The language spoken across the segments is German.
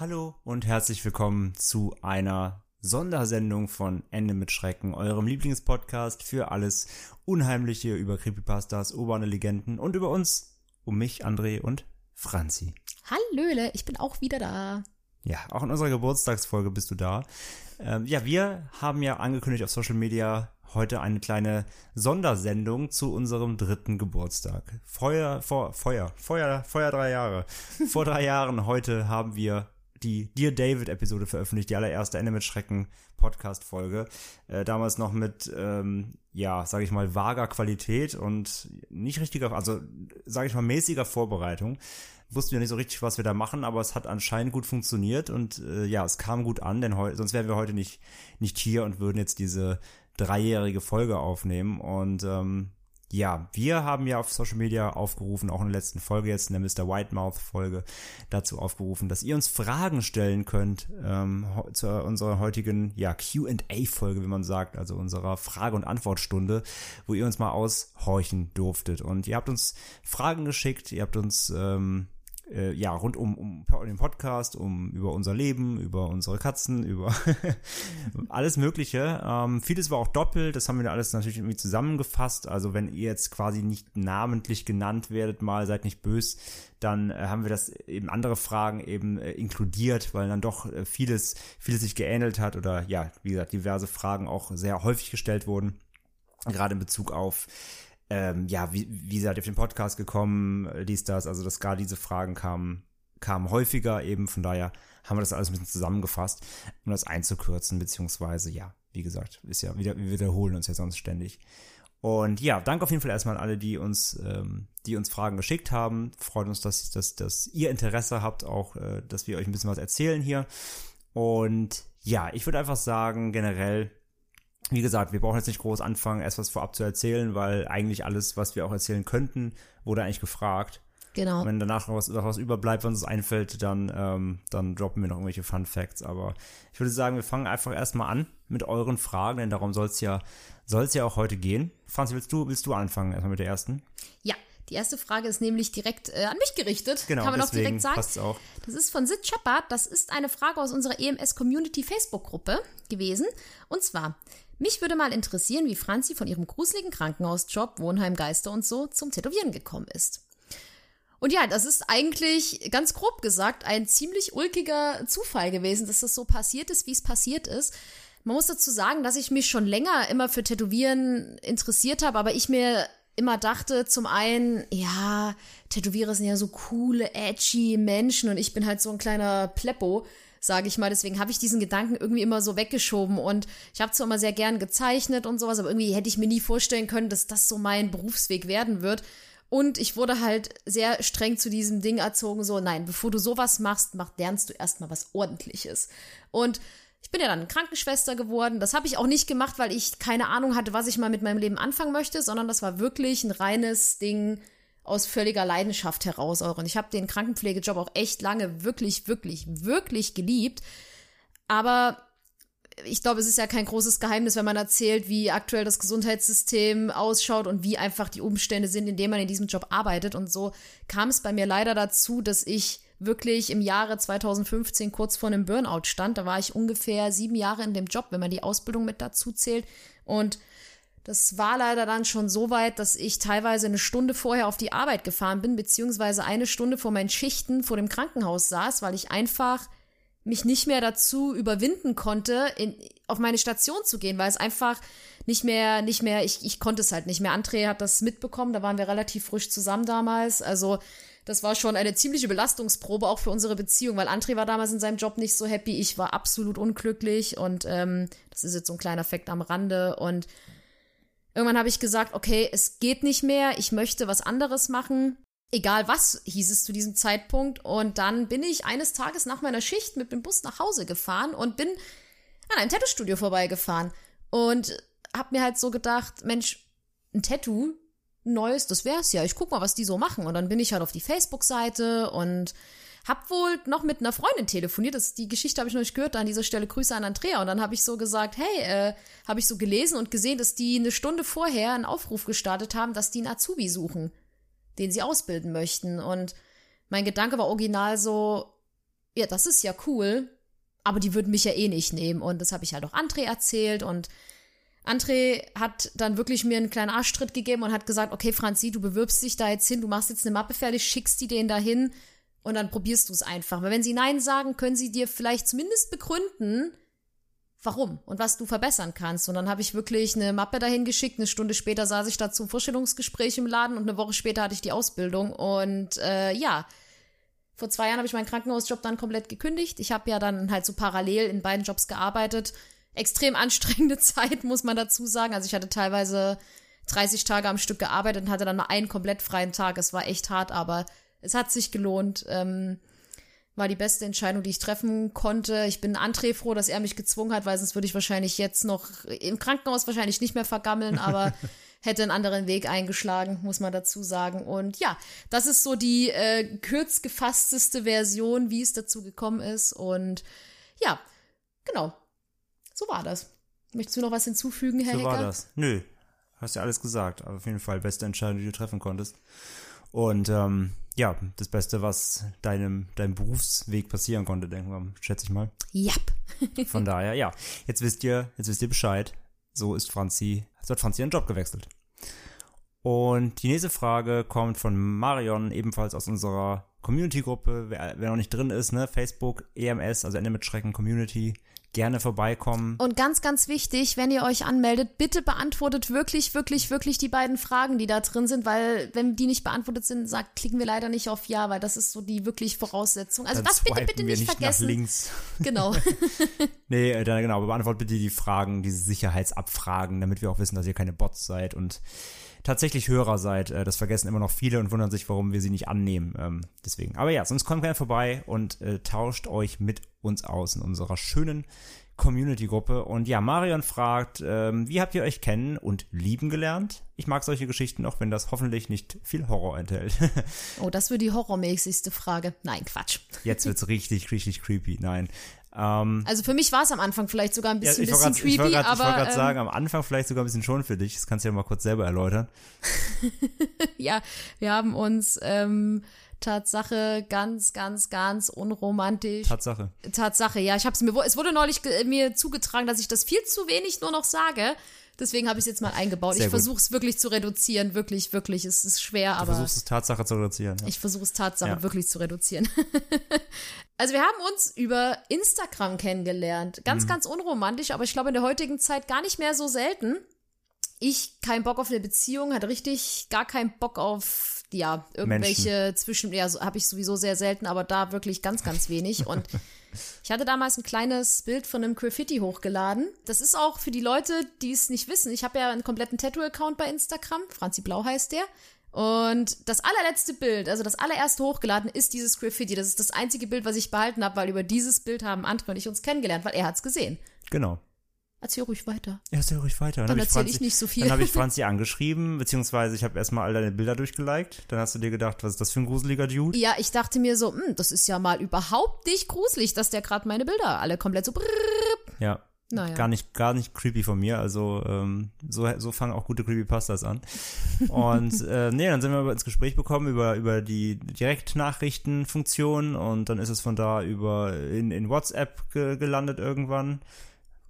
Hallo und herzlich willkommen zu einer Sondersendung von Ende mit Schrecken, eurem Lieblingspodcast für alles Unheimliche über Creepypastas, urbane Legenden und über uns, um mich, André und Franzi. Hallöle, ich bin auch wieder da. Ja, auch in unserer Geburtstagsfolge bist du da. Ähm, ja, wir haben ja angekündigt auf Social Media heute eine kleine Sondersendung zu unserem dritten Geburtstag. Feuer, vor, Feuer, Feuer, Feuer drei Jahre. Vor drei Jahren heute haben wir die Dear David Episode veröffentlicht, die allererste Ende mit Schrecken Podcast Folge. Äh, damals noch mit, ähm, ja, sage ich mal, vager Qualität und nicht richtiger, also sage ich mal mäßiger Vorbereitung. Wussten wir nicht so richtig, was wir da machen, aber es hat anscheinend gut funktioniert und äh, ja, es kam gut an, denn sonst wären wir heute nicht, nicht hier und würden jetzt diese dreijährige Folge aufnehmen und ähm, ja, wir haben ja auf Social Media aufgerufen, auch in der letzten Folge jetzt, in der Mr. Whitemouth Folge, dazu aufgerufen, dass ihr uns Fragen stellen könnt ähm, zu unserer heutigen ja, Q&A-Folge, wie man sagt, also unserer Frage- und Antwortstunde, wo ihr uns mal aushorchen durftet. Und ihr habt uns Fragen geschickt, ihr habt uns ähm, äh, ja, rund um, um den Podcast, um über unser Leben, über unsere Katzen, über alles Mögliche. Ähm, vieles war auch doppelt, das haben wir alles natürlich irgendwie zusammengefasst. Also wenn ihr jetzt quasi nicht namentlich genannt werdet, mal seid nicht bös, dann äh, haben wir das eben andere Fragen eben äh, inkludiert, weil dann doch äh, vieles, vieles sich geähnelt hat oder ja, wie gesagt, diverse Fragen auch sehr häufig gestellt wurden. Gerade in Bezug auf ähm, ja, wie, wie seid ihr auf den Podcast gekommen, dies, das, also dass gar diese Fragen kamen, kamen häufiger eben, von daher haben wir das alles ein bisschen zusammengefasst, um das einzukürzen, beziehungsweise, ja, wie gesagt, ist ja wieder, wir wiederholen uns ja sonst ständig. Und ja, danke auf jeden Fall erstmal an alle, die uns, ähm, die uns Fragen geschickt haben. Freut uns, dass, dass, dass ihr Interesse habt, auch, äh, dass wir euch ein bisschen was erzählen hier. Und ja, ich würde einfach sagen, generell, wie gesagt, wir brauchen jetzt nicht groß anfangen, erst was vorab zu erzählen, weil eigentlich alles, was wir auch erzählen könnten, wurde eigentlich gefragt. Genau. Wenn danach noch was, noch was überbleibt, wenn uns einfällt, dann, ähm, dann droppen wir noch irgendwelche Fun Facts. Aber ich würde sagen, wir fangen einfach erstmal an mit euren Fragen, denn darum soll es ja, soll's ja auch heute gehen. Franzi, willst du, willst du anfangen erstmal mit der ersten? Ja, die erste Frage ist nämlich direkt äh, an mich gerichtet. Genau, Kann man auch direkt sagen. passt's auch. Das ist von Sid Shepard. Das ist eine Frage aus unserer EMS Community Facebook-Gruppe gewesen. Und zwar, mich würde mal interessieren, wie Franzi von ihrem gruseligen Krankenhausjob, Wohnheim, Geister und so zum Tätowieren gekommen ist. Und ja, das ist eigentlich ganz grob gesagt ein ziemlich ulkiger Zufall gewesen, dass das so passiert ist, wie es passiert ist. Man muss dazu sagen, dass ich mich schon länger immer für Tätowieren interessiert habe, aber ich mir immer dachte, zum einen, ja, Tätowierer sind ja so coole, edgy Menschen und ich bin halt so ein kleiner Pleppo, sage ich mal. Deswegen habe ich diesen Gedanken irgendwie immer so weggeschoben und ich habe zwar immer sehr gern gezeichnet und sowas, aber irgendwie hätte ich mir nie vorstellen können, dass das so mein Berufsweg werden wird. Und ich wurde halt sehr streng zu diesem Ding erzogen, so, nein, bevor du sowas machst, mach, lernst du erstmal was ordentliches. Und ich bin ja dann Krankenschwester geworden. Das habe ich auch nicht gemacht, weil ich keine Ahnung hatte, was ich mal mit meinem Leben anfangen möchte, sondern das war wirklich ein reines Ding aus völliger Leidenschaft heraus. Und ich habe den Krankenpflegejob auch echt lange wirklich, wirklich, wirklich geliebt. Aber ich glaube, es ist ja kein großes Geheimnis, wenn man erzählt, wie aktuell das Gesundheitssystem ausschaut und wie einfach die Umstände sind, in denen man in diesem Job arbeitet. Und so kam es bei mir leider dazu, dass ich wirklich im Jahre 2015 kurz vor einem Burnout stand. Da war ich ungefähr sieben Jahre in dem Job, wenn man die Ausbildung mit dazu zählt. Und das war leider dann schon so weit, dass ich teilweise eine Stunde vorher auf die Arbeit gefahren bin, beziehungsweise eine Stunde vor meinen Schichten vor dem Krankenhaus saß, weil ich einfach mich nicht mehr dazu überwinden konnte, in, auf meine Station zu gehen, weil es einfach nicht mehr, nicht mehr, ich, ich konnte es halt nicht mehr. André hat das mitbekommen, da waren wir relativ frisch zusammen damals. Also das war schon eine ziemliche Belastungsprobe auch für unsere Beziehung, weil André war damals in seinem Job nicht so happy, ich war absolut unglücklich und ähm, das ist jetzt so ein kleiner Fakt am Rande und irgendwann habe ich gesagt, okay, es geht nicht mehr, ich möchte was anderes machen. Egal was hieß es zu diesem Zeitpunkt. Und dann bin ich eines Tages nach meiner Schicht mit dem Bus nach Hause gefahren und bin an einem Tattoo-Studio vorbeigefahren. Und hab mir halt so gedacht, Mensch, ein Tattoo, neues, das wär's ja. Ich guck mal, was die so machen. Und dann bin ich halt auf die Facebook-Seite und hab wohl noch mit einer Freundin telefoniert. Das, die Geschichte habe ich noch nicht gehört. An dieser Stelle Grüße an Andrea. Und dann habe ich so gesagt, hey, äh, habe ich so gelesen und gesehen, dass die eine Stunde vorher einen Aufruf gestartet haben, dass die einen Azubi suchen, den sie ausbilden möchten. Und mein Gedanke war original so, ja, das ist ja cool, aber die würden mich ja eh nicht nehmen. Und das habe ich halt auch André erzählt und André hat dann wirklich mir einen kleinen Arschtritt gegeben und hat gesagt, okay, Franzi, du bewirbst dich da jetzt hin, du machst jetzt eine Mappe fertig, schickst die denen dahin und dann probierst du es einfach. Weil wenn sie Nein sagen, können sie dir vielleicht zumindest begründen, warum und was du verbessern kannst. Und dann habe ich wirklich eine Mappe dahin geschickt. Eine Stunde später saß ich da zum Vorstellungsgespräch im Laden und eine Woche später hatte ich die Ausbildung. Und äh, ja, vor zwei Jahren habe ich meinen Krankenhausjob dann komplett gekündigt. Ich habe ja dann halt so parallel in beiden Jobs gearbeitet extrem anstrengende Zeit, muss man dazu sagen. Also ich hatte teilweise 30 Tage am Stück gearbeitet und hatte dann mal einen komplett freien Tag. Es war echt hart, aber es hat sich gelohnt. Ähm, war die beste Entscheidung, die ich treffen konnte. Ich bin André froh, dass er mich gezwungen hat, weil sonst würde ich wahrscheinlich jetzt noch im Krankenhaus wahrscheinlich nicht mehr vergammeln, aber hätte einen anderen Weg eingeschlagen, muss man dazu sagen. Und ja, das ist so die äh, kürz gefassteste Version, wie es dazu gekommen ist. Und ja, genau. So war das. Möchtest du noch was hinzufügen, Herr so Hecker? war das. Nö, hast ja alles gesagt. Aber auf jeden Fall beste Entscheidung, die du treffen konntest. Und ähm, ja, das Beste, was deinem, deinem Berufsweg passieren konnte, denken wir, schätze ich mal. Jap. Von daher, ja, jetzt wisst ihr, jetzt wisst ihr Bescheid. So ist Franzi, so hat Franzi ihren Job gewechselt. Und die nächste Frage kommt von Marion, ebenfalls aus unserer Community-Gruppe. Wer, wer noch nicht drin ist, ne, Facebook, EMS, also Ende mit Schrecken Community, gerne vorbeikommen. Und ganz, ganz wichtig, wenn ihr euch anmeldet, bitte beantwortet wirklich, wirklich, wirklich die beiden Fragen, die da drin sind, weil wenn die nicht beantwortet sind, sagt, klicken wir leider nicht auf Ja, weil das ist so die wirklich Voraussetzung. Also das bitte, bitte wir nicht, vergessen. Nach links. Genau. Nee, äh, dann genau, beantwortet bitte die Fragen, diese Sicherheitsabfragen, damit wir auch wissen, dass ihr keine Bots seid und tatsächlich Hörer seid. Äh, Das vergessen immer noch viele und wundern sich, warum wir sie nicht annehmen. Ähm, deswegen. Aber ja, sonst kommt gerne vorbei und äh, tauscht euch mit uns aus in unserer schönen Community-Gruppe. Und ja, Marion fragt, ähm, wie habt ihr euch kennen und lieben gelernt? Ich mag solche Geschichten, auch wenn das hoffentlich nicht viel Horror enthält. Oh, das wird die horrormäßigste Frage. Nein, Quatsch. Jetzt wird's richtig, richtig creepy. Nein. Ähm, Also für mich war es am Anfang vielleicht sogar ein ja, bisschen, ich bisschen wollte gerade creepy, wollt aber grad ähm, sagen, am Anfang vielleicht sogar ein bisschen schon für dich. Das kannst du ja mal kurz selber erläutern. ja, wir haben uns ähm, Tatsache ganz, ganz, ganz unromantisch. Tatsache. Tatsache, ja. Ich hab's mir, es wurde neulich mir zugetragen, dass ich das viel zu wenig nur noch sage. Deswegen habe ich es jetzt mal eingebaut. Sehr ich versuche es wirklich zu reduzieren, wirklich, wirklich. Es ist schwer, Du aber versuchst es Tatsache zu reduzieren. Ja. ich versuche es Tatsache Ja. wirklich zu reduzieren. also wir haben uns über Instagram kennengelernt. Mhm. Ganz, ganz unromantisch, aber ich glaube in der heutigen Zeit gar nicht mehr so selten. Ich keinen Bock auf eine Beziehung, hatte richtig gar keinen Bock auf ja irgendwelche zwischen ja so, habe ich sowieso sehr selten, aber da wirklich ganz ganz wenig und ich hatte damals ein kleines Bild von einem Graffiti hochgeladen. Das ist auch für die Leute, die es nicht wissen. Ich habe ja einen kompletten Tattoo-Account bei Instagram. Franzi Blau heißt der. Und das allerletzte Bild, also das allererste hochgeladen, ist dieses Graffiti. Das ist das einzige Bild, was ich behalten habe, weil über dieses Bild haben André und ich uns kennengelernt, weil er hat's gesehen. Genau. Erzähl ruhig weiter. Ja, erzähl ruhig weiter. Dann hab erzähl Franzi- ich nicht so viel. Dann habe ich Franzi angeschrieben, beziehungsweise ich habe erstmal all deine Bilder durchgeliked. Dann hast du dir gedacht, was ist das für ein gruseliger Dude? Ja, ich dachte mir so, hm, das ist ja mal überhaupt nicht gruselig, dass der gerade meine Bilder alle komplett so. brrrr. Ja. Naja. Gar nicht, gar nicht creepy von mir. Also ähm, so, so fangen auch gute Creepypastas an. Und äh, nee, dann sind wir ins Gespräch bekommen über, über die Direktnachrichtenfunktion und dann ist es von da über in, in WhatsApp ge gelandet irgendwann.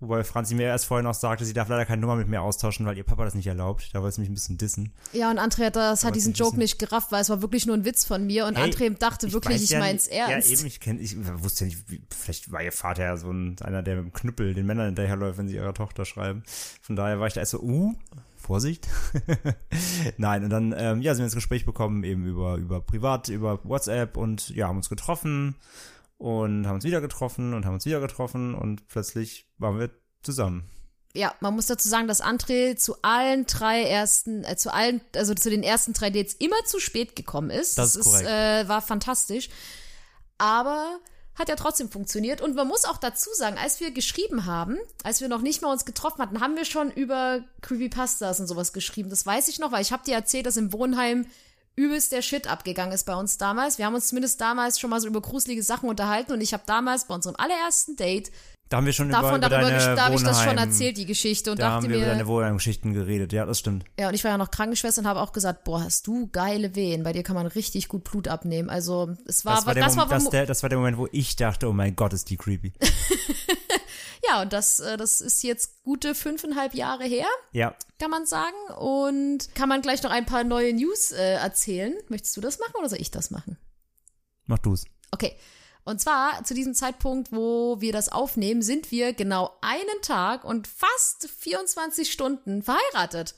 Wobei Franzi mir erst vorher noch sagte, sie darf leider keine Nummer mit mir austauschen, weil ihr Papa das nicht erlaubt. Da wollte sie mich ein bisschen dissen. Ja, und André hat, das, hat Aber diesen Joke nicht gerafft, weil es war wirklich nur ein Witz von mir. Und Hey, André dachte wirklich, weiß ich ja mein's nicht- ernst. Ja, eben, ich kenn, ich wusste ja nicht, wie, vielleicht war ihr Vater ja so ein, einer, der mit dem Knüppel den Männern hinterherläuft, wenn sie ihrer Tochter schreiben. Von daher war ich da erst so, uh, Vorsicht. Nein, und dann, ähm, ja, sind wir ins Gespräch bekommen, eben über, über Privat, über WhatsApp und ja, haben uns getroffen und haben uns wieder getroffen und haben uns wieder getroffen und plötzlich waren wir zusammen. Ja, man muss dazu sagen, dass André zu allen drei ersten, äh, zu allen, also zu den ersten drei Dates immer zu spät gekommen ist. Das ist korrekt. äh, war fantastisch. Aber hat ja trotzdem funktioniert. Und man muss auch dazu sagen, als wir geschrieben haben, als wir noch nicht mal uns getroffen hatten, haben wir schon über Creepypastas und sowas geschrieben. Das weiß ich noch, weil ich habe dir erzählt, dass im Wohnheim übelst der Shit abgegangen ist bei uns damals. Wir haben uns zumindest damals schon mal so über gruselige Sachen unterhalten und ich habe damals bei unserem allerersten Date Da haben wir schon über, davon über darüber deine da habe ich das schon erzählt, die Geschichte, und Da dachte haben wir über mir, deine Wohnheimgeschichten geredet. Ja, das stimmt. ja, und ich war ja noch Krankenschwester und habe auch gesagt, boah, hast du geile Wehen, bei dir kann man richtig gut Blut abnehmen. Also es war, Das war, der, das war, Moment, das, wo- der, das war der Moment, wo ich dachte, oh mein Gott, ist die creepy. ja, und das, äh, das ist jetzt gute fünfeinhalb Jahre her, Ja, kann man sagen. Und kann man gleich noch ein paar neue News äh, erzählen. Möchtest du das machen oder soll ich das machen? mach du's. Okay. Und zwar zu diesem Zeitpunkt, wo wir das aufnehmen, sind wir genau einen Tag und fast 24 Stunden verheiratet.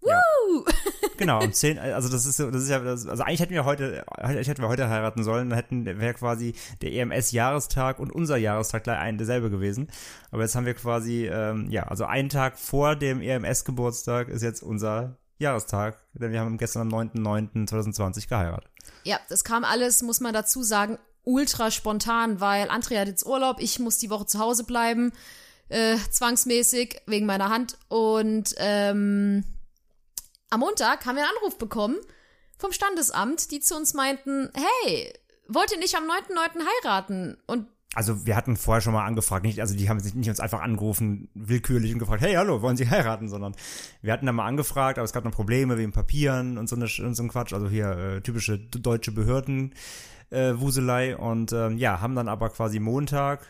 Woo! Genau, um 10, also das ist das ist ja, das, also eigentlich hätten wir heute, eigentlich hätten wir heute heiraten sollen, dann hätten, wäre quasi der EMS-Jahrestag und unser Jahrestag gleich ein derselbe gewesen. Aber jetzt haben wir quasi, ähm, ja, also einen Tag vor dem EMS-Geburtstag ist jetzt unser Jahrestag, denn wir haben gestern am 9.9.2020 geheiratet. Ja, das kam alles, muss man dazu sagen, ultra spontan, weil Andrea hat jetzt Urlaub, ich muss die Woche zu Hause bleiben, äh, zwangsmäßig wegen meiner Hand. Und ähm, am Montag haben wir einen Anruf bekommen vom Standesamt, die zu uns meinten, hey, wollt ihr nicht am 9.9. heiraten? Und Also wir hatten vorher schon mal angefragt, nicht, also die haben sich nicht uns einfach angerufen, willkürlich und gefragt, hey, hallo, wollen Sie heiraten, sondern wir hatten da mal angefragt, aber es gab noch Probleme wegen Papieren und so, eine, und so ein Quatsch, also hier äh, typische deutsche Behörden äh, Wuselei und ähm, ja, haben dann aber quasi Montag,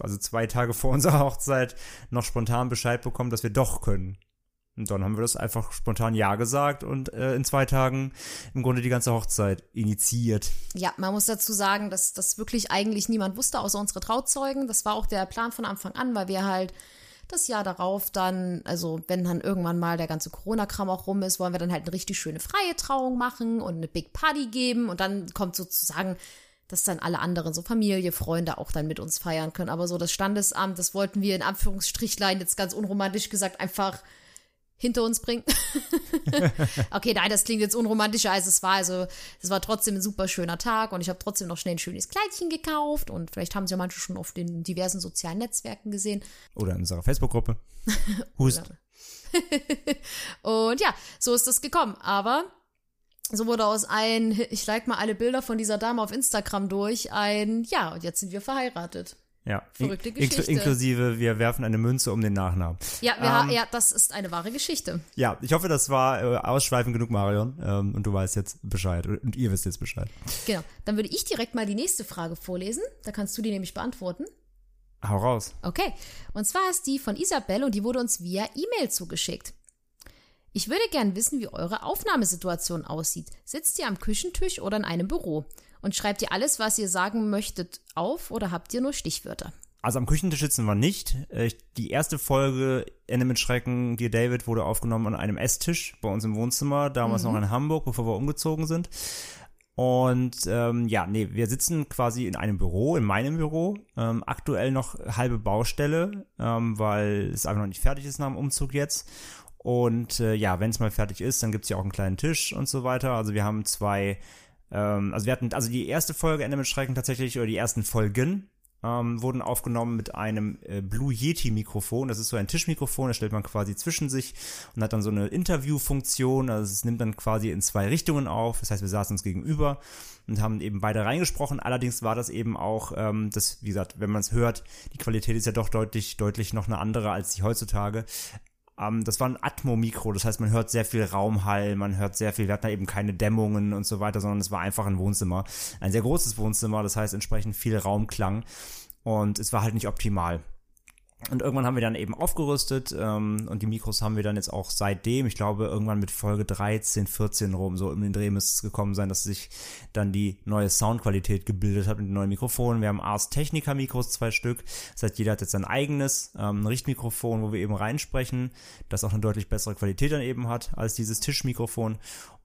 also zwei Tage vor unserer Hochzeit, noch spontan Bescheid bekommen, dass wir doch können. Und dann haben wir das einfach spontan Ja gesagt und äh, in zwei Tagen im Grunde die ganze Hochzeit initiiert. ja, man muss dazu sagen, dass das wirklich eigentlich niemand wusste, außer unsere Trauzeugen. Das war auch der Plan von Anfang an, weil wir halt das Jahr darauf dann, also wenn dann irgendwann mal der ganze Corona-Kram auch rum ist, wollen wir dann halt eine richtig schöne freie Trauung machen und eine Big Party geben und dann kommt sozusagen, dass dann alle anderen, so Familie, Freunde auch dann mit uns feiern können. Aber so das Standesamt, das wollten wir in Anführungsstrichlein jetzt ganz unromantisch gesagt einfach hinter uns bringen. okay, nein, das klingt jetzt unromantischer als es war. Also, es war trotzdem ein super schöner Tag und ich habe trotzdem noch schnell ein schönes Kleidchen gekauft und vielleicht haben sie ja manche schon auf den diversen sozialen Netzwerken gesehen. Oder in unserer Facebook-Gruppe. Hust. Und ja, so ist das gekommen. Aber so wurde aus ein, ich like mal alle Bilder von dieser Dame auf Instagram durch, ein, ja, und jetzt sind wir verheiratet. Ja, Verrückte in- Geschichte. Inklusive, wir werfen eine Münze um den Nachnamen. Ja, Ähm, ja, das ist eine wahre Geschichte. Ja, ich hoffe, das war äh, ausschweifend genug, Marion. Ähm, und du weißt jetzt Bescheid. Und ihr wisst jetzt Bescheid. Genau. Dann würde ich direkt mal die nächste Frage vorlesen. Da kannst du die nämlich beantworten. Hau raus. Okay, und zwar ist die von Isabel und die wurde uns via E-Mail zugeschickt. Ich würde gern wissen, wie eure Aufnahmesituation aussieht. Sitzt ihr am Küchentisch oder in einem Büro? Und schreibt ihr alles, was ihr sagen möchtet, auf oder habt ihr nur Stichwörter? Also am Küchentisch sitzen wir nicht. Äh, Die erste Folge Ende mit Schrecken, dir David, wurde aufgenommen an einem Esstisch bei uns im Wohnzimmer, damals noch in Hamburg, bevor wir umgezogen sind. Und ähm, ja, nee, wir sitzen quasi in einem Büro, in meinem Büro. Ähm, aktuell noch halbe Baustelle, ähm, weil es einfach noch nicht fertig ist nach dem Umzug jetzt. Und äh, ja, wenn es mal fertig ist, dann gibt's ja auch einen kleinen Tisch und so weiter. Also wir haben zwei, ähm, also wir hatten, also die erste Folge Ende mit Schrecken tatsächlich, oder die ersten Folgen, ähm, wurden aufgenommen mit einem äh, Blue Yeti Mikrofon. Das ist so ein Tischmikrofon, das stellt man quasi zwischen sich und hat dann so eine Interviewfunktion. Also es nimmt dann quasi in zwei Richtungen auf. Das heißt, wir saßen uns gegenüber und haben eben beide reingesprochen. Allerdings war das eben auch, ähm, das, wie gesagt, wenn man es hört, die Qualität ist ja doch deutlich, deutlich noch eine andere als die heutzutage. Ähm, das war ein Atmo-Mikro, das heißt, man hört sehr viel Raumhall, man hört sehr viel, wir hatten da eben keine Dämmungen und so weiter, sondern es war einfach ein Wohnzimmer. Ein sehr großes Wohnzimmer, das heißt entsprechend viel Raumklang und es war halt nicht optimal. Und irgendwann haben wir dann eben aufgerüstet ähm, und die Mikros haben wir dann jetzt auch seitdem, ich glaube irgendwann mit Folge 13, 14 rum, so um den Dreh müsste es gekommen sein, dass sich dann die neue Soundqualität gebildet hat mit den neuen Mikrofonen. Wir haben Ars Technica Mikros, zwei Stück. Das heißt, jeder hat jetzt sein eigenes, ähm, Richtmikrofon, wo wir eben reinsprechen, das auch eine deutlich bessere Qualität dann eben hat als dieses Tischmikrofon.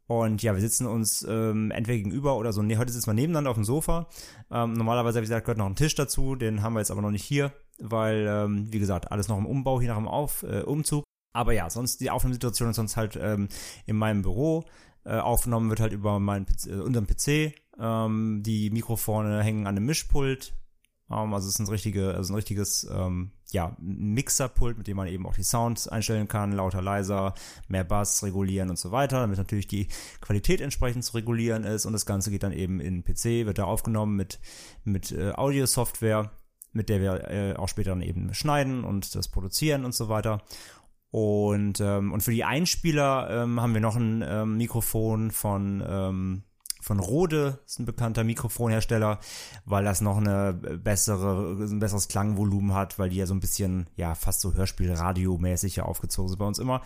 Und ja, wir sitzen uns ähm, entweder gegenüber oder so. Nee, heute sitzen wir nebeneinander auf dem Sofa. Ähm, normalerweise, wie gesagt, gehört noch ein Tisch dazu. Den haben wir jetzt aber noch nicht hier, weil, ähm, wie gesagt, alles noch im Umbau, hier nach dem Auf, äh, Umzug. Aber ja, sonst die Aufnahmesituation ist sonst halt ähm, in meinem Büro. Äh, aufgenommen wird halt über meinen, äh, unseren PC. Ähm, die Mikrofone hängen an einem Mischpult. Ähm, also es ist ein, richtige, also ein richtiges ähm, ja, Mixerpult, mit dem man eben auch die Sounds einstellen kann, lauter, leiser, mehr Bass regulieren und so weiter, damit natürlich die Qualität entsprechend zu regulieren ist und das Ganze geht dann eben in den PC, wird da aufgenommen mit, mit äh, Audio-Software, mit der wir äh, auch später dann eben schneiden und das produzieren und so weiter. Und, ähm, und für die Einspieler ähm, haben wir noch ein ähm, Mikrofon von ähm, von Rode, ist ein bekannter Mikrofonhersteller, weil das noch eine bessere, ein besseres Klangvolumen hat, weil die ja so ein bisschen, ja, fast so Hörspiel-Radio-mäßig ja aufgezogen sind bei uns immer.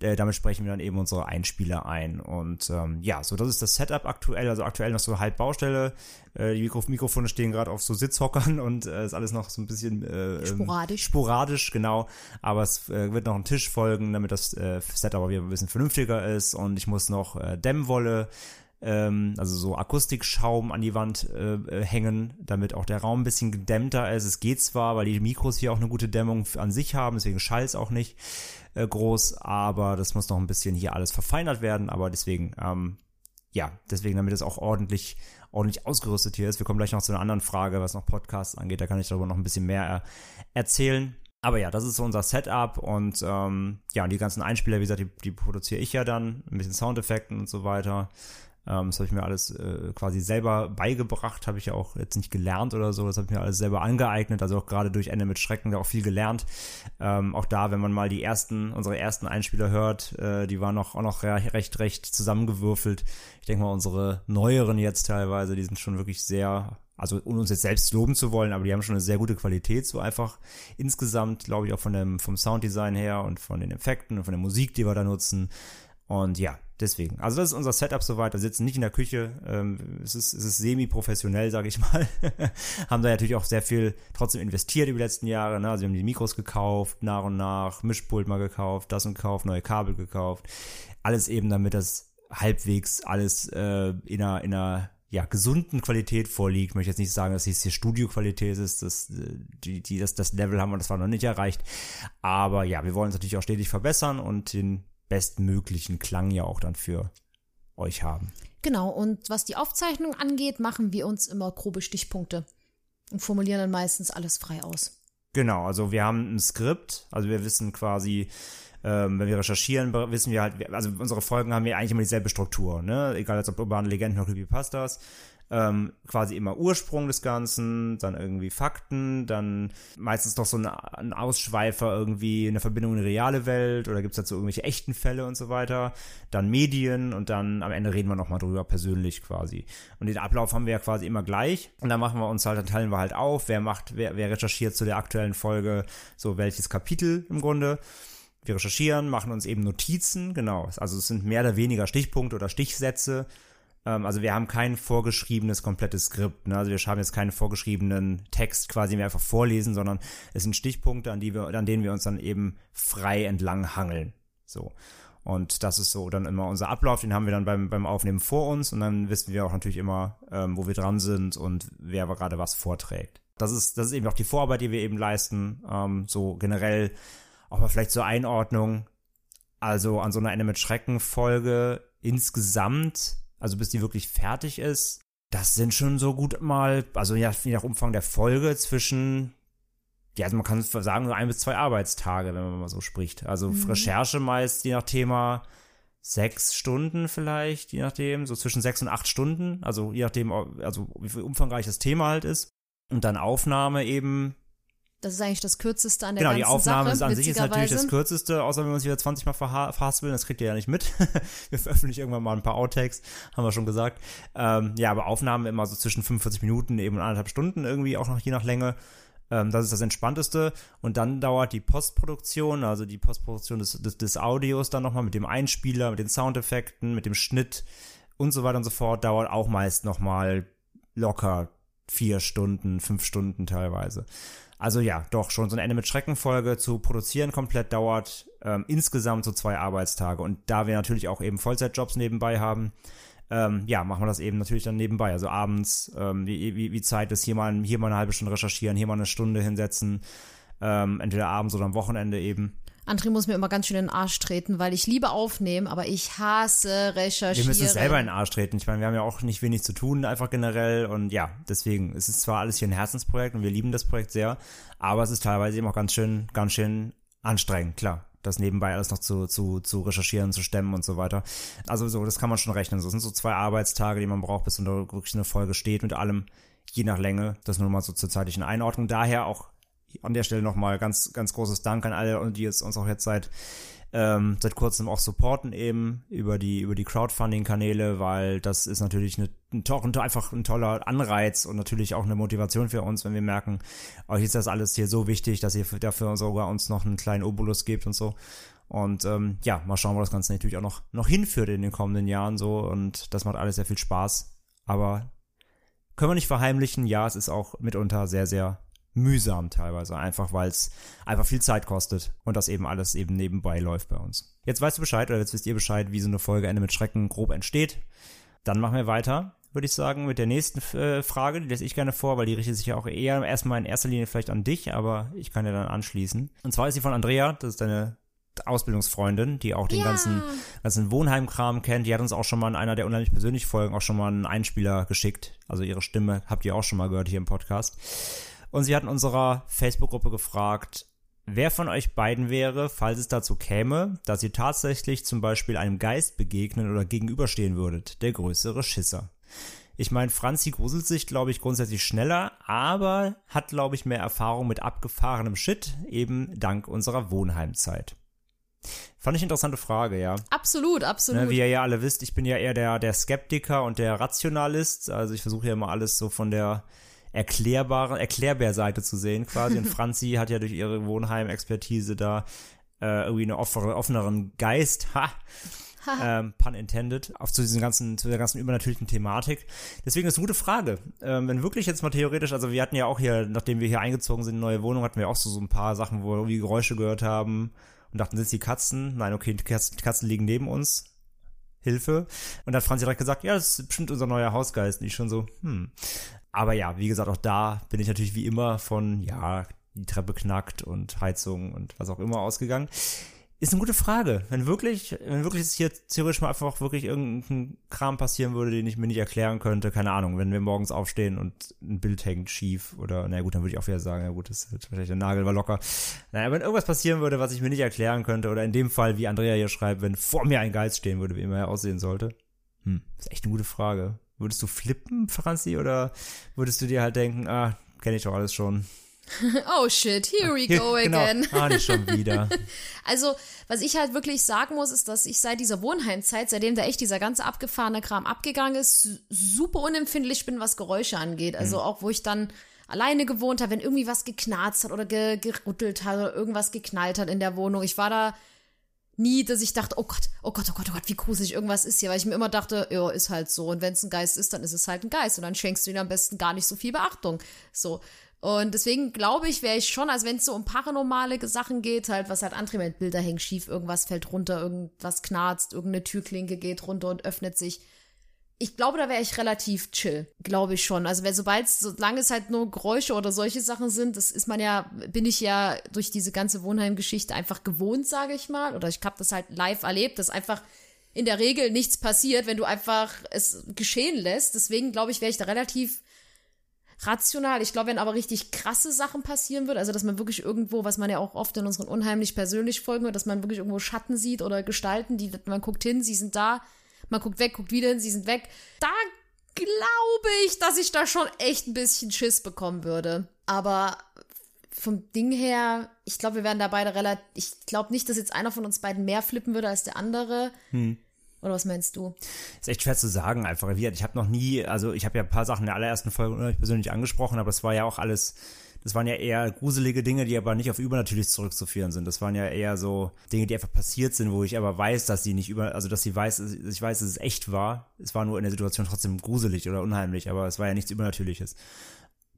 Äh, damit sprechen wir dann eben unsere Einspieler ein. Und ähm, ja, so das ist das Setup aktuell, also aktuell noch so halb Baustelle. Äh, die Mikro Mikrofone stehen gerade auf so Sitzhockern und äh, ist alles noch so ein bisschen äh, ähm, Sporadisch. Sporadisch, genau. Aber es äh, wird noch ein Tisch folgen, damit das äh, Setup aber wieder ein bisschen vernünftiger ist. Und ich muss noch äh, Dämmwolle ähm, also so Akustikschaum an die Wand äh, äh, hängen, damit auch der Raum ein bisschen gedämmter ist. Es geht zwar, weil die Mikros hier auch eine gute Dämmung an sich haben, deswegen schallt es auch nicht äh, groß, aber das muss noch ein bisschen hier alles verfeinert werden, aber deswegen, ähm, ja, deswegen, damit es auch ordentlich, ordentlich ausgerüstet hier ist. Wir kommen gleich noch zu einer anderen Frage, was noch Podcasts angeht, da kann ich darüber noch ein bisschen mehr äh, erzählen. Aber ja, das ist so unser Setup und ähm, ja, und die ganzen Einspieler, wie gesagt, die, die produziere ich ja dann, ein bisschen Soundeffekten und so weiter. Ähm, das habe ich mir alles äh, quasi selber beigebracht, habe ich ja auch jetzt nicht gelernt oder so, das habe ich mir alles selber angeeignet, also auch gerade durch Ende mit Schrecken da auch viel gelernt. Ähm, auch da, wenn man mal die ersten, unsere ersten Einspieler hört, äh, die waren noch, auch noch recht, recht zusammengewürfelt. Ich denke mal, unsere neueren jetzt teilweise, die sind schon wirklich sehr also um uns jetzt selbst loben zu wollen, aber die haben schon eine sehr gute Qualität, so einfach insgesamt, glaube ich, auch von dem, vom Sounddesign her und von den Effekten und von der Musik, die wir da nutzen. Und ja, deswegen. Also das ist unser Setup soweit. Wir sitzen nicht in der Küche. Ähm, es ist, es ist semi-professionell, sage ich mal. haben da natürlich auch sehr viel trotzdem investiert über die letzten Jahre. Ne? Also wir haben die Mikros gekauft, nach und nach, Mischpult mal gekauft, das und gekauft, neue Kabel gekauft. Alles eben, damit das halbwegs alles äh, in einer, in einer ja, gesunden Qualität vorliegt. Ich möchte jetzt nicht sagen, dass es hier Studioqualität ist, das, äh, die, die, das, das Level haben wir, das war noch nicht erreicht. Aber ja, wir wollen es natürlich auch stetig verbessern und den bestmöglichen Klang ja auch dann für euch haben. Genau, und was die Aufzeichnung angeht, machen wir uns immer grobe Stichpunkte und formulieren dann meistens alles frei aus. Genau, also wir haben ein Skript, also wir wissen quasi, ähm, wenn wir recherchieren, wissen wir halt, also unsere Folgen haben ja eigentlich immer dieselbe Struktur, ne? Egal ob urbane Legenden oder Creepypastas ähm, quasi immer Ursprung des Ganzen, dann irgendwie Fakten, dann meistens noch so ein, ein Ausschweifer irgendwie eine Verbindung in die reale Welt oder gibt es dazu irgendwelche echten Fälle und so weiter, dann Medien und dann am Ende reden wir nochmal drüber persönlich quasi. Und den Ablauf haben wir ja quasi immer gleich und dann machen wir uns halt, dann teilen wir halt auf, wer macht, wer, wer recherchiert zu der aktuellen Folge, so welches Kapitel im Grunde. Wir recherchieren, machen uns eben Notizen, genau. Also es sind mehr oder weniger Stichpunkte oder Stichsätze, also wir haben kein vorgeschriebenes komplettes Skript. Ne? Also wir haben jetzt keinen vorgeschriebenen Text quasi mehr einfach vorlesen, sondern es sind Stichpunkte, an, die wir, an denen wir uns dann eben frei entlang hangeln. So. Und das ist so dann immer unser Ablauf, den haben wir dann beim, beim Aufnehmen vor uns und dann wissen wir auch natürlich immer, ähm, wo wir dran sind und wer gerade was vorträgt. Das ist, das ist eben auch die Vorarbeit, die wir eben leisten. Ähm, so generell auch mal vielleicht zur Einordnung. Also an so einer Ende mit Schrecken Folge insgesamt also bis die wirklich fertig ist, das sind schon so gut mal, also je nach Umfang der Folge zwischen, ja, also man kann sagen, so ein bis zwei Arbeitstage, wenn man mal so spricht. Also mhm. Recherche meist, je nach Thema, sechs Stunden vielleicht, je nachdem, so zwischen sechs und acht Stunden, also je nachdem, also wie umfangreich das Thema halt ist. Und dann Aufnahme eben das ist eigentlich das Kürzeste an der genau, ganzen Sache. Genau, die Aufnahme Sache, an sich ist natürlich das Kürzeste, außer wenn wir uns wieder 20 Mal verhaspeln, das kriegt ihr ja nicht mit. wir veröffentlichen irgendwann mal ein paar Outtakes, haben wir schon gesagt. Ähm, ja, aber Aufnahmen immer so zwischen 45 Minuten, eben anderthalb Stunden irgendwie, auch noch je nach Länge. Ähm, das ist das Entspannteste. Und dann dauert die Postproduktion, also die Postproduktion des, des, des Audios dann nochmal mit dem Einspieler, mit den Soundeffekten, mit dem Schnitt und so weiter und so fort, dauert auch meist nochmal locker vier Stunden, fünf Stunden teilweise. Also ja, doch schon so ein Ende mit Schreckenfolge zu produzieren komplett dauert ähm, insgesamt so zwei Arbeitstage. Und da wir natürlich auch eben Vollzeitjobs nebenbei haben, ähm, ja, machen wir das eben natürlich dann nebenbei. Also abends, ähm, wie, wie, wie Zeit ist, hier mal, hier mal eine halbe Stunde recherchieren, hier mal eine Stunde hinsetzen, ähm, entweder abends oder am Wochenende eben. André muss mir immer ganz schön in den Arsch treten, weil ich liebe aufnehmen, aber ich hasse recherchieren. Wir müssen selber in den Arsch treten. Ich meine, wir haben ja auch nicht wenig zu tun, einfach generell. Und ja, deswegen, es ist zwar alles hier ein Herzensprojekt und wir lieben das Projekt sehr, aber es ist teilweise eben auch ganz schön, ganz schön anstrengend, klar das nebenbei alles noch zu, zu, zu recherchieren, zu stemmen und so weiter. Also so, das kann man schon rechnen. So, das sind so zwei Arbeitstage, die man braucht, bis unter wirklich eine Folge steht mit allem, je nach Länge. Das nur mal so zur zeitlichen Einordnung. Daher auch an der Stelle nochmal ganz, ganz großes Dank an alle, die jetzt uns auch jetzt seit ähm, seit kurzem auch supporten eben über die über die Crowdfunding-Kanäle, weil das ist natürlich eine, ein, ein, einfach ein toller Anreiz und natürlich auch eine Motivation für uns, wenn wir merken, euch ist das alles hier so wichtig, dass ihr dafür sogar uns noch einen kleinen Obolus gebt und so. Und ähm, ja, mal schauen, wo das Ganze natürlich auch noch, noch hinführt in den kommenden Jahren so. Und das macht alles sehr viel Spaß. Aber können wir nicht verheimlichen, ja, es ist auch mitunter sehr, sehr mühsam teilweise, einfach weil es einfach viel Zeit kostet und das eben alles eben nebenbei läuft bei uns. Jetzt weißt du Bescheid oder jetzt wisst ihr Bescheid, wie so eine Folge Ende mit Schrecken grob entsteht. Dann machen wir weiter, würde ich sagen, mit der nächsten äh, Frage, die lese ich gerne vor, weil die richtet sich ja auch eher erstmal in erster Linie vielleicht an dich, aber ich kann ja dann anschließen. Und zwar ist sie von Andrea, das ist deine Ausbildungsfreundin, die auch den ja. ganzen, ganzen Wohnheimkram kennt. Die hat uns auch schon mal in einer der unheimlich persönlichen Folgen auch schon mal einen Einspieler geschickt. Also ihre Stimme habt ihr auch schon mal gehört hier im Podcast. Und sie hat in unserer Facebook-Gruppe gefragt, wer von euch beiden wäre, falls es dazu käme, dass ihr tatsächlich zum Beispiel einem Geist begegnen oder gegenüberstehen würdet, der größere Schisser. Ich meine, Franzi gruselt sich, glaube ich, grundsätzlich schneller, aber hat, glaube ich, mehr Erfahrung mit abgefahrenem Shit, eben dank unserer Wohnheimzeit. Fand ich interessante Frage, ja. Absolut, absolut. Ne, wie ihr ja alle wisst, ich bin ja eher der, der Skeptiker und der Rationalist. Also ich versuche ja immer alles so von der erklärbare, Erklärbär-Seite zu sehen quasi. Und Franzi hat ja durch ihre Wohnheim-Expertise da äh, irgendwie einen offeneren, offeneren Geist. Ha! ähm, pun intended, auf zu diesen ganzen, zu der ganzen übernatürlichen Thematik. Deswegen ist eine gute Frage. Ähm, wenn wirklich jetzt mal theoretisch, also wir hatten ja auch hier, nachdem wir hier eingezogen sind in eine neue Wohnung, hatten wir auch so, so ein paar Sachen, wo wir irgendwie Geräusche gehört haben und dachten, sind es die Katzen? Nein, okay, die Katzen, die Katzen liegen neben uns. Hilfe. Und dann hat Franzi direkt gesagt, ja, das ist bestimmt unser neuer Hausgeist. Und ich schon so, hm. Aber ja, wie gesagt, auch da bin ich natürlich wie immer von, ja, die Treppe knackt und Heizung und was auch immer ausgegangen. Ist eine gute Frage. Wenn wirklich, wenn wirklich jetzt hier theoretisch mal einfach wirklich irgendein Kram passieren würde, den ich mir nicht erklären könnte, keine Ahnung, wenn wir morgens aufstehen und ein Bild hängt schief oder, na gut, dann würde ich auch wieder sagen, ja gut, das ist vielleicht der Nagel war locker. Naja, wenn irgendwas passieren würde, was ich mir nicht erklären könnte oder in dem Fall, wie Andrea hier schreibt, wenn vor mir ein Geist stehen würde, wie immer er aussehen sollte. Hm, ist echt eine gute Frage. Würdest du flippen, Franzi, oder würdest du dir halt denken, ah, kenne ich doch alles schon? oh shit, here we go genau. again. Ah, nicht schon wieder. also, was ich halt wirklich sagen muss, ist, dass ich seit dieser Wohnheimzeit, seitdem da echt dieser ganze abgefahrene Kram abgegangen ist, super unempfindlich bin, was Geräusche angeht. Also mhm. auch, wo ich dann alleine gewohnt habe, wenn irgendwie was geknarzt hat oder ge gerüttelt hat oder irgendwas geknallt hat in der Wohnung. Ich war da nie, dass ich dachte, oh Gott, oh Gott, oh Gott, oh Gott, wie gruselig irgendwas ist hier, weil ich mir immer dachte, ja, ist halt so. Und wenn es ein Geist ist, dann ist es halt ein Geist. Und dann schenkst du ihm am besten gar nicht so viel Beachtung. So. Und deswegen glaube ich, wäre ich schon, als wenn es so um paranormale Sachen geht, halt, was halt andere Bilder hängen schief, irgendwas fällt runter, irgendwas knarzt, irgendeine Türklinke geht runter und öffnet sich ich glaube, da wäre ich relativ chill, glaube ich schon. Also, sobald, solange es halt nur Geräusche oder solche Sachen sind, das ist man ja, bin ich ja durch diese ganze Wohnheimgeschichte einfach gewohnt, sage ich mal. Oder ich habe das halt live erlebt, dass einfach in der Regel nichts passiert, wenn du einfach es geschehen lässt. Deswegen glaube ich, wäre ich da relativ rational. Ich glaube, wenn aber richtig krasse Sachen passieren würden, also dass man wirklich irgendwo, was man ja auch oft in unseren unheimlich persönlich folgen wird, dass man wirklich irgendwo Schatten sieht oder Gestalten, die man guckt hin, sie sind da, man guckt weg, guckt wieder hin, sie sind weg. Da glaube ich, dass ich da schon echt ein bisschen Schiss bekommen würde. Aber vom Ding her, ich glaube, wir werden da beide relativ. Ich glaube nicht, dass jetzt einer von uns beiden mehr flippen würde als der andere. Hm. Oder was meinst du? Ist echt schwer zu sagen, einfach. Ich habe noch nie, also ich habe ja ein paar Sachen in der allerersten Folge persönlich angesprochen, aber es war ja auch alles das waren ja eher gruselige Dinge, die aber nicht auf übernatürlich zurückzuführen sind. Das waren ja eher so Dinge, die einfach passiert sind, wo ich aber weiß, dass sie nicht über, also dass sie weiß, ich weiß, dass es echt war. Es war nur in der Situation trotzdem gruselig oder unheimlich, aber es war ja nichts Übernatürliches.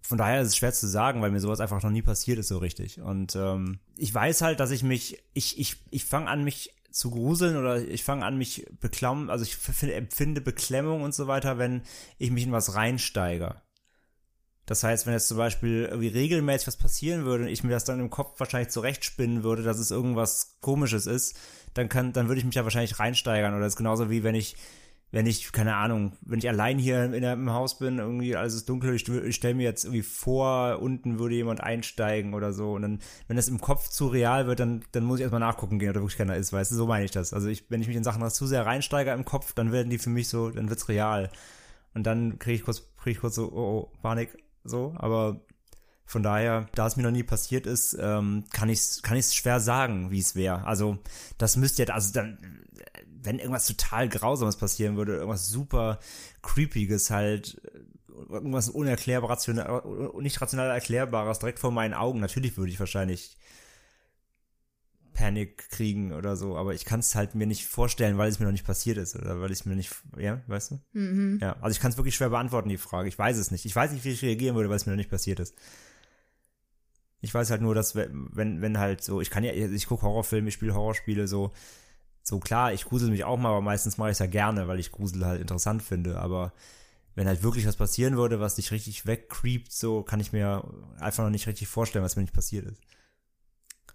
Von daher ist es schwer zu sagen, weil mir sowas einfach noch nie passiert ist so richtig. Und ähm, ich weiß halt, dass ich mich, ich, ich, ich fange an, mich zu gruseln oder ich fange an, mich beklammen, also ich empfinde Beklemmung und so weiter, wenn ich mich in was reinsteige. Das heißt, wenn jetzt zum Beispiel irgendwie regelmäßig was passieren würde und ich mir das dann im Kopf wahrscheinlich zurechtspinnen würde, dass es irgendwas komisches ist, dann kann, dann würde ich mich ja wahrscheinlich reinsteigern. Oder das ist genauso wie wenn ich, wenn ich, keine Ahnung, wenn ich allein hier in im Haus bin, irgendwie alles ist dunkel, ich, ich stelle mir jetzt irgendwie vor, unten würde jemand einsteigen oder so. Und dann, wenn das im Kopf zu real wird, dann, dann muss ich erstmal nachgucken gehen, ob da wirklich keiner ist, weißt du, so meine ich das. Also ich, wenn ich mich in Sachen zu sehr reinsteige im Kopf, dann werden die für mich so, dann wird's real. Und dann kriege ich kurz, kriege ich kurz so, oh, oh, Panik, so, aber von daher, da es mir noch nie passiert ist, ähm, kann ich es kann ich's schwer sagen, wie es wäre. Also das müsste ja, also dann, wenn irgendwas total Grausames passieren würde, irgendwas super Creepiges halt, irgendwas unerklärbar, rational, nicht rational erklärbares direkt vor meinen Augen, natürlich würde ich wahrscheinlich Panik kriegen oder so, aber ich kann es halt mir nicht vorstellen, weil es mir noch nicht passiert ist oder weil es mir nicht, ja, weißt du? Mhm. Ja, also ich kann es wirklich schwer beantworten, die Frage. Ich weiß es nicht. Ich weiß nicht, wie ich reagieren würde, weil es mir noch nicht passiert ist. Ich weiß halt nur, dass wenn, wenn halt so, ich kann ja, ich gucke Horrorfilme, ich spiele Horrorspiele, so, so klar, ich grusel mich auch mal, aber meistens mache ich es ja gerne, weil ich Grusel halt interessant finde, aber wenn halt wirklich was passieren würde, was dich richtig wegcreept, so kann ich mir einfach noch nicht richtig vorstellen, was mir nicht passiert ist.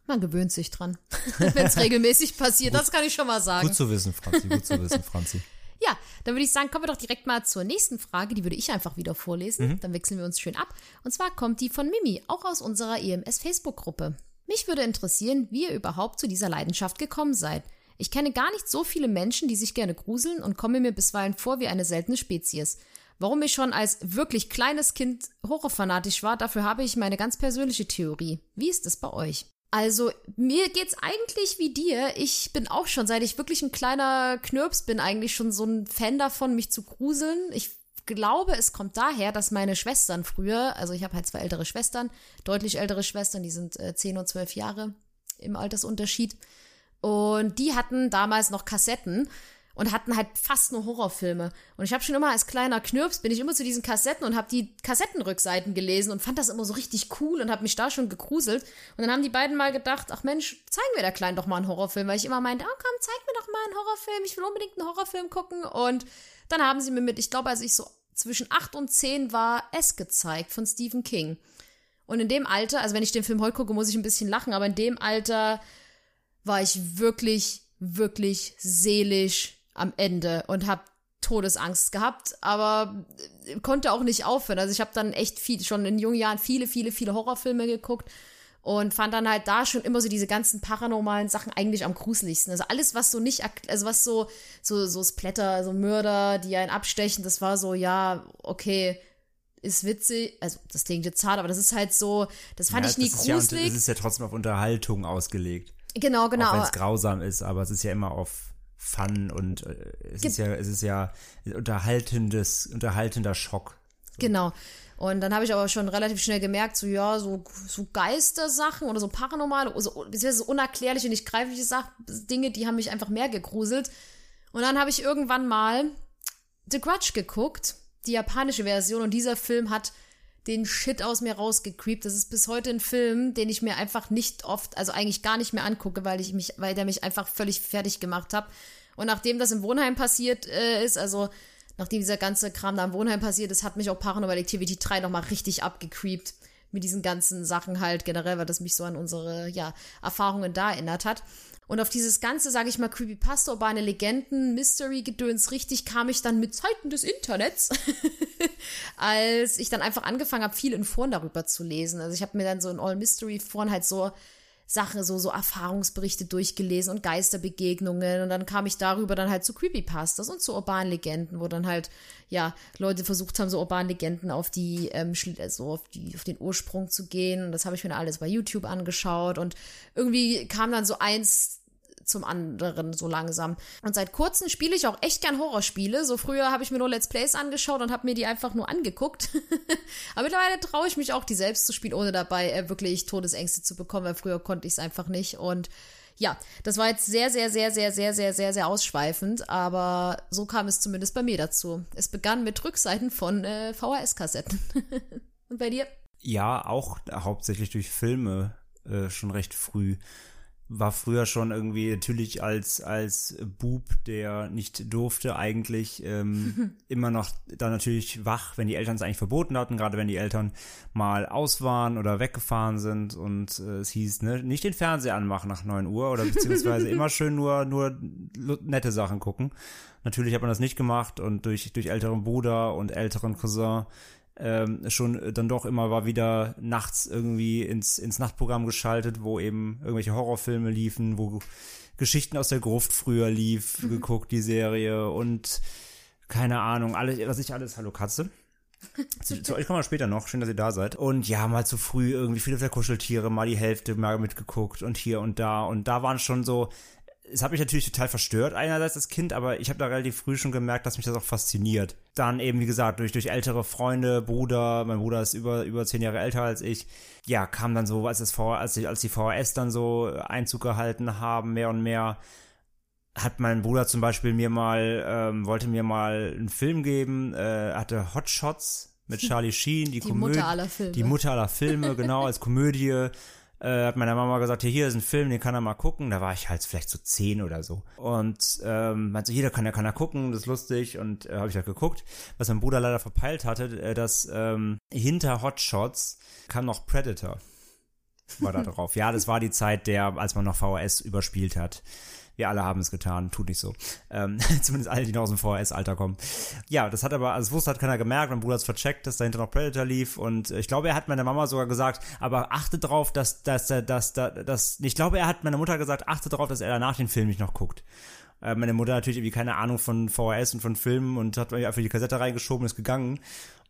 Man gewöhnt sich dran, wenn es regelmäßig passiert. Gut, das kann ich schon mal sagen. Gut zu wissen, Franzi. Gut zu wissen, Franzi. ja, dann würde ich sagen, kommen wir doch direkt mal zur nächsten Frage. Die würde ich einfach wieder vorlesen. Mhm. Dann wechseln wir uns schön ab. Und zwar kommt die von Mimi, auch aus unserer EMS Facebook-Gruppe. Mich würde interessieren, wie ihr überhaupt zu dieser Leidenschaft gekommen seid. Ich kenne gar nicht so viele Menschen, die sich gerne gruseln und komme mir bisweilen vor wie eine seltene Spezies. Warum ich schon als wirklich kleines Kind horrorfanatisch war, dafür habe ich meine ganz persönliche Theorie. Wie ist es bei euch? Also, mir geht's eigentlich wie dir. Ich bin auch schon, seit ich wirklich ein kleiner Knirps bin, eigentlich schon so ein Fan davon, mich zu gruseln. Ich glaube, es kommt daher, dass meine Schwestern früher, also ich habe halt zwei ältere Schwestern, deutlich ältere Schwestern, die sind äh, 10 und 12 Jahre im Altersunterschied. Und die hatten damals noch Kassetten und hatten halt fast nur Horrorfilme. Und ich habe schon immer als kleiner Knirps bin ich immer zu diesen Kassetten und habe die Kassettenrückseiten gelesen und fand das immer so richtig cool und habe mich da schon gegruselt. Und dann haben die beiden mal gedacht, ach Mensch, zeigen wir der Kleinen doch mal einen Horrorfilm, weil ich immer meinte, oh komm, zeig mir doch mal einen Horrorfilm, ich will unbedingt einen Horrorfilm gucken. Und dann haben sie mir mit, ich glaube, als ich so zwischen acht und zehn war, es gezeigt von Stephen King. Und in dem Alter, also wenn ich den Film heute gucke, muss ich ein bisschen lachen, aber in dem Alter war ich wirklich, wirklich seelisch am Ende und habe Todesangst gehabt, aber konnte auch nicht aufhören. Also ich habe dann echt viel, schon in jungen Jahren viele, viele, viele Horrorfilme geguckt und fand dann halt da schon immer so diese ganzen paranormalen Sachen eigentlich am gruseligsten. Also alles, was so nicht, also was so, so, so Splatter, so Mörder, die einen abstechen, das war so, ja, okay, ist witzig, also das klingt jetzt hart, aber das ist halt so, das fand ja, ich nie gruselig. Ja, es ist ja trotzdem auf Unterhaltung ausgelegt. Genau, genau. Auch wenn es grausam ist, aber es ist ja immer auf Fun und äh, es Ge ist ja, es ist ja unterhaltendes, unterhaltender Schock. So. Genau. Und dann habe ich aber schon relativ schnell gemerkt, so ja, so, so Geistersachen oder so paranormale, so, so unerklärliche, nicht greifliche Sachen, Dinge, die haben mich einfach mehr gegruselt. Und dann habe ich irgendwann mal The Grudge geguckt, die japanische Version, und dieser Film hat den Shit aus mir rausgecreept. Das ist bis heute ein Film, den ich mir einfach nicht oft, also eigentlich gar nicht mehr angucke, weil ich mich, weil der mich einfach völlig fertig gemacht hat. Und nachdem das im Wohnheim passiert äh, ist, also nachdem dieser ganze Kram da im Wohnheim passiert ist, hat mich auch Paranormal Activity 3 nochmal richtig abgecreept mit diesen ganzen Sachen halt generell, weil das mich so an unsere ja, Erfahrungen da erinnert hat. Und auf dieses ganze, sage ich mal, Creepypasta, urbane Legenden, Mystery-Gedöns richtig kam ich dann mit Zeiten des Internets, als ich dann einfach angefangen habe, viel in Foren darüber zu lesen. Also ich habe mir dann so in All-Mystery-Foren halt so Sachen, so, so Erfahrungsberichte durchgelesen und Geisterbegegnungen. Und dann kam ich darüber dann halt zu Creepypastas und zu urbanen Legenden, wo dann halt, ja, Leute versucht haben, so urbanen Legenden auf die, ähm, so auf die, auf den Ursprung zu gehen. Und das habe ich mir dann alles bei YouTube angeschaut. Und irgendwie kam dann so eins zum anderen so langsam. Und seit kurzem spiele ich auch echt gern Horrorspiele. So früher habe ich mir nur Let's Plays angeschaut und habe mir die einfach nur angeguckt. Aber mittlerweile traue ich mich auch, die selbst zu spielen, ohne dabei äh, wirklich Todesängste zu bekommen, weil früher konnte ich es einfach nicht. Und ja, das war jetzt sehr, sehr, sehr, sehr, sehr, sehr, sehr, sehr ausschweifend, aber so kam es zumindest bei mir dazu. Es begann mit Rückseiten von äh, VHS-Kassetten. Und bei dir? Ja, auch hauptsächlich durch Filme äh, schon recht früh. War früher schon irgendwie natürlich als, als Bub, der nicht durfte, eigentlich ähm, immer noch dann natürlich wach, wenn die Eltern es eigentlich verboten hatten, gerade wenn die Eltern mal aus waren oder weggefahren sind und äh, es hieß, ne, nicht den Fernseher anmachen nach 9 Uhr oder beziehungsweise immer schön nur, nur nette Sachen gucken. Natürlich hat man das nicht gemacht und durch, durch älteren Bruder und älteren Cousin ähm, schon dann doch immer war wieder nachts irgendwie ins, ins Nachtprogramm geschaltet, wo eben irgendwelche Horrorfilme liefen, wo Geschichten aus der Gruft früher lief, mhm. geguckt, die Serie und keine Ahnung, alles, was ich alles, hallo Katze. zu, zu, euch kommen wir später noch. Schön, dass ihr da seid. Und ja, mal zu früh irgendwie viele der Kuscheltiere, mal die Hälfte mal mitgeguckt und hier und da. Und da waren schon so es hat mich natürlich total verstört, einerseits als Kind, aber ich habe da relativ früh schon gemerkt, dass mich das auch fasziniert. Dann eben, wie gesagt, durch, durch ältere Freunde, Bruder, mein Bruder ist über, über zehn Jahre älter als ich, ja, kam dann so, als, das v, als, als die VHS dann so Einzug gehalten haben, mehr und mehr, hat mein Bruder zum Beispiel mir mal, ähm, wollte mir mal einen Film geben, äh, hatte Hot Shots mit Charlie Sheen, die, die Komödie. Mutter aller Filme. Die Mutter aller Filme, genau, als Komödie äh, hat meiner Mama gesagt, hier, hier ist ein Film, den kann er mal gucken. Da war ich halt vielleicht so zehn oder so. Und ähm, meinte jeder kann, der kann er gucken, das ist lustig. Und äh, habe ich halt geguckt. Was mein Bruder leider verpeilt hatte, äh, dass ähm, hinter Hotshots kam noch Predator. War da drauf. Ja, das war die Zeit, der, als man noch VHS überspielt hat. Wir alle haben es getan, tut nicht so. Ähm, zumindest alle, die noch aus dem VHS-Alter kommen. Ja, das hat aber, also das wusste hat keiner gemerkt, mein Bruder hat es vercheckt, dass dahinter noch Predator lief und ich glaube, er hat meiner Mama sogar gesagt, aber achte drauf, dass, dass, dass, dass, dass, ich glaube, er hat meiner Mutter gesagt, achte drauf, dass er danach den Film nicht noch guckt äh, meine Mutter natürlich irgendwie keine Ahnung von VHS und von Filmen und hat mir einfach die Kassette reingeschoben und ist gegangen.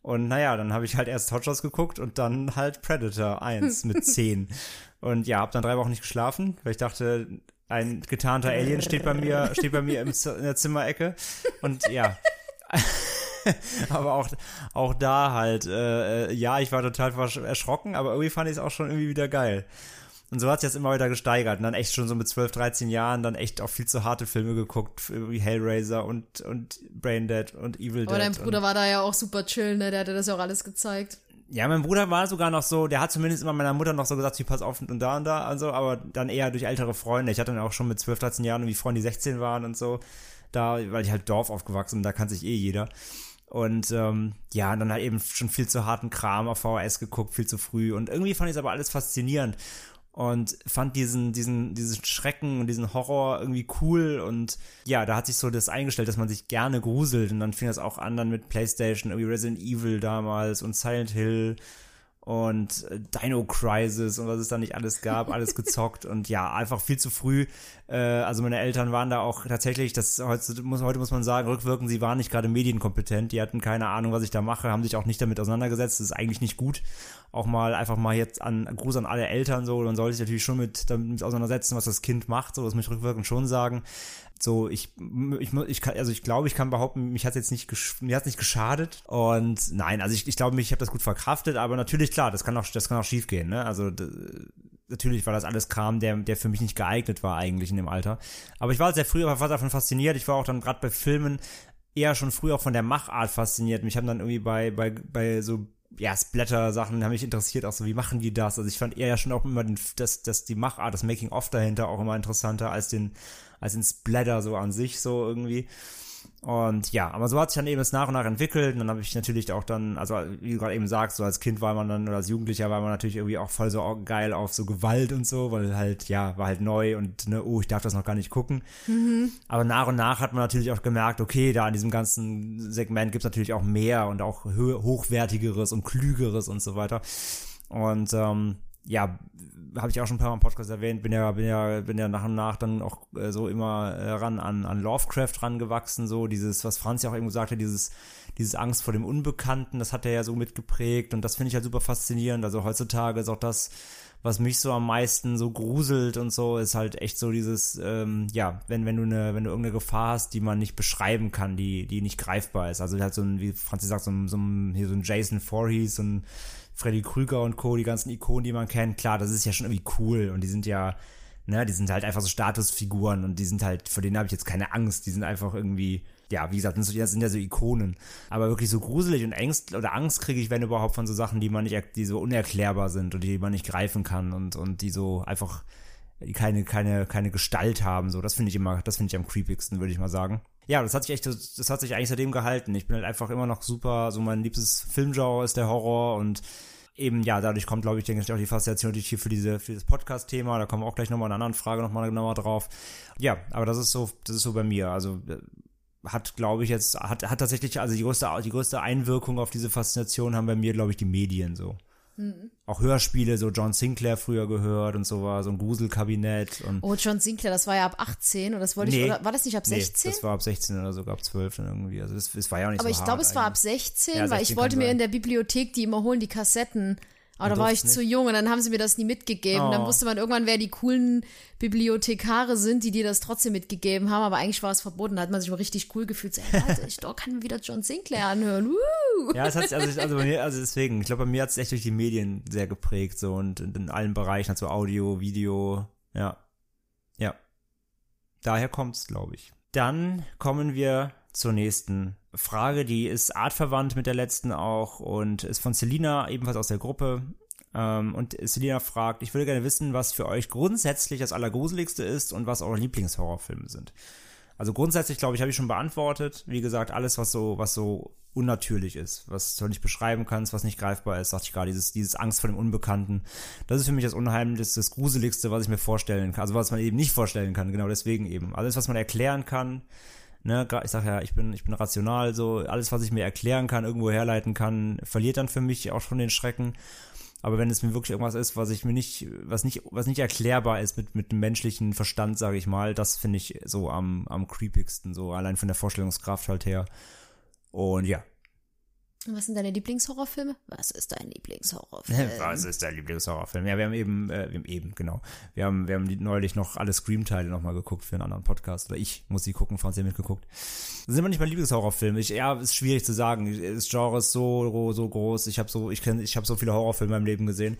Und naja, dann habe ich halt erst Hot Shots geguckt und dann halt Predator 1 mit 10. Und ja, hab dann drei Wochen nicht geschlafen, weil ich dachte, ein getarnter Alien steht bei mir, steht bei mir in der Zimmerecke. Und ja. aber auch, auch da halt, äh, äh, ja, ich war total erschrocken, aber irgendwie fand ich es auch schon irgendwie wieder geil. Und so hat sich das immer wieder gesteigert. Und dann echt schon so mit 12, 13 Jahren dann echt auch viel zu harte Filme geguckt, wie Hellraiser und, und Braindead und Evil Dead. Aber dein Bruder war da ja auch super chill, ne? Der hatte das ja auch alles gezeigt. Ja, mein Bruder war sogar noch so, der hat zumindest immer meiner Mutter noch so gesagt, sie pass auf und da und da und so, aber dann eher durch ältere Freunde. Ich hatte dann auch schon mit 12, 13 Jahren irgendwie Freunde, die 16 waren und so, da, weil ich halt Dorf aufgewachsen bin, da kann sich eh jeder. Und ähm, ja, dann halt eben schon viel zu harten Kram auf VHS geguckt, viel zu früh. Und irgendwie fand ich es aber alles faszinierend und fand diesen, diesen, diesen Schrecken und diesen Horror irgendwie cool und ja, da hat sich so das eingestellt, dass man sich gerne gruselt und dann fing das auch an dann mit Playstation, irgendwie Resident Evil damals und Silent Hill und äh, Dino Crisis und was es da nicht alles gab, alles gezockt und ja, einfach viel zu früh. Äh, also meine Eltern waren da auch tatsächlich, das heute muss, heute muss man sagen, rückwirkend, sie waren nicht gerade medienkompetent, die hatten keine Ahnung, was ich da mache, haben sich auch nicht damit auseinandergesetzt, das ist eigentlich nicht gut. Auch mal einfach mal jetzt an Gruß an alle Eltern so, man sollte sich natürlich schon mit damit auseinandersetzen, was das Kind macht, so das muss ich rückwirkend schon sagen so ich ich ich kann also ich glaube ich kann behaupten mich hat jetzt nicht mir hat nicht geschadet. Und nein also ich, ich glaube ich habe das gut verkraftet. Aber natürlich klar das kann auch das kann auch schief gehen ne? Also natürlich war das alles Kram der der für mich nicht geeignet war eigentlich in dem Alter. Aber ich war sehr früh aber davon fasziniert. Ich war auch dann gerade bei Filmen eher schon früh auch von der Machart fasziniert. Mich haben dann irgendwie bei bei bei so ja, Splatter-Sachen haben mich interessiert, auch so, wie machen die das? Also ich fand eher ja schon auch immer den, das, das, die Machart, das Making-of dahinter auch immer interessanter als den, als ein Splatter so an sich so irgendwie. Und ja, aber so hat sich dann eben es nach und nach entwickelt. Und dann habe ich natürlich auch dann, also wie du gerade eben sagst, so als Kind war man dann oder als Jugendlicher war man natürlich irgendwie auch voll so geil auf so Gewalt und so, weil halt, ja, war halt neu und ne, oh, ich darf das noch gar nicht gucken. Mhm. Aber nach und nach hat man natürlich auch gemerkt, okay, da in diesem ganzen Segment gibt es natürlich auch mehr und auch hochwertigeres und klügeres und so weiter. Und ähm, ja, habe ich auch schon ein paar Mal im Podcast erwähnt, bin ja, bin ja, bin ja nach und nach dann auch äh, so immer äh, ran an, an Lovecraft rangewachsen, so dieses, was Franz ja auch gesagt hat, dieses, dieses Angst vor dem Unbekannten, das hat er ja so mitgeprägt und das finde ich halt super faszinierend. Also heutzutage ist auch das, was mich so am meisten so gruselt und so, ist halt echt so dieses, ähm, ja, wenn, wenn du eine, wenn du irgendeine Gefahr hast, die man nicht beschreiben kann, die, die nicht greifbar ist. Also halt so ein, wie Franzi sagt, so ein, so ein, hier so ein Jason Voorhees, so Freddy Krüger und Co., die ganzen Ikonen, die man kennt, klar, das ist ja schon irgendwie cool und die sind ja, ne, die sind halt einfach so Statusfiguren und die sind halt, vor denen habe ich jetzt keine Angst, die sind einfach irgendwie, ja, wie gesagt, das sind ja so Ikonen. Aber wirklich so gruselig und Angst oder Angst kriege ich, wenn überhaupt, von so Sachen, die man nicht, die so unerklärbar sind und die man nicht greifen kann und, und die so einfach keine, keine, keine Gestalt haben. So, das finde ich immer, das finde ich am creepigsten, würde ich mal sagen. Ja, das hat sich echt, das hat sich eigentlich seitdem gehalten. Ich bin halt einfach immer noch super, so mein liebstes Filmgenre ist der Horror und eben, ja, dadurch kommt, glaube ich, denke ich, auch die Faszination die hier für diese, für das Podcast-Thema. Da kommen wir auch gleich nochmal in einer anderen Frage nochmal genauer drauf. Ja, aber das ist so, das ist so bei mir. Also, äh, hat, glaube ich, jetzt, hat, hat tatsächlich, also die größte, die größte Einwirkung auf diese Faszination haben bei mir, glaube ich, die Medien so. Mhm. Auch Hörspiele, so John Sinclair früher gehört und so war, so ein Gruselkabinett und. Oh, John Sinclair, das war ja ab 18 oder das wollte nee, ich, oder war das nicht ab 16? Nee, das war ab 16 oder sogar ab 12 dann irgendwie. Also das, das war ja auch nicht Aber so ich glaube, es war ab 16, ja, 16 weil ich wollte mir in der Bibliothek die immer holen, die Kassetten. Aber da war ich nicht. zu jung und dann haben sie mir das nie mitgegeben. Oh. Dann wusste man irgendwann, wer die coolen Bibliothekare sind, die dir das trotzdem mitgegeben haben. Aber eigentlich war es verboten. Da hat man sich mal richtig cool gefühlt. So, ey, Leute, ich doch, kann mir wieder John Sinclair anhören. Woo! Ja, es hat sich, also, also, bei mir, also deswegen, ich glaube, bei mir hat es echt durch die Medien sehr geprägt. So und, und in allen Bereichen, also Audio, Video, ja. Ja. Daher kommt's, glaube ich. Dann kommen wir zur nächsten Frage, die ist artverwandt mit der letzten auch und ist von Selina, ebenfalls aus der Gruppe. Ähm, und Selina fragt, ich würde gerne wissen, was für euch grundsätzlich das Allergruseligste ist und was eure Lieblingshorrorfilme sind. Also grundsätzlich, glaube ich, habe ich schon beantwortet. Wie gesagt, alles, was so, was so unnatürlich ist, was du nicht beschreiben kannst, was nicht greifbar ist, sagte ich gerade, dieses, dieses Angst vor dem Unbekannten. Das ist für mich das Unheimlichste, das Gruseligste, was ich mir vorstellen kann. Also was man eben nicht vorstellen kann, genau deswegen eben. Alles, was man erklären kann, ne, ich sag ja, ich bin, ich bin rational, so alles, was ich mir erklären kann, irgendwo herleiten kann, verliert dann für mich auch schon den Schrecken. Aber wenn es mir wirklich irgendwas ist, was ich mir nicht, was nicht, was nicht erklärbar ist mit, mit dem menschlichen Verstand, sage ich mal, das finde ich so am, am creepigsten, so allein von der Vorstellungskraft halt her. Und ja, was sind deine Lieblingshorrorfilme? Was ist dein Lieblingshorrorfilm? Was ist dein Lieblingshorrorfilm? Ja, wir haben eben, äh, wir haben eben, genau. Wir haben, wir haben neulich noch alle Scream-Teile nochmal geguckt für einen anderen Podcast. Oder ich muss sie gucken, Franz hat mitgeguckt. Das sind aber nicht mein Lieblingshorrorfilm. Ich, ja, ist schwierig zu sagen. Das Genre ist so, so groß. Ich habe so, ich kenne, ich habe so viele Horrorfilme in meinem Leben gesehen.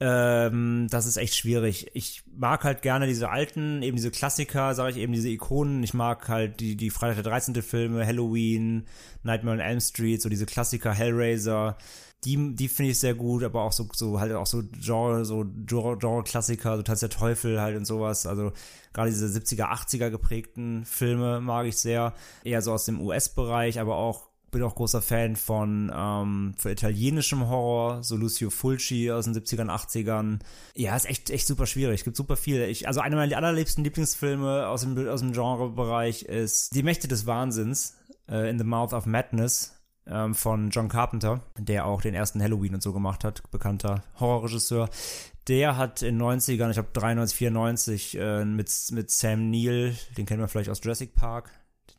Ähm, das ist echt schwierig. Ich mag halt gerne diese alten, eben diese Klassiker, sage ich eben, diese Ikonen. Ich mag halt die, die Freitag der 13. Filme, Halloween, Nightmare on Elm Street, so diese Klassiker, Hellraiser. Die, die finde ich sehr gut, aber auch so, so halt auch so Genre, so Genre-Klassiker, so Tanz der Teufel halt und sowas. Also gerade diese 70er, 80er geprägten Filme mag ich sehr. Eher so aus dem US-Bereich, aber auch bin auch großer Fan von ähm, für italienischem Horror, so Lucio Fulci aus den 70ern, 80ern. Ja, ist echt, echt super schwierig. Es gibt super viele. Ich, also einer meiner allerliebsten Lieblingsfilme aus dem, aus dem Genrebereich ist Die Mächte des Wahnsinns, äh, In the Mouth of Madness ähm, von John Carpenter, der auch den ersten Halloween und so gemacht hat, bekannter Horrorregisseur. Der hat in 90ern, ich glaube 93, 94, äh, mit, mit Sam Neill, den kennen wir vielleicht aus Jurassic Park,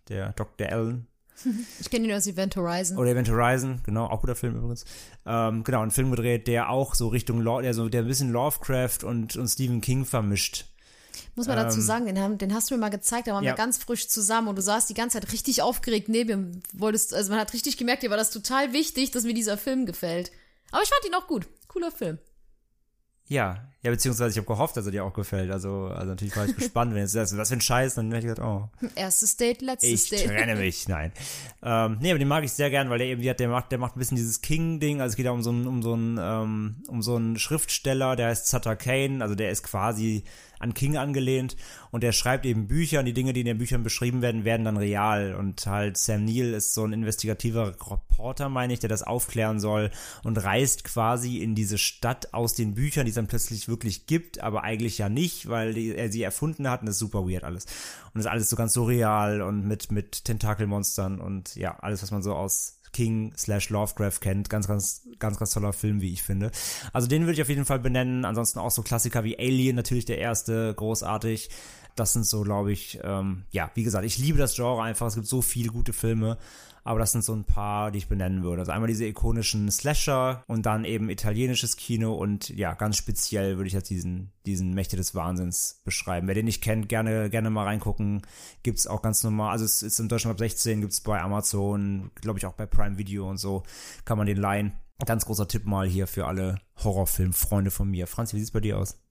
der Dr. Allen, Ich kenne ihn aus Event Horizon. Oder Event Horizon, genau, auch guter Film übrigens. Ähm, genau, einen Film gedreht, der auch so Richtung, der so, der ein bisschen Lovecraft und, und Stephen King vermischt. Muss man dazu ähm, sagen, den, haben, den hast du mir mal gezeigt, da waren ja. wir ganz frisch zusammen und du saßt die ganze Zeit richtig aufgeregt neben mir. Wolltest, also man hat richtig gemerkt, dir war das total wichtig, dass mir dieser Film gefällt. Aber ich fand ihn auch gut. Cooler Film. Ja, ja, beziehungsweise ich habe gehofft, dass er dir auch gefällt. Also, also natürlich war ich gespannt, wenn jetzt also das für ein Scheiß, dann hätte ich gesagt, oh. Erstes Date, letztes ich Date. Ich trenne mich, nein. ähm, nee, aber den mag ich sehr gern, weil der eben, der macht, der macht ein bisschen dieses King-Ding. Also es geht ja um so einen, um so einen, ähm, um so einen Schriftsteller, der heißt Sutter Kane. Also der ist quasi an King angelehnt und der schreibt eben Bücher und die Dinge, die in den Büchern beschrieben werden, werden dann real und halt Sam Neill ist so ein investigativer Reporter, meine ich, der das aufklären soll und reist quasi in diese Stadt aus den Büchern, die dann plötzlich wirklich gibt, aber eigentlich ja nicht, weil die, er sie erfunden hat und das ist super weird alles. Und das ist alles so ganz surreal und mit, mit Tentakelmonstern und ja, alles, was man so aus King slash Lovecraft kennt. Ganz, ganz, ganz, ganz toller Film, wie ich finde. Also den würde ich auf jeden Fall benennen. Ansonsten auch so Klassiker wie Alien, natürlich der erste, großartig. das sind so, glaube ich, ähm, ja, wie gesagt, ich liebe das Genre einfach. Es gibt so viele gute Filme, aber das sind so ein paar, die ich benennen würde. Also einmal diese ikonischen Slasher und dann eben italienisches Kino und ja, ganz speziell würde ich jetzt diesen, diesen Mächte des Wahnsinns beschreiben. Wer den nicht kennt, gerne, gerne mal reingucken. Gibt's auch ganz normal, also es ist in Deutschland ab 16, gibt's bei Amazon, glaube ich auch bei Prime Video und so, kann man den leihen. Ganz großer Tipp mal hier für alle Horrorfilmfreunde von mir. Franzi, wie sieht's bei dir aus?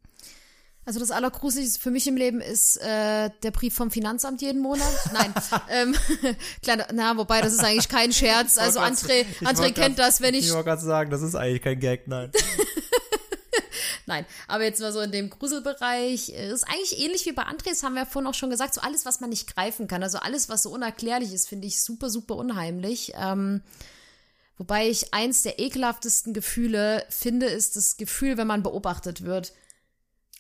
Also das Allergruseligste für mich im Leben ist äh, der Brief vom Finanzamt jeden Monat. Nein, ähm, klar, na, wobei das ist eigentlich kein Scherz. Also André, André kennt das, wenn ich... Ich wollte gerade sagen, das ist eigentlich kein Gag, nein. Nein, aber jetzt mal so in dem Gruselbereich, äh, ist eigentlich ähnlich wie bei Andres, haben wir ja vorhin auch schon gesagt, so alles, was man nicht greifen kann, also alles, was so unerklärlich ist, finde ich super, super unheimlich. Ähm, wobei ich eins der ekelhaftesten Gefühle finde, ist das Gefühl, wenn man beobachtet wird.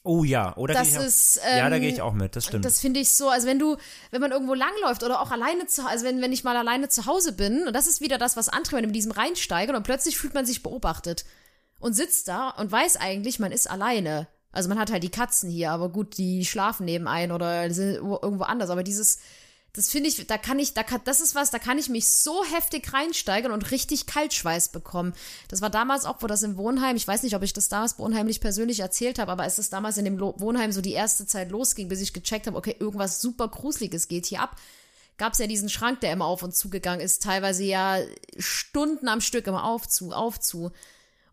Oh ja, oder Das auch, ist, Ja, da ähm, gehe ich auch mit, das stimmt. Das finde ich so, also wenn du, wenn man irgendwo langläuft oder auch alleine zu also wenn, wenn ich mal alleine zu Hause bin, und das ist wieder das, was andere mit diesem reinsteigern und plötzlich fühlt man sich beobachtet und sitzt da und weiß eigentlich, man ist alleine. Also man hat halt die Katzen hier, aber gut, die schlafen nebenein oder sind irgendwo anders. Aber dieses, das finde ich, da kann ich, da kann, das ist was, da kann ich mich so heftig reinsteigern und richtig Kaltschweiß bekommen. Das war damals auch, wo das im Wohnheim, ich weiß nicht, ob ich das damals bei Unheimlich persönlich erzählt habe, aber als es damals in dem Wohnheim so die erste Zeit losging, bis ich gecheckt habe, okay, irgendwas super Gruseliges geht hier ab, gab es ja diesen Schrank, der immer auf und zugegangen ist, teilweise ja Stunden am Stück immer auf zu, auf zu.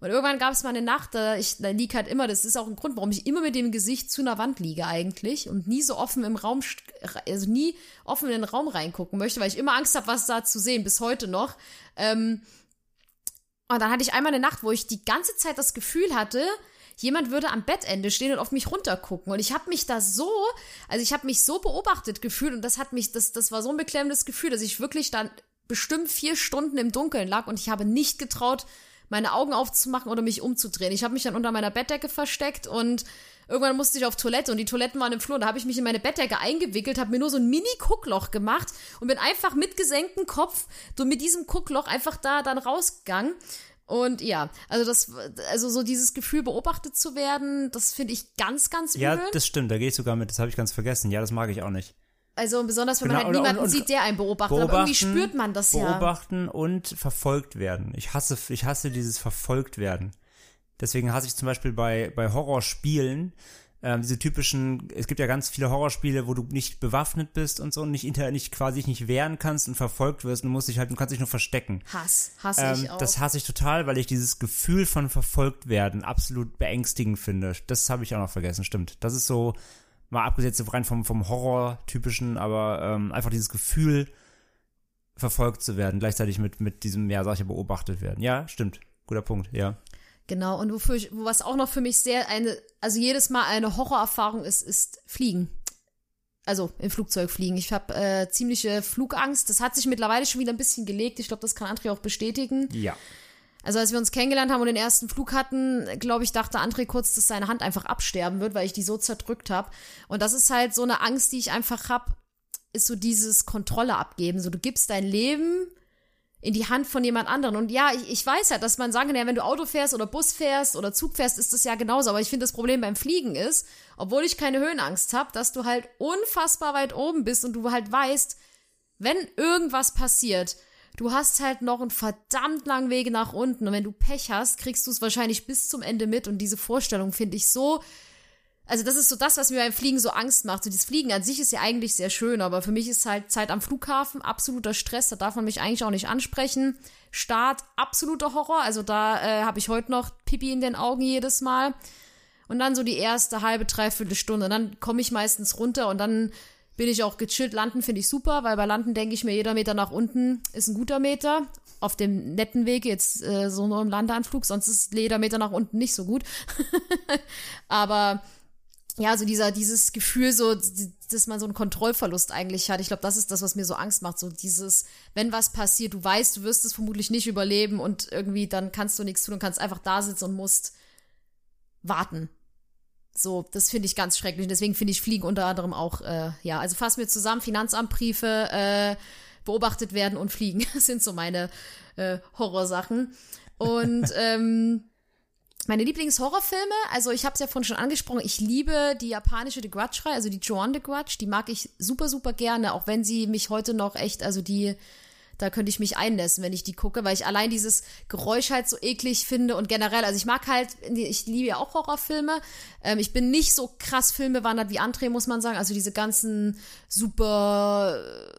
Und irgendwann gab es mal eine Nacht, da, ich, da lieg halt immer, das ist auch ein Grund, warum ich immer mit dem Gesicht zu einer Wand liege eigentlich und nie so offen im Raum, also nie offen in den Raum reingucken möchte, weil ich immer Angst habe, was da zu sehen, bis heute noch. Ähm, und dann hatte ich einmal eine Nacht, wo ich die ganze Zeit das Gefühl hatte, jemand würde am Bettende stehen und auf mich runtergucken. Und ich habe mich da so, also ich habe mich so beobachtet gefühlt und das hat mich, das, das war so ein beklemmendes Gefühl, dass ich wirklich dann bestimmt vier Stunden im Dunkeln lag und ich habe nicht getraut, meine Augen aufzumachen oder mich umzudrehen. Ich habe mich dann unter meiner Bettdecke versteckt und irgendwann musste ich auf Toilette und die Toiletten waren im Flur. Und da habe ich mich in meine Bettdecke eingewickelt, habe mir nur so ein Mini-Guckloch gemacht und bin einfach mit gesenktem Kopf so mit diesem Guckloch einfach da dann rausgegangen. Und ja, also das, also so dieses Gefühl, beobachtet zu werden, das finde ich ganz, ganz übel. ja, das stimmt, da gehe ich sogar mit, das habe ich ganz vergessen. Ja, das mag ich auch nicht. Also besonders, wenn Genau, man halt niemanden und- und- sieht, der einen beobachtet. Aber irgendwie spürt man das ja. Beobachten und verfolgt werden. Ich hasse, ich hasse dieses verfolgt werden. Deswegen hasse ich zum Beispiel bei, bei Horrorspielen, ähm, diese typischen, es gibt ja ganz viele Horrorspiele, wo du nicht bewaffnet bist und so und nicht, inter, nicht quasi dich nicht wehren kannst und verfolgt wirst und du musst dich halt, du kannst dich nur verstecken. Hass, hasse Ähm, ich auch. das hasse ich total, weil ich dieses Gefühl von verfolgt werden absolut beängstigend finde. Das habe ich auch noch vergessen, stimmt. Das ist so, mal abgesetzt rein vom, vom Horror-typischen, aber ähm, einfach dieses Gefühl, verfolgt zu werden, gleichzeitig mit, mit diesem, ja, sag ich beobachtet werden. Ja, stimmt. Guter Punkt, ja. Genau, und wofür ich, was auch noch für mich sehr eine, also jedes Mal eine Horrorerfahrung ist, ist Fliegen. Also im Flugzeug fliegen. Ich habe äh, ziemliche Flugangst. Das hat sich mittlerweile schon wieder ein bisschen gelegt. Ich glaube, das kann André auch bestätigen. Ja. Also als wir uns kennengelernt haben und den ersten Flug hatten, glaube ich, dachte André kurz, dass seine Hand einfach absterben wird, weil ich die so zerdrückt habe. Und das ist halt so eine Angst, die ich einfach habe, ist so dieses Kontrolle abgeben. So du gibst dein Leben in die Hand von jemand anderen. Und ja, ich, ich weiß ja, dass man sagen kann, ja, wenn du Auto fährst oder Bus fährst oder Zug fährst, ist das ja genauso. Aber ich finde, das Problem beim Fliegen ist, obwohl ich keine Höhenangst habe, dass du halt unfassbar weit oben bist und du halt weißt, wenn irgendwas passiert, du hast halt noch einen verdammt langen Weg nach unten. Und wenn du Pech hast, kriegst du es wahrscheinlich bis zum Ende mit. Und diese Vorstellung finde ich so also das ist so das, was mir beim Fliegen so Angst macht. So das Fliegen an sich ist ja eigentlich sehr schön, aber für mich ist halt Zeit am Flughafen absoluter Stress. Da darf man mich eigentlich auch nicht ansprechen. Start absoluter Horror. Also da äh, habe ich heute noch Pipi in den Augen jedes Mal. Und dann so die erste halbe, dreiviertel Stunde. Dann komme ich meistens runter und dann bin ich auch gechillt. Landen finde ich super, weil bei Landen denke ich mir, jeder Meter nach unten ist ein guter Meter. Auf dem netten Weg, jetzt äh, so nur im Landeanflug, sonst ist jeder Meter nach unten nicht so gut. Aber ja, so dieser, dieses Gefühl, so, dass man so einen Kontrollverlust eigentlich hat. Ich glaube, das ist das, was mir so Angst macht. So dieses, wenn was passiert, du weißt, du wirst es vermutlich nicht überleben und irgendwie dann kannst du nichts tun und kannst einfach da sitzen und musst warten. So, das finde ich ganz schrecklich. Und deswegen finde ich Fliegen unter anderem auch, äh, ja, also fassen wir zusammen, Finanzamtbriefe, äh, beobachtet werden und fliegen. Das sind so meine äh, Horrorsachen. Und ähm, Meine Lieblingshorrorfilme, also ich habe es ja vorhin schon angesprochen, ich liebe die japanische The Grudge-Reihe, also die Joan The Grudge, die mag ich super, super gerne, auch wenn sie mich heute noch echt, also die, da könnte ich mich einnässen, wenn ich die gucke, weil ich allein dieses Geräusch halt so eklig finde und generell, also ich mag halt, ich liebe ja auch Horrorfilme. Ähm, ich bin nicht so krass filmbewandert wie André, muss man sagen. Also diese ganzen super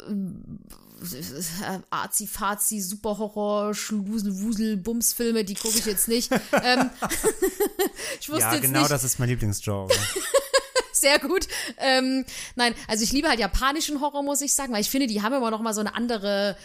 äh, Arzi-Fazi, Super-Horror, Schlusel, Wusel, Bums-Filme, die gucke ich jetzt nicht. ähm, ich wusste Ja, jetzt genau nicht, das ist mein Lieblingsgenre. sehr gut. Ähm, nein, also ich liebe halt japanischen Horror, muss ich sagen, weil ich finde, die haben immer noch mal so eine andere,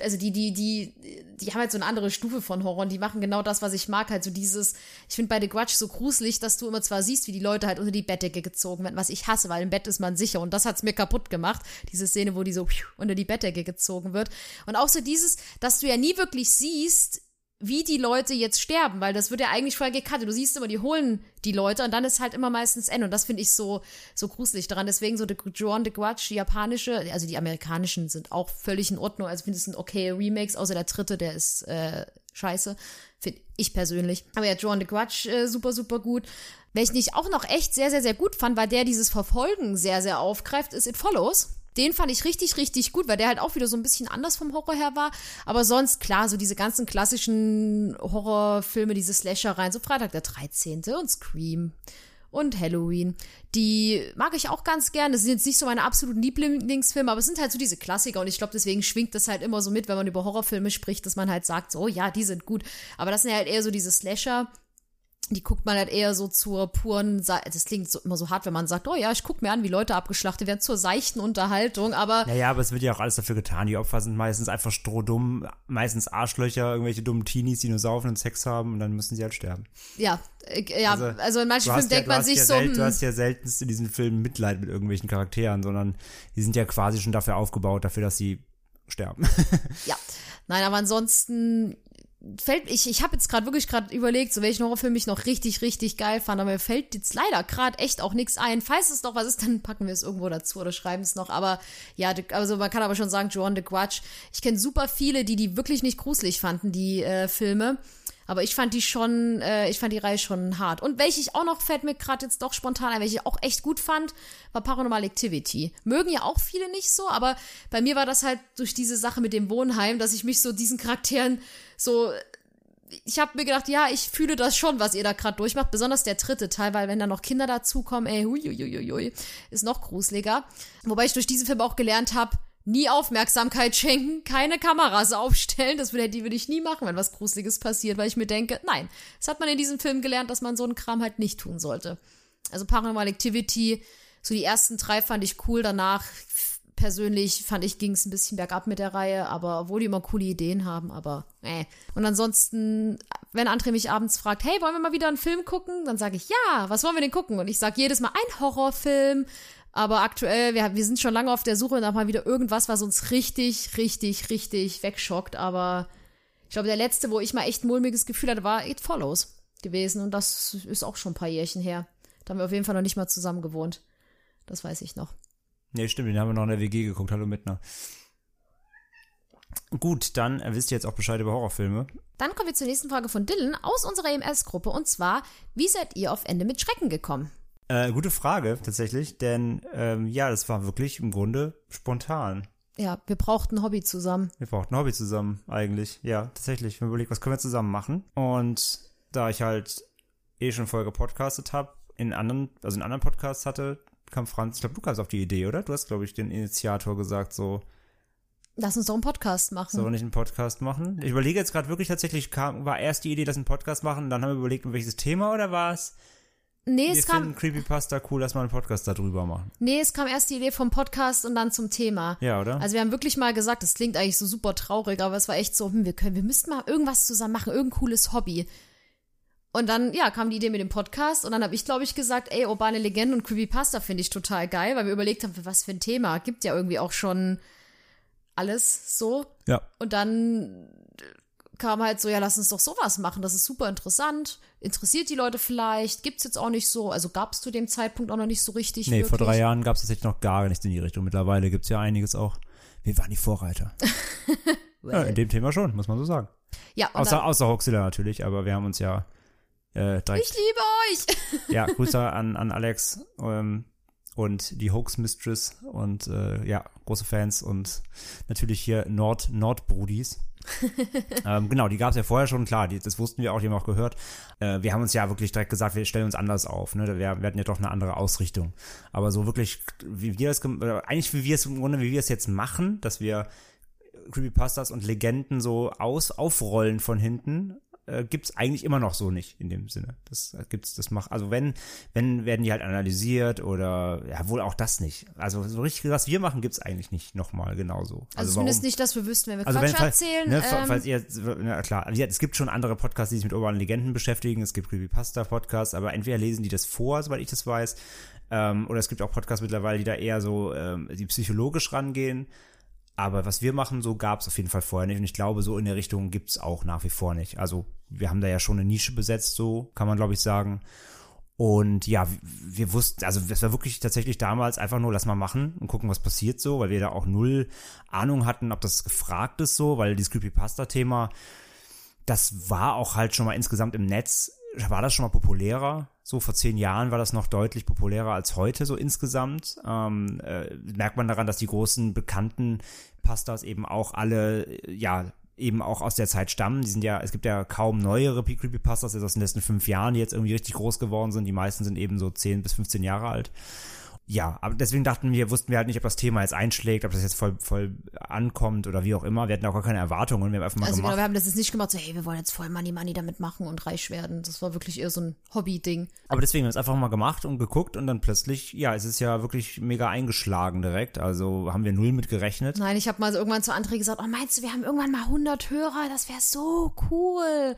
also die, die, die, die haben halt so eine andere Stufe von Horror und die machen genau das, was ich mag, halt so dieses, ich finde bei The Grudge so gruselig, dass du immer zwar siehst, wie die Leute halt unter die Bettdecke gezogen werden, was ich hasse, weil im Bett ist man sicher und das hat's mir kaputt gemacht, diese Szene, wo die so unter die Bettdecke gezogen wird und auch so dieses, dass du ja nie wirklich siehst, wie die Leute jetzt sterben, weil das wird ja eigentlich vorher gecuttet. Du siehst immer, die holen die Leute und dann ist halt immer meistens Ende. Und das finde ich so, so gruselig daran. Deswegen so The Joan the Grudge, die japanische, also die amerikanischen sind auch völlig in Ordnung. Also finde es sind okay Remakes, außer der dritte, der ist äh, scheiße. Finde ich persönlich. Aber ja, Joan the Grudge äh, super, super gut. Welchen ich auch noch echt sehr, sehr, sehr gut fand, weil der dieses Verfolgen sehr, sehr aufgreift, ist It Follows. Den fand ich richtig, richtig gut, weil der halt auch wieder so ein bisschen anders vom Horror her war. Aber sonst, klar, so diese ganzen klassischen Horrorfilme, diese Slasher rein, so Freitag der 13. und Scream und Halloween. Die mag ich auch ganz gern. Das sind jetzt nicht so meine absoluten Lieblingsfilme, aber es sind halt so diese Klassiker und ich glaube, deswegen schwingt das halt immer so mit, wenn man über Horrorfilme spricht, dass man halt sagt, so, ja, die sind gut. Aber das sind halt eher so diese Slasher, die guckt man halt eher so zur puren, Sa- das klingt so, immer so hart, wenn man sagt, oh ja, ich guck mir an, wie Leute abgeschlachtet werden, zur seichten Unterhaltung, aber Naja, aber es wird ja auch alles dafür getan. Die Opfer sind meistens einfach strohdumm, meistens Arschlöcher, irgendwelche dummen Teenies, die nur saufen und Sex haben und dann müssen sie halt sterben. ja, äh, ja, also, Also, in manchen Filmen ja, denkt man sich ja so, sel- du hm, hast ja seltenst in diesen Filmen Mitleid mit irgendwelchen Charakteren, sondern die sind ja quasi schon dafür aufgebaut, dafür, dass sie sterben. Ja. Nein, aber ansonsten fällt ich ich habe jetzt gerade wirklich gerade überlegt, so welchen Horrorfilm ich noch richtig richtig geil fand, aber mir fällt jetzt leider gerade echt auch nichts ein. Falls es noch was ist, dann packen wir es irgendwo dazu oder schreiben es noch, aber ja, also man kann aber schon sagen, Joan the Grudge. Ich kenne super viele, die die wirklich nicht gruselig fanden, die äh, Filme. Aber ich fand die schon, äh, ich fand die Reihe schon hart. Und welche ich auch noch, fällt mir gerade jetzt doch spontan ein, welche ich auch echt gut fand, war Paranormal Activity. Mögen ja auch viele nicht so, aber bei mir war das halt durch diese Sache mit dem Wohnheim, dass ich mich so diesen Charakteren so ich habe mir gedacht, ja, ich fühle das schon, was ihr da gerade durchmacht. Besonders der dritte Teil, weil wenn da noch Kinder dazukommen, ey, huiuiuiui, ist noch gruseliger. Wobei ich durch diesen Film auch gelernt habe, nie Aufmerksamkeit schenken, keine Kameras aufstellen. Das würde, die würde ich nie machen, wenn was Gruseliges passiert, weil ich mir denke, nein, das hat man in diesem Film gelernt, dass man so einen Kram halt nicht tun sollte. Also Paranormal Activity, so die ersten drei fand ich cool, danach persönlich fand ich, ging es ein bisschen bergab mit der Reihe, aber obwohl die immer coole Ideen haben, aber äh. Und ansonsten, wenn André mich abends fragt, hey, wollen wir mal wieder einen Film gucken? Dann sage ich, ja, was wollen wir denn gucken? Und ich sage jedes Mal ein Horrorfilm. Aber aktuell, wir, wir sind schon lange auf der Suche nach mal wieder irgendwas, was uns richtig, richtig, richtig wegschockt. Aber ich glaube, der letzte, wo ich mal echt ein mulmiges Gefühl hatte, war It Follows gewesen. Und das ist auch schon ein paar Jährchen her. Da haben wir auf jeden Fall noch nicht mal zusammen gewohnt. Das weiß ich noch. Nee, stimmt, den haben wir noch in der WG geguckt. Hallo Mittner. Gut, dann wisst ihr jetzt auch Bescheid über Horrorfilme. Dann kommen wir zur nächsten Frage von Dylan aus unserer EMS-Gruppe und zwar, wie seid ihr auf Ende mit Schrecken gekommen? Äh, gute Frage, tatsächlich, denn ähm, ja, das war wirklich im Grunde spontan. Ja, wir brauchten ein Hobby zusammen. Wir brauchten ein Hobby zusammen, eigentlich. Ja, tatsächlich. Wir haben überlegt, was können wir zusammen machen? Und da ich halt eh schon vorher gepodcastet habe, in anderen, also in anderen Podcasts hatte, kam Franz, ich glaube, du kamst auf die Idee, oder? Du hast, glaube ich, den Initiator gesagt, so, Lass uns doch einen Podcast machen. sollen wir nicht einen Podcast machen? Ich überlege jetzt gerade wirklich tatsächlich, kam, war erst die Idee, dass wir einen Podcast machen, dann haben wir überlegt, um welches Thema oder war es? nee, Wir es finden kam, Creepypasta cool, dass wir einen Podcast darüber machen. nee, es kam erst die Idee vom Podcast und dann zum Thema. Ja, oder? Also wir haben wirklich mal gesagt, das klingt eigentlich so super traurig, aber es war echt so, hm, wir können, wir müssten mal irgendwas zusammen machen, irgendein cooles Hobby. Und dann, ja, kam die Idee mit dem Podcast und dann habe ich, glaube ich, gesagt, ey, urbane Legenden und Creepypasta finde ich total geil, weil wir überlegt haben, für was für ein Thema. Gibt ja irgendwie auch schon alles so. ja. Und dann kam halt so, ja, lass uns doch sowas machen, das ist super interessant. Interessiert die Leute vielleicht? Gibt's jetzt auch nicht so, also gab's zu dem Zeitpunkt auch noch nicht so richtig. Nee, vor wirklich. drei Jahren gab es tatsächlich noch gar nichts in die Richtung. Mittlerweile gibt's ja einiges auch. Wir waren die Vorreiter. ja, in dem Thema schon, muss man so sagen. Ja, Außer, dann, außer Hoxilla natürlich, aber wir haben uns ja Äh, direkt, Ich liebe euch! ja, Grüße an, an Alex ähm, und die Hoax Mistress und äh, ja, große Fans und natürlich hier Nord Nordbrudis. ähm, genau, die gab es ja vorher schon, klar, die, das wussten wir auch, die haben wir auch gehört. Äh, wir haben uns ja wirklich direkt gesagt, wir stellen uns anders auf, ne? Wir, wir hatten ja doch eine andere Ausrichtung. Aber so wirklich, wie wir das, oder eigentlich wie wir es im Grunde, wie wir es jetzt machen, dass wir Creepypastas und Legenden so aus, aufrollen von hinten, äh, gibt's eigentlich immer noch so nicht in dem Sinne. Das äh, gibt's, das macht, also wenn, wenn werden die halt analysiert oder ja, wohl auch das nicht. Also so richtig, was wir machen, gibt's eigentlich nicht nochmal genauso. Also, zumindest nicht, dass wir wüssten, wenn wir also Quatsch wenn, erzählen. ne, ähm, falls ihr, na klar, es gibt schon andere Podcasts, die sich mit urbanen Legenden beschäftigen. Es gibt Creepypasta-Podcasts, aber entweder lesen die das vor, soweit ich das weiß, ähm, oder es gibt auch Podcasts mittlerweile, die da eher so, ähm, die psychologisch rangehen. Aber was wir machen, so gab es auf jeden Fall vorher nicht. Und ich glaube, so in der Richtung gibt's auch nach wie vor nicht. Also wir haben da ja schon eine Nische besetzt, so kann man, glaube ich, sagen. Und ja, wir, wir wussten, also das war wirklich tatsächlich damals einfach nur, lass mal machen und gucken, was passiert so, weil wir da auch null Ahnung hatten, ob das gefragt ist so, weil dieses Creepypasta-Thema, das war auch halt schon mal insgesamt im Netz, war das schon mal populärer. So vor zehn Jahren war das noch deutlich populärer als heute so insgesamt. Ähm, äh, merkt man daran, dass die großen bekannten Pastas eben auch alle, äh, ja, eben auch aus der Zeit stammen. Die sind ja, es gibt ja kaum neuere Creepypastas jetzt aus den letzten fünf Jahren, die jetzt irgendwie richtig groß geworden sind. Die meisten sind eben so 10 bis 15 Jahre alt. Ja, aber deswegen dachten wir, wussten wir halt nicht, ob das Thema jetzt einschlägt, ob das jetzt voll, voll ankommt oder wie auch immer. Wir hatten auch gar keine Erwartungen. Wir haben einfach mal also genau, gemacht. wir haben das jetzt nicht gemacht, so, hey, wir wollen jetzt voll Money Money damit machen und reich werden. Das war wirklich eher so ein Hobby-Ding. Aber deswegen haben wir es einfach mal gemacht und geguckt und dann plötzlich, ja, es ist ja wirklich mega eingeschlagen direkt. Also haben wir null mit gerechnet. Nein, ich habe mal so irgendwann zu André gesagt, oh, meinst du, wir haben irgendwann mal 100 Hörer? Das wäre so cool.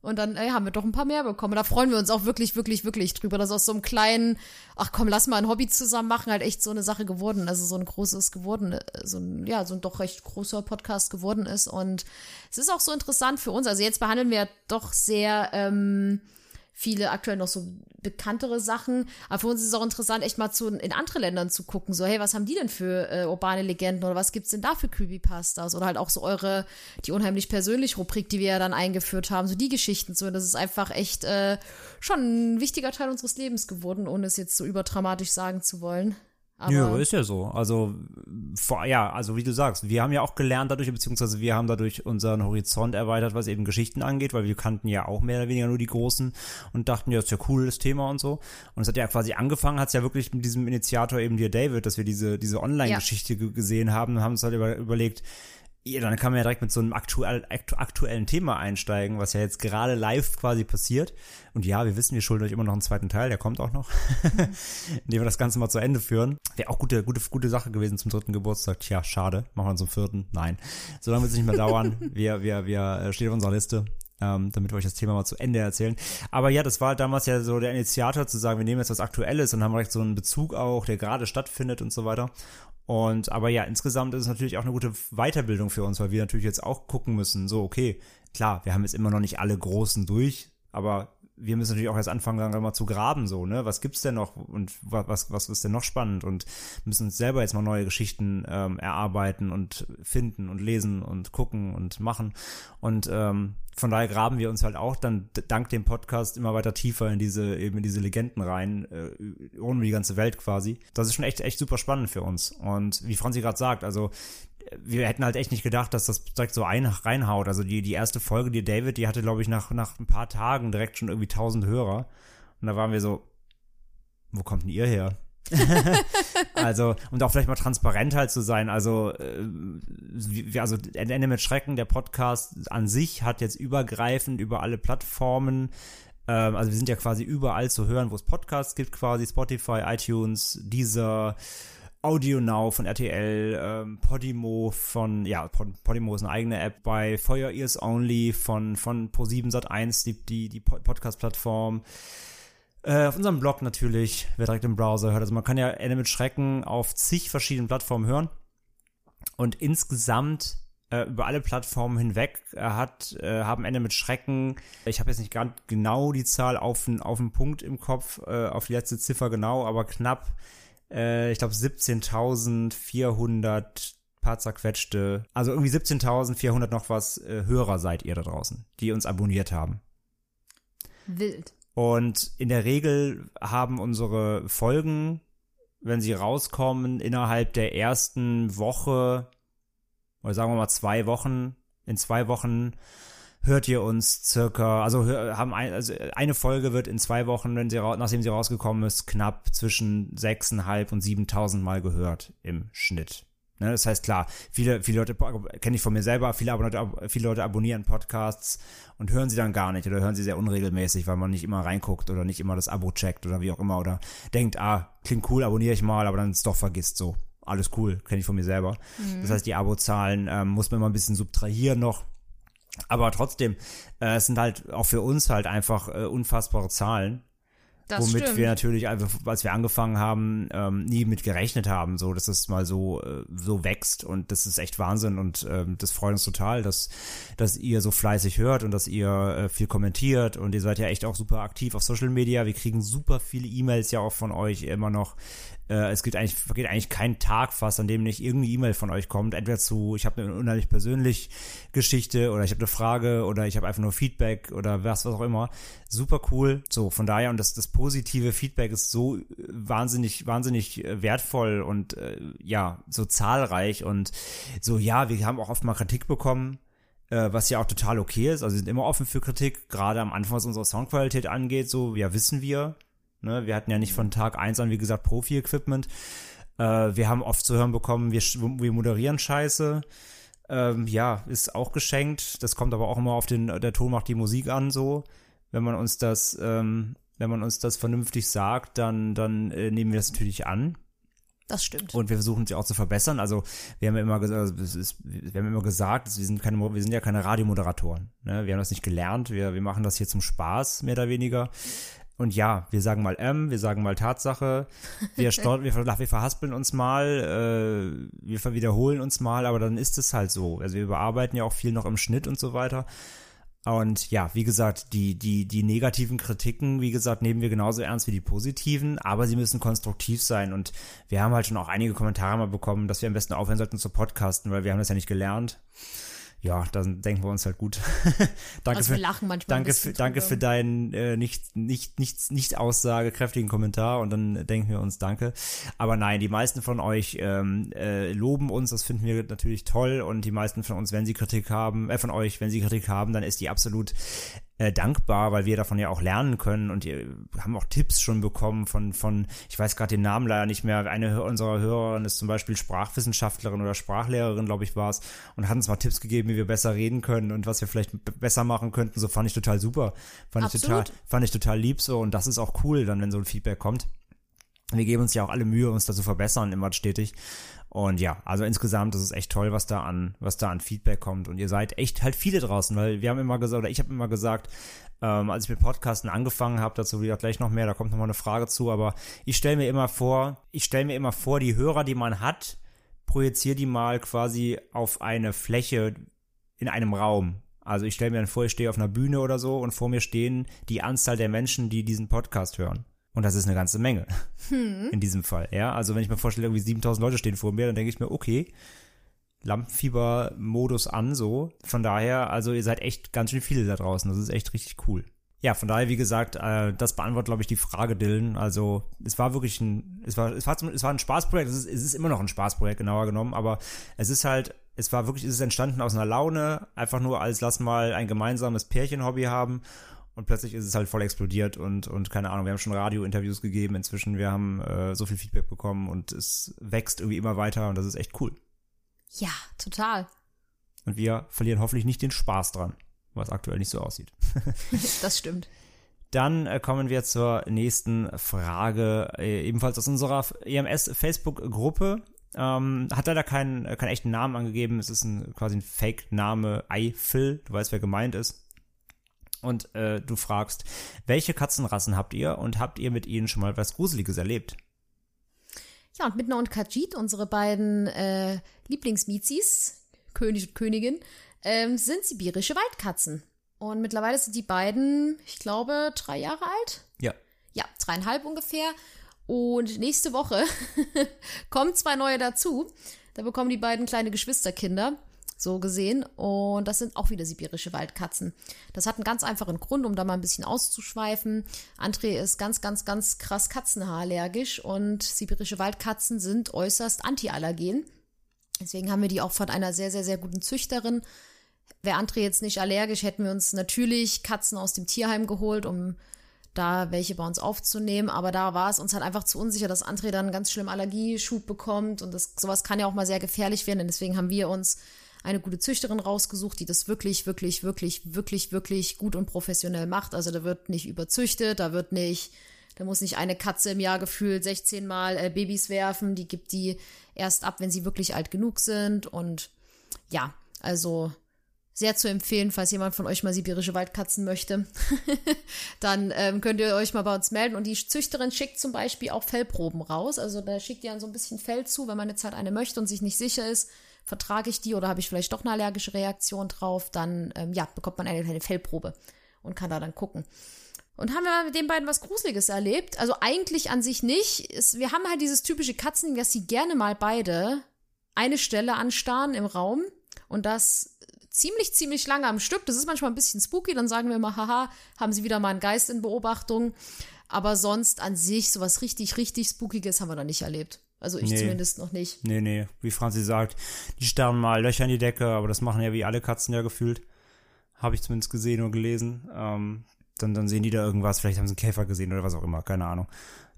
Und dann ey, haben wir doch ein paar mehr bekommen. Da freuen wir uns auch wirklich, wirklich, wirklich drüber, dass aus so einem kleinen, ach komm, lass mal ein Hobby zusammen machen, halt echt so eine Sache geworden, also so ein großes geworden, äh, so ein, ja, so ein doch recht großer Podcast geworden ist. Und es ist auch so interessant für uns. Also jetzt behandeln wir doch sehr, ähm, viele aktuell noch so bekanntere Sachen. Aber für uns ist es auch interessant, echt mal zu, in andere Ländern zu gucken. So, hey, was haben die denn für äh, urbane Legenden oder was gibt's denn da für Creepypastas? Oder halt auch so eure, die unheimlich persönlich Rubrik, die wir ja dann eingeführt haben, so die Geschichten. So, das ist einfach echt äh, schon ein wichtiger Teil unseres Lebens geworden, ohne es jetzt so überdramatisch sagen zu wollen. Aber ja, ist ja so. Also, vor, ja, also wie du sagst, wir haben ja auch gelernt dadurch, beziehungsweise wir haben dadurch unseren Horizont erweitert, was eben Geschichten angeht, weil wir kannten ja auch mehr oder weniger nur die großen und dachten, ja, ist ja cool, das Thema und so. Und es hat ja quasi angefangen, hat es ja wirklich mit diesem Initiator eben dir David, dass wir diese, diese Online-Geschichte ge- gesehen haben und haben uns halt über, überlegt, ja, dann kann man ja direkt mit so einem aktuell, aktu aktuellen Thema einsteigen, was ja jetzt gerade live quasi passiert. Und ja, wir wissen, wir schulden euch immer noch einen zweiten Teil, der kommt auch noch, indem wir das Ganze mal zu Ende führen. Wäre auch gute, gute, gute Sache gewesen zum dritten Geburtstag. Tja, schade, machen wir zum vierten. Nein, so lange wird es nicht mehr dauern. Wir, wir, wir äh, stehen auf unserer Liste. Ähm, damit wir euch das Thema mal zu Ende erzählen. Aber ja, das war damals ja so der Initiator zu sagen, wir nehmen jetzt was Aktuelles und haben direkt so einen Bezug auch, der gerade stattfindet und so weiter. Und aber ja, insgesamt ist es natürlich auch eine gute Weiterbildung für uns, weil wir natürlich jetzt auch gucken müssen, so, okay, klar, wir haben jetzt immer noch nicht alle Großen durch, aber wir müssen natürlich auch jetzt anfangen, dann mal zu graben, so, ne? Was gibt's denn noch und wa- was, was ist denn noch spannend und müssen uns selber jetzt mal neue Geschichten ähm, erarbeiten und finden und lesen und gucken und machen. Und ähm, von daher graben wir uns halt auch dann dank dem Podcast immer weiter tiefer in diese, eben in diese Legenden rein, äh, ohne die ganze Welt quasi. Das ist schon echt, echt super spannend für uns. Und wie Franzi gerade sagt, also wir hätten halt echt nicht gedacht, dass das direkt so ein, reinhaut. Also die, die erste Folge, die David, die hatte, glaube ich, nach, nach ein paar Tagen direkt schon irgendwie 1000 Hörer. Und da waren wir so, wo kommt denn ihr her? also, und auch vielleicht mal transparent halt zu sein. Also, äh, also Ende mit Schrecken, der Podcast an sich hat jetzt übergreifend über alle Plattformen ähm, also wir sind ja quasi überall zu hören, wo es Podcasts gibt, quasi Spotify, iTunes, Deezer, Audio Now von RTL, ähm, Podimo von, ja, Pod, Podimo ist eine eigene App, bei Feuer Ears Only von, von Pro7 Sat1, die, die, die Pod- Podcast-Plattform. Äh, auf unserem Blog natürlich, wer direkt im Browser hört. Also man kann ja Ende mit Schrecken auf zig verschiedenen Plattformen hören. Und insgesamt äh, über alle Plattformen hinweg äh, hat, äh, haben Ende mit Schrecken, ich habe jetzt nicht ganz genau die Zahl auf den, auf den Punkt im Kopf, äh, auf die letzte Ziffer genau, aber knapp, äh, ich glaube 17.400 paar zerquetschte, also irgendwie 17.400 noch was äh, Hörer seid ihr da draußen, die uns abonniert haben. Wild. Und in der Regel haben unsere Folgen, wenn sie rauskommen, innerhalb der ersten Woche, oder sagen wir mal zwei Wochen, in zwei Wochen hört ihr uns circa, also haben ein, also eine Folge wird in zwei Wochen, wenn sie, nachdem sie rausgekommen ist, knapp zwischen 6.500 und 7.000 Mal gehört im Schnitt. Ne, das heißt klar, viele, viele Leute kenne ich von mir selber, viele, Abonnente, viele Leute abonnieren Podcasts und hören sie dann gar nicht oder hören sie sehr unregelmäßig, weil man nicht immer reinguckt oder nicht immer das Abo checkt oder wie auch immer oder denkt, ah, klingt cool, abonniere ich mal, aber dann es doch vergisst so. Alles cool, kenne ich von mir selber. Das heißt, die Abozahlen ähm, muss man immer ein bisschen subtrahieren noch. Aber trotzdem, äh, es sind halt auch für uns halt einfach äh, unfassbare Zahlen Das womit stimmt. wir natürlich, als wir angefangen haben, ähm, nie mit gerechnet haben, so dass es mal so äh, so wächst und das ist echt Wahnsinn und ähm, das freut uns total, dass dass ihr so fleißig hört und dass ihr äh, viel kommentiert und ihr seid ja echt auch super aktiv auf Social Media. Wir kriegen super viele E-Mails ja auch von euch immer noch. Äh, es geht eigentlich vergeht eigentlich kein Tag fast, an dem nicht irgendeine E-Mail von euch kommt, entweder zu ich habe eine unheimlich persönlich Geschichte oder ich habe eine Frage oder ich habe einfach nur Feedback oder was was auch immer. Super cool. So von daher und das das positive Feedback ist so wahnsinnig wahnsinnig äh, wertvoll und äh, ja so zahlreich und so ja wir haben auch oft mal Kritik bekommen äh, was ja auch total okay ist. Also wir sind immer offen für Kritik, gerade am Anfang, was unsere Soundqualität angeht, so, ja, wissen wir. Ne? Wir hatten ja nicht von Tag eins an, wie gesagt, Profi-Equipment. Äh, wir haben oft zu hören bekommen, wir, wir moderieren scheiße. Ähm, ja, ist auch geschenkt. Das kommt aber auch immer auf den, der Ton macht die Musik an, so. Wenn man uns das, ähm, wenn man uns das vernünftig sagt, dann, dann äh, nehmen wir das natürlich an. Das stimmt. Und wir versuchen sie auch zu verbessern. Also wir haben ja immer gesagt, also ist, wir haben immer gesagt, wir sind keine, wir sind ja keine Radiomoderatoren. Ne? Wir haben das nicht gelernt. Wir, wir machen das hier zum Spaß, mehr oder weniger. Und ja, wir sagen mal M, wir sagen mal Tatsache, wir, stol- wir, wir verhaspeln uns mal, äh, wir wiederholen uns mal, aber dann ist es halt so. Also wir überarbeiten ja auch viel noch im Schnitt und so weiter. Und ja, wie gesagt, die, die, die negativen Kritiken, wie gesagt, nehmen wir genauso ernst wie die positiven, aber sie müssen konstruktiv sein. Und wir haben halt schon auch einige Kommentare mal bekommen, dass wir am besten aufhören sollten zu podcasten, weil wir haben das ja nicht gelernt. Ja, dann denken wir uns halt gut. danke Also für, lachen manchmal danke für, danke für deinen äh, nicht, nicht, nicht, nicht aussagekräftigen Kommentar und dann denken wir uns danke. Aber nein, die meisten von euch ähm, äh, loben uns, das finden wir natürlich toll und die meisten von uns, wenn sie Kritik haben, äh, von euch, wenn sie Kritik haben, dann ist die absolut äh, dankbar, weil wir davon ja auch lernen können und wir haben auch Tipps schon bekommen von, von ich weiß gerade den Namen leider nicht mehr, eine unserer Hörerinnen ist zum Beispiel Sprachwissenschaftlerin oder Sprachlehrerin, glaube ich, war es, und hat uns mal Tipps gegeben, wie wir besser reden können und was wir vielleicht besser machen könnten. So fand ich total super. Fand ich total, Absolut. fand ich total lieb so und das ist auch cool, dann, wenn so ein Feedback kommt. Wir geben uns ja auch alle Mühe, uns da zu verbessern, immer stetig. Und ja, also insgesamt ist es echt toll, was da an, was da an Feedback kommt. Und ihr seid echt halt viele draußen, weil wir haben immer gesagt, oder ich habe immer gesagt, ähm, als ich mit Podcasten angefangen habe, dazu wieder gleich noch mehr, da kommt noch mal eine Frage zu, aber ich stelle mir immer vor, ich stelle mir immer vor, die Hörer, die man hat, projiziere die mal quasi auf eine Fläche in einem Raum. Also ich stelle mir dann vor, ich stehe auf einer Bühne oder so und vor mir stehen die Anzahl der Menschen, die diesen Podcast hören. Und das ist eine ganze Menge. In diesem Fall, ja. Also wenn ich mir vorstelle, irgendwie 7000 Leute stehen vor mir, dann denke ich mir, okay, Lampenfieber-Modus an, so. Von daher, also ihr seid echt ganz schön viele da draußen. Das ist echt richtig cool. Ja, von daher, wie gesagt, äh, das beantwortet, glaube ich, die Frage, Dylan. Also, es war wirklich ein, es war, es war, es war ein Spaßprojekt. Es ist, es ist immer noch ein Spaßprojekt, genauer genommen, aber es ist halt, es war wirklich, es ist entstanden aus einer Laune, einfach nur als lass mal ein gemeinsames Pärchenhobby haben. Und plötzlich ist es halt voll explodiert und, und keine Ahnung, wir haben schon Radio-Interviews gegeben inzwischen, wir haben äh, so viel Feedback bekommen und es wächst irgendwie immer weiter und das ist echt cool. Ja, total. Und wir verlieren hoffentlich nicht den Spaß dran, was aktuell nicht so aussieht. Das stimmt. Dann äh, kommen wir zur nächsten Frage, äh, ebenfalls aus unserer EMS-Facebook-Gruppe. Ähm, hat leider keinen, äh, keinen echten Namen angegeben. Es ist ein, quasi ein Fake-Name, Eifel. Du weißt, wer gemeint ist. Und äh, du fragst, welche Katzenrassen habt ihr und habt ihr mit ihnen schon mal was Gruseliges erlebt? Ja, und Midna und Kajit, unsere beiden äh, Lieblingsmizis, König und Königin, ähm, sind sibirische Waldkatzen. Und mittlerweile sind die beiden, ich glaube, drei Jahre alt. Ja. Ja, dreieinhalb ungefähr. Und nächste Woche kommen zwei neue dazu. Da bekommen die beiden kleine Geschwisterkinder. So gesehen. Und das sind auch wieder sibirische Waldkatzen. Das hat einen ganz einfachen Grund, um da mal ein bisschen auszuschweifen. André ist ganz, ganz, ganz krass katzenhaarallergisch und sibirische Waldkatzen sind äußerst antiallergen. Deswegen haben wir die auch von einer sehr, sehr, sehr guten Züchterin. Wäre André jetzt nicht allergisch, hätten wir uns natürlich Katzen aus dem Tierheim geholt, um da welche bei uns aufzunehmen. Aber da war es uns halt einfach zu unsicher, dass André dann ganz schlimm Allergieschub bekommt. Und das, sowas kann ja auch mal sehr gefährlich werden. Und deswegen haben wir uns eine gute Züchterin rausgesucht, die das wirklich, wirklich, wirklich, wirklich, wirklich gut und professionell macht. Also da wird nicht überzüchtet, da wird nicht, da muss nicht eine Katze im Jahr gefühlt 16 Mal äh, Babys werfen. Die gibt die erst ab, wenn sie wirklich alt genug sind. Und ja, also sehr zu empfehlen, falls jemand von euch mal sibirische Waldkatzen möchte. dann ähm, könnt ihr euch mal bei uns melden. Und die Züchterin schickt zum Beispiel auch Fellproben raus. Also da schickt ihr dann so ein bisschen Fell zu, wenn man jetzt halt eine möchte und sich nicht sicher ist, vertrage ich die oder habe ich vielleicht doch eine allergische Reaktion drauf, dann ähm, ja, bekommt man eine kleine Fellprobe und kann da dann gucken. Und haben wir mit den beiden was Gruseliges erlebt? Also eigentlich an sich nicht. Es, wir haben halt dieses typische Katzen, dass sie gerne mal beide eine Stelle anstarren im Raum und das ziemlich, ziemlich lange am Stück. Das ist manchmal ein bisschen spooky. Dann sagen wir immer, haha, haben sie wieder mal einen Geist in Beobachtung. Aber sonst an sich sowas richtig, richtig Spookiges haben wir noch nicht erlebt. Also ich Nee. zumindest noch nicht. Nee, nee, wie Franzi sagt, die starren mal Löcher in die Decke, aber das machen ja wie alle Katzen ja gefühlt. Habe ich zumindest gesehen oder gelesen. Ähm, dann, dann sehen die da irgendwas, vielleicht haben sie einen Käfer gesehen oder was auch immer, keine Ahnung.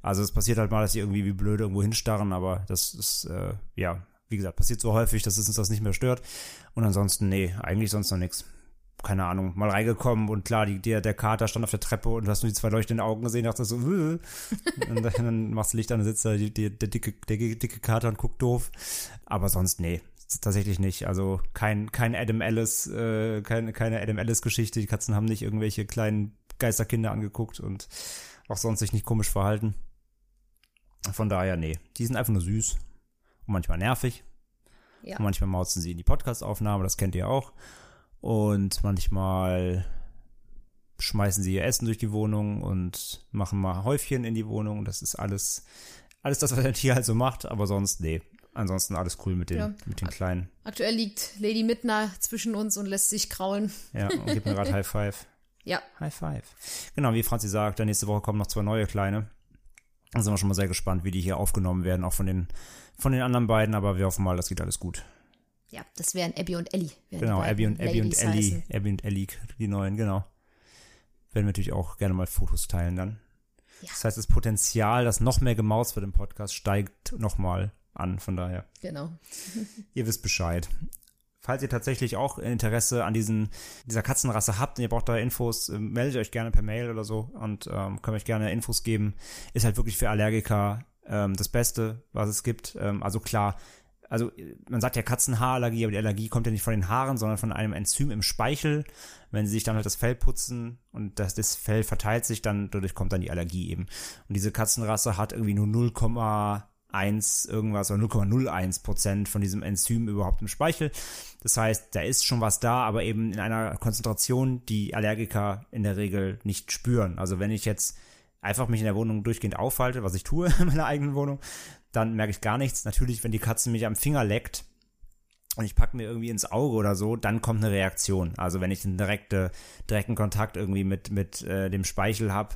Also es passiert halt mal, dass sie irgendwie wie blöde irgendwo hinstarren, aber das ist, äh, ja, wie gesagt, passiert so häufig, dass es uns das nicht mehr stört. Und ansonsten, nee, eigentlich sonst noch nichts. Keine Ahnung, mal reingekommen und klar, die, der, der Kater stand auf der Treppe und du hast nur die zwei leuchtenden Augen gesehen, dachte so, äh. und dann, dann machst du Licht an, dann sitzt da die, die, der, dicke, der dicke Kater und guckt doof. Aber sonst, nee, tatsächlich nicht. Also kein, kein Adam Ellis, äh, keine, keine Adam Ellis-Geschichte. Die Katzen haben nicht irgendwelche kleinen Geisterkinder angeguckt und auch sonst sich nicht komisch verhalten. Von daher, nee. Die sind einfach nur süß und manchmal nervig. Ja. Und manchmal mauzen sie in die Podcast-Aufnahme, das kennt ihr auch. Und manchmal schmeißen sie ihr Essen durch die Wohnung und machen mal Häufchen in die Wohnung. Das ist alles, alles das, was ein Tier halt so macht, aber sonst, nee. Ansonsten alles cool mit den, Ja. mit den Kleinen. Aktuell liegt Lady Midna zwischen uns und lässt sich kraulen. Ja, und gibt mir gerade High Five. Ja, High Five. Genau, wie Franzi sagt, nächste Woche kommen noch zwei neue Kleine. Da sind wir schon mal sehr gespannt, wie die hier aufgenommen werden, auch von den, von den anderen beiden, aber wir hoffen mal, das geht alles gut. Ja, das wären Abby und Ellie. Genau, Abby und Abby und Ellie, heißen. Abby und Ellie, die neuen, genau. Werden wir natürlich auch gerne mal Fotos teilen dann. Ja. Das heißt, das Potenzial, dass noch mehr gemaust wird im Podcast, steigt nochmal an, von daher. Genau. Ihr wisst Bescheid. Falls ihr tatsächlich auch Interesse an diesen, dieser Katzenrasse habt und ihr braucht da Infos, äh, meldet euch gerne per Mail oder so und ähm, könnt euch gerne Infos geben. Ist halt wirklich für Allergiker ähm, das Beste, was es gibt. Ähm, also klar, also äh, man sagt ja Katzenhaarallergie, aber die Allergie kommt ja nicht von den Haaren, sondern von einem Enzym im Speichel. Wenn sie sich dann halt das Fell putzen und das, das Fell verteilt sich, dann dadurch kommt dann die Allergie eben. Und diese Katzenrasse hat irgendwie nur 0,1 irgendwas oder 0,01 Prozent von diesem Enzym überhaupt im Speichel. Das heißt, da ist schon was da, aber eben in einer Konzentration, die Allergiker in der Regel nicht spüren. Also wenn ich jetzt einfach mich in der Wohnung durchgehend aufhalte, was ich tue in meiner eigenen Wohnung, dann merke ich gar nichts. Natürlich, wenn die Katze mich am Finger leckt und ich packe mir irgendwie ins Auge oder so, dann kommt eine Reaktion. Also wenn ich einen direkte, direkten Kontakt irgendwie mit, mit äh, dem Speichel habe,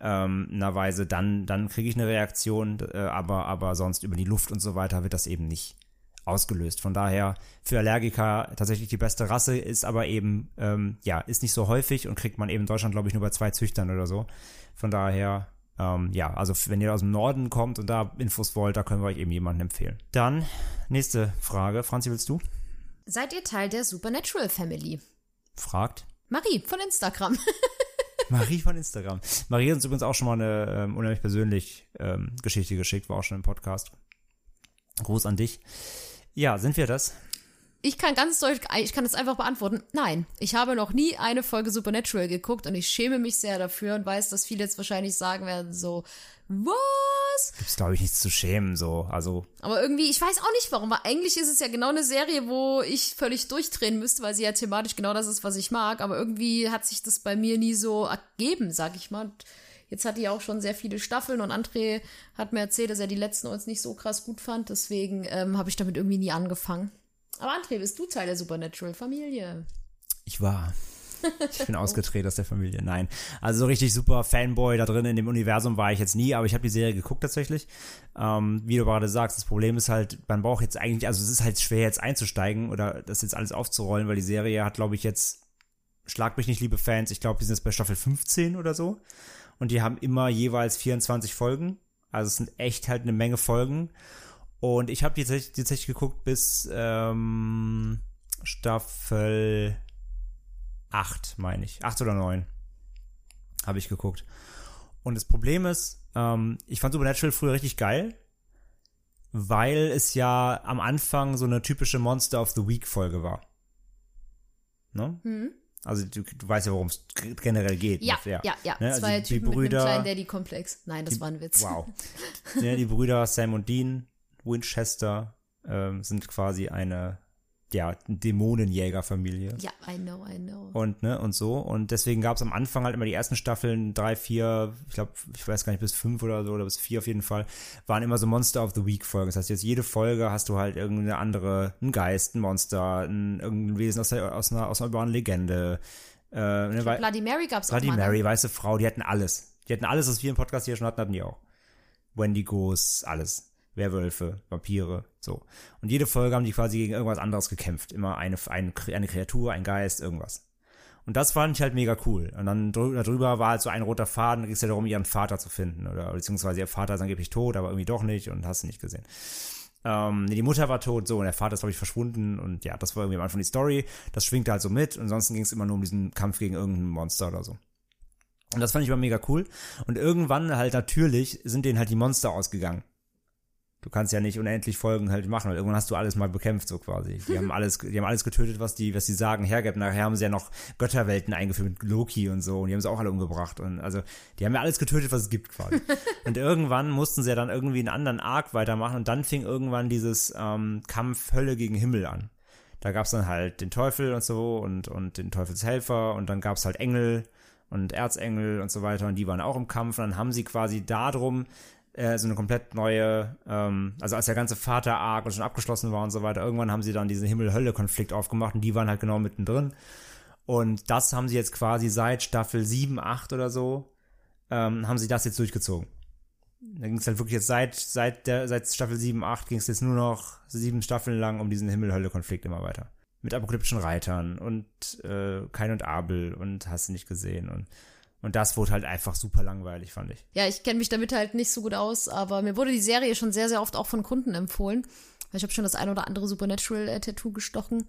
ähm, in einer Weise, dann, dann kriege ich eine Reaktion, äh, aber, aber sonst über die Luft und so weiter wird das eben nicht ausgelöst. Von daher für Allergiker tatsächlich die beste Rasse, ist aber eben, ähm, ja, ist nicht so häufig und kriegt man eben in Deutschland, glaube ich, nur bei zwei Züchtern oder so. Von daher, ähm, ja, also wenn ihr aus dem Norden kommt und da Infos wollt, da können wir euch eben jemanden empfehlen. Dann, nächste Frage. Franzi, willst du? Seid ihr Teil der Supernatural Family? Fragt. Marie von Instagram. Marie von Instagram. Marie hat uns übrigens auch schon mal eine ähm, unheimlich persönlich ähm, Geschichte geschickt, war auch schon im Podcast. Gruß an dich. Ja, sind wir das? Ich kann ganz deutlich, ich kann das einfach beantworten. Nein, ich habe noch nie eine Folge Supernatural geguckt und ich schäme mich sehr dafür und weiß, dass viele jetzt wahrscheinlich sagen werden so, was? Gibt's, glaube ich, nichts zu schämen, so. Also, Aber irgendwie, ich weiß auch nicht warum, weil eigentlich ist es ja genau eine Serie, wo ich völlig durchdrehen müsste, weil sie ja thematisch genau das ist, was ich mag. Aber irgendwie hat sich das bei mir nie so ergeben, sag ich mal. Jetzt hat die auch schon sehr viele Staffeln und André hat mir erzählt, dass er die letzten uns nicht so krass gut fand. Deswegen ähm, habe ich damit irgendwie nie angefangen. Aber André, bist du Teil der Supernatural-Familie? Ich war. Ich bin ausgetreten aus der Familie. Nein. Also so richtig super Fanboy da drin in dem Universum war ich jetzt nie, aber ich habe die Serie geguckt tatsächlich. Ähm, wie du gerade sagst, das Problem ist halt, man braucht jetzt eigentlich, also es ist halt schwer jetzt einzusteigen oder das jetzt alles aufzurollen, weil die Serie hat, glaube ich, jetzt, schlag mich nicht, liebe Fans, ich glaube, die sind jetzt bei Staffel 15 oder so. Und die haben immer jeweils 24 Folgen. Also es sind echt halt eine Menge Folgen. Und ich habe die tatsächlich, die geguckt bis ähm, Staffel 8, meine ich. 8 oder 9 habe ich geguckt. Und das Problem ist, ähm, ich fand Supernatural früher richtig geil, weil es ja am Anfang so eine typische Monster of the Week Folge war. Ne? Hm? Also du, du weißt ja, worum es generell geht. Ja, ne? ja, ja. Ne? Zwei Also die Typen mit Brüder- einem kleinen Daddy-Komplex. Nein, das war ein Witz. Wow. ja, die Brüder Sam und Dean Winchester ähm, sind quasi eine ja, Dämonenjägerfamilie. Ja, I know, I know. Und, ne, und so. Und deswegen gab es am Anfang halt immer die ersten Staffeln, drei, vier, ich glaube, ich weiß gar nicht, bis fünf oder so, oder bis vier auf jeden Fall, waren immer so Monster of the Week Folgen. Das heißt, jetzt jede Folge hast du halt irgendeine andere, ein Geist, ein Monster, ein, irgendein Wesen aus, der, aus, einer, aus einer urbanen Legende. Äh, ne, weil- Bloody Mary gab's Bloody auch mal. ne? Mary, weiße Frau, die hatten alles. Die hatten alles, was wir im Podcast hier schon hatten, hatten die auch. Wendigos, alles. Werwölfe, Vampire, so. Und jede Folge haben die quasi gegen irgendwas anderes gekämpft. Immer eine, eine, eine Kreatur, ein Geist, irgendwas. Und das fand ich halt mega cool. Und dann darüber war halt so ein roter Faden, da ging es ja darum, ihren Vater zu finden. Oder beziehungsweise ihr Vater ist angeblich tot, aber irgendwie doch nicht und hast du nicht gesehen. Ähm, nee, die Mutter war tot, so, und der Vater ist, glaube ich, verschwunden. Und ja, das war irgendwie am Anfang die Story. Das schwingte halt so mit. Und ansonsten ging es immer nur um diesen Kampf gegen irgendein Monster oder so. Und das fand ich immer mega cool. Und irgendwann halt natürlich sind denen halt die Monster ausgegangen. Du kannst ja nicht unendlich Folgen halt machen, weil irgendwann hast du alles mal bekämpft, so quasi. Die haben alles, die haben alles getötet, was die, was die sagen hergibt. Nachher haben sie ja noch Götterwelten eingeführt mit Loki und so, und die haben sie auch alle umgebracht. Und also, die haben ja alles getötet, was es gibt, quasi. und irgendwann mussten sie ja dann irgendwie einen anderen Arc weitermachen und dann fing irgendwann dieses ähm, Kampf Hölle gegen Himmel an. Da gab's dann halt den Teufel und so und, und den Teufelshelfer und dann gab's halt Engel und Erzengel und so weiter und die waren auch im Kampf und dann haben sie quasi darum äh, so eine komplett neue, ähm, also als der ganze Vater-Arc schon abgeschlossen war und so weiter, irgendwann haben sie dann diesen Himmel-Hölle-Konflikt aufgemacht und die waren halt genau mittendrin. Und das haben sie jetzt quasi seit Staffel 7, 8 oder so, ähm, haben sie das jetzt durchgezogen. Da ging es halt wirklich jetzt seit, seit, der, seit Staffel 7, 8 ging es jetzt nur noch sieben Staffeln lang um diesen Himmel-Hölle-Konflikt immer weiter. Mit apokalyptischen Reitern und äh, Kain und Abel und hast du nicht gesehen. Und, und das wurde halt einfach super langweilig, fand ich. Ja, ich kenne mich damit halt nicht so gut aus, aber mir wurde die Serie schon sehr, sehr oft auch von Kunden empfohlen. Ich habe schon das ein oder andere Supernatural-Tattoo gestochen.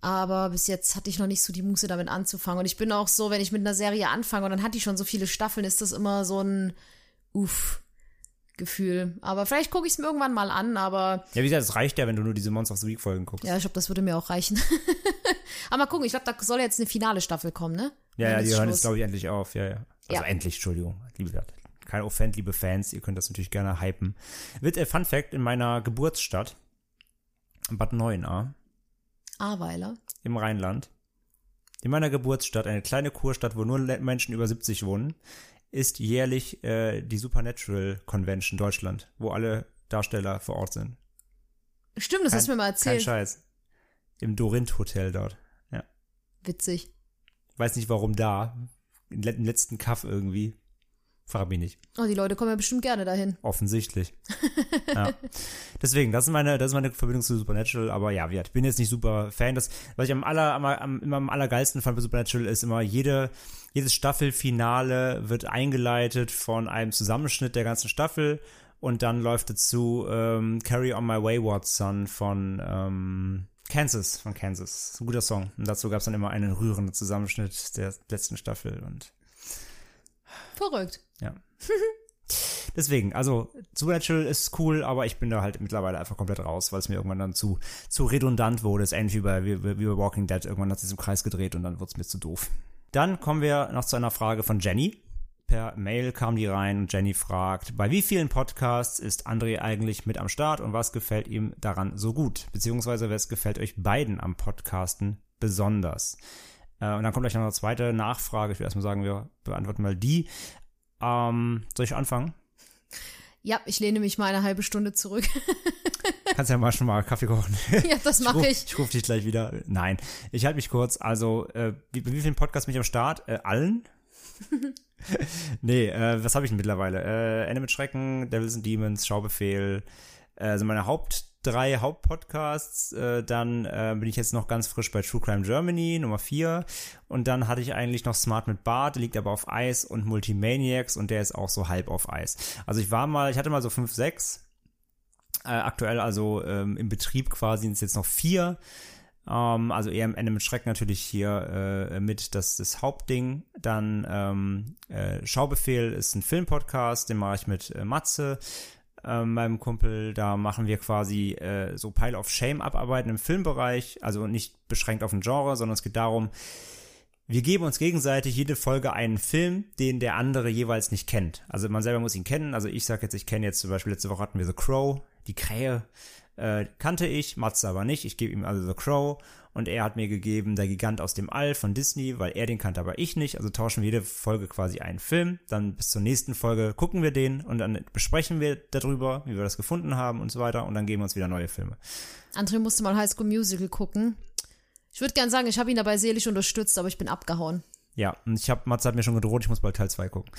Aber bis jetzt hatte ich noch nicht so die Muße damit anzufangen. Und ich bin auch so, wenn ich mit einer Serie anfange und dann hat die schon so viele Staffeln, ist das immer so ein Uff. Gefühl. Aber vielleicht gucke ich es mir irgendwann mal an, aber Ja, wie gesagt, es reicht ja, wenn du nur diese Monster of the Week Folgen guckst. ja, ich glaube, das würde mir auch reichen. aber mal gucken, ich glaube, da soll jetzt eine finale Staffel kommen, ne? Ja, ja, die hören jetzt, glaube ich, endlich auf. Ja, ja. Also Ja. endlich, Entschuldigung. Liebe Leute. Kein Offend, liebe Fans. Ihr könnt das natürlich gerne hypen. Wird, äh, Fun Fact, in meiner Geburtsstadt, Bad Neuenahr, Aweiler. im Rheinland, in meiner Geburtsstadt, eine kleine Kurstadt, wo nur Menschen über 70 wohnen, ist jährlich äh, die Supernatural Convention Deutschland, wo alle Darsteller vor Ort sind. Stimmt, das hast du mir mal Kein erzählt. Scheiß. Im Dorint Hotel dort. Ja. Witzig. Weiß nicht warum da. Im letzten Kaff irgendwie. Frag mich nicht. Oh, die Leute kommen ja bestimmt gerne dahin. Offensichtlich. ja. Deswegen, das ist meine, das ist meine Verbindung zu Supernatural, aber ja, ich bin jetzt nicht super Fan. Das, was ich am aller, am, am, immer am allergeilsten fand bei Supernatural ist immer jede, jedes Staffelfinale wird eingeleitet von einem Zusammenschnitt der ganzen Staffel und dann läuft dazu ähm, Carry on My Wayward Son von ähm, Kansas, von Kansas. Ein guter Song. Und dazu gab es dann immer einen rührenden Zusammenschnitt der letzten Staffel und Verrückt. ja. Deswegen, also Supernatural ist cool, aber ich bin da halt mittlerweile einfach komplett raus, weil es mir irgendwann dann zu, zu redundant wurde. Es ist ähnlich wie bei, wie, wie bei Walking Dead. Irgendwann hat es sich im Kreis gedreht und dann wurde es mir zu doof. Dann kommen wir noch zu einer Frage von Jenny. Per Mail kam die rein und Jenny fragt, bei wie vielen Podcasts ist André eigentlich mit am Start und was gefällt ihm daran so gut? Beziehungsweise was gefällt euch beiden am Podcasten besonders? Äh, und dann kommt gleich noch eine zweite Nachfrage. Ich will erstmal sagen, wir beantworten mal die. Ähm, soll ich anfangen? Ja, ich lehne mich mal eine halbe Stunde zurück. Kannst ja mal schon mal Kaffee kochen. Ja, das mache ich. Ich rufe dich gleich wieder. Nein, ich halte mich kurz. Also, äh, wie, wie vielen Podcasts bin ich am Start? Äh, allen? nee, äh, was habe ich denn mittlerweile? Äh, Ende mit Schrecken, Devils and Demons, Schaubefehl, äh, also meine Haupt drei Hauptpodcasts. Äh, dann äh, bin ich jetzt noch ganz frisch bei True Crime Germany, Nummer vier. Und dann hatte ich eigentlich noch Smart mit Bart, der liegt aber auf Eis und Multimaniacs und der ist auch so halb auf Eis. Also ich war mal, ich hatte mal so fünf, sechs. Äh, aktuell also ähm, im Betrieb quasi sind es jetzt noch vier. Ähm, also eher am Ende mit Schreck natürlich hier äh, mit das, das Hauptding. Dann ähm, äh, Schaubefehl ist ein Filmpodcast, den mache ich mit äh, Matze, äh, meinem Kumpel. Da machen wir quasi äh, so Pile of Shame abarbeiten im Filmbereich. Also nicht beschränkt auf ein Genre, sondern es geht darum, wir geben uns gegenseitig jede Folge einen Film, den der andere jeweils nicht kennt. Also man selber muss ihn kennen. Also ich sag jetzt, ich kenne jetzt zum Beispiel, letzte Woche hatten wir The Crow, die Krähe, äh, kannte ich, Matze aber nicht. Ich gebe ihm also The Crow und er hat mir gegeben Der Gigant aus dem All von Disney, weil er den kannte, aber ich nicht. Also tauschen wir jede Folge quasi einen Film. Dann bis zur nächsten Folge gucken wir den und dann besprechen wir darüber, wie wir das gefunden haben und so weiter und dann geben wir uns wieder neue Filme. André musste mal High School Musical gucken. Ich würde gern sagen, ich habe ihn dabei seelisch unterstützt, aber ich bin abgehauen. Ja, und ich habe, Matze hat mir schon gedroht, ich muss bald Teil 2 gucken.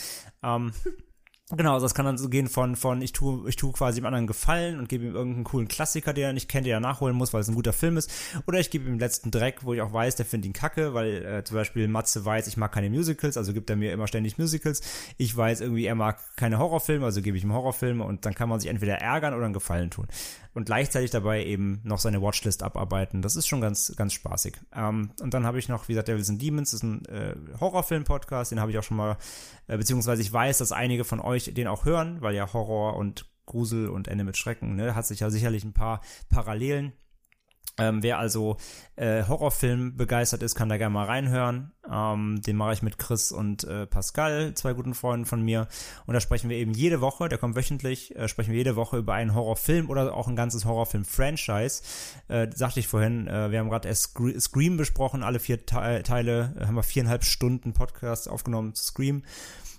Ähm, genau, also das kann dann so gehen von, von ich tue, ich tue quasi dem anderen Gefallen und gebe ihm irgendeinen coolen Klassiker, den er nicht kennt, den er nachholen muss, weil es ein guter Film ist. Oder ich gebe ihm den letzten Dreck, wo ich auch weiß, der findet ihn kacke, weil äh, zum Beispiel Matze weiß, ich mag keine Musicals, also gibt er mir immer ständig Musicals. Ich weiß irgendwie, er mag keine Horrorfilme, also gebe ich ihm Horrorfilme und dann kann man sich entweder ärgern oder einen Gefallen tun. Und gleichzeitig dabei eben noch seine Watchlist abarbeiten. Das ist schon ganz, ganz spaßig. Ähm, und dann habe ich noch, wie gesagt, Devils and Demons, das ist ein äh, Horrorfilm-Podcast, den habe ich auch schon mal, äh, beziehungsweise ich weiß, dass einige von euch den auch hören, weil ja Horror und Grusel und Ende mit Schrecken, ne, hat sich ja sicherlich ein paar Parallelen. Ähm, wer also äh, Horrorfilm begeistert ist, kann da gerne mal reinhören. Ähm, den mache ich mit Chris und äh, Pascal, zwei guten Freunden von mir. Und da sprechen wir eben jede Woche, der kommt wöchentlich, äh, sprechen wir jede Woche über einen Horrorfilm oder auch ein ganzes Horrorfilm-Franchise. Äh, sagte ich vorhin, äh, wir haben gerade erst Scre Scream besprochen, alle vier Te Teile, äh, haben wir viereinhalb Stunden Podcast aufgenommen zu Scream.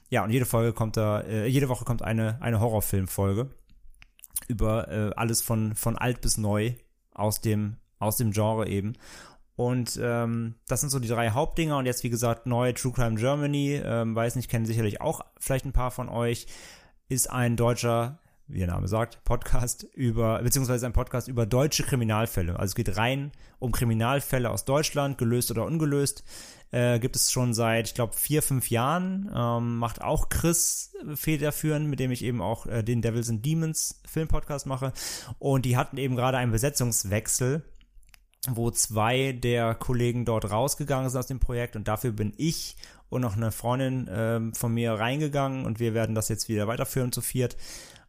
Ja, und jede Folge kommt da, äh, jede Woche kommt eine, eine Horrorfilm-Folge über äh, alles von, von alt bis neu aus dem, aus dem Genre eben. Und ähm, das sind so die drei Hauptdinger. Und jetzt, wie gesagt, neu True Crime Germany, ähm, weiß nicht, kennen sicherlich auch vielleicht ein paar von euch, ist ein deutscher, wie der Name sagt, Podcast über, beziehungsweise ein Podcast über deutsche Kriminalfälle. Also es geht rein um Kriminalfälle aus Deutschland, gelöst oder ungelöst. Äh, gibt es schon seit, ich glaube, vier, fünf Jahren. Ähm, macht auch Chris federführend, mit dem ich eben auch äh, den Devils and Demons Filmpodcast mache. Und die hatten eben gerade einen Besetzungswechsel wo zwei der Kollegen dort rausgegangen sind aus dem Projekt und dafür bin ich und noch eine Freundin ähm, von mir reingegangen und wir werden das jetzt wieder weiterführen zu viert.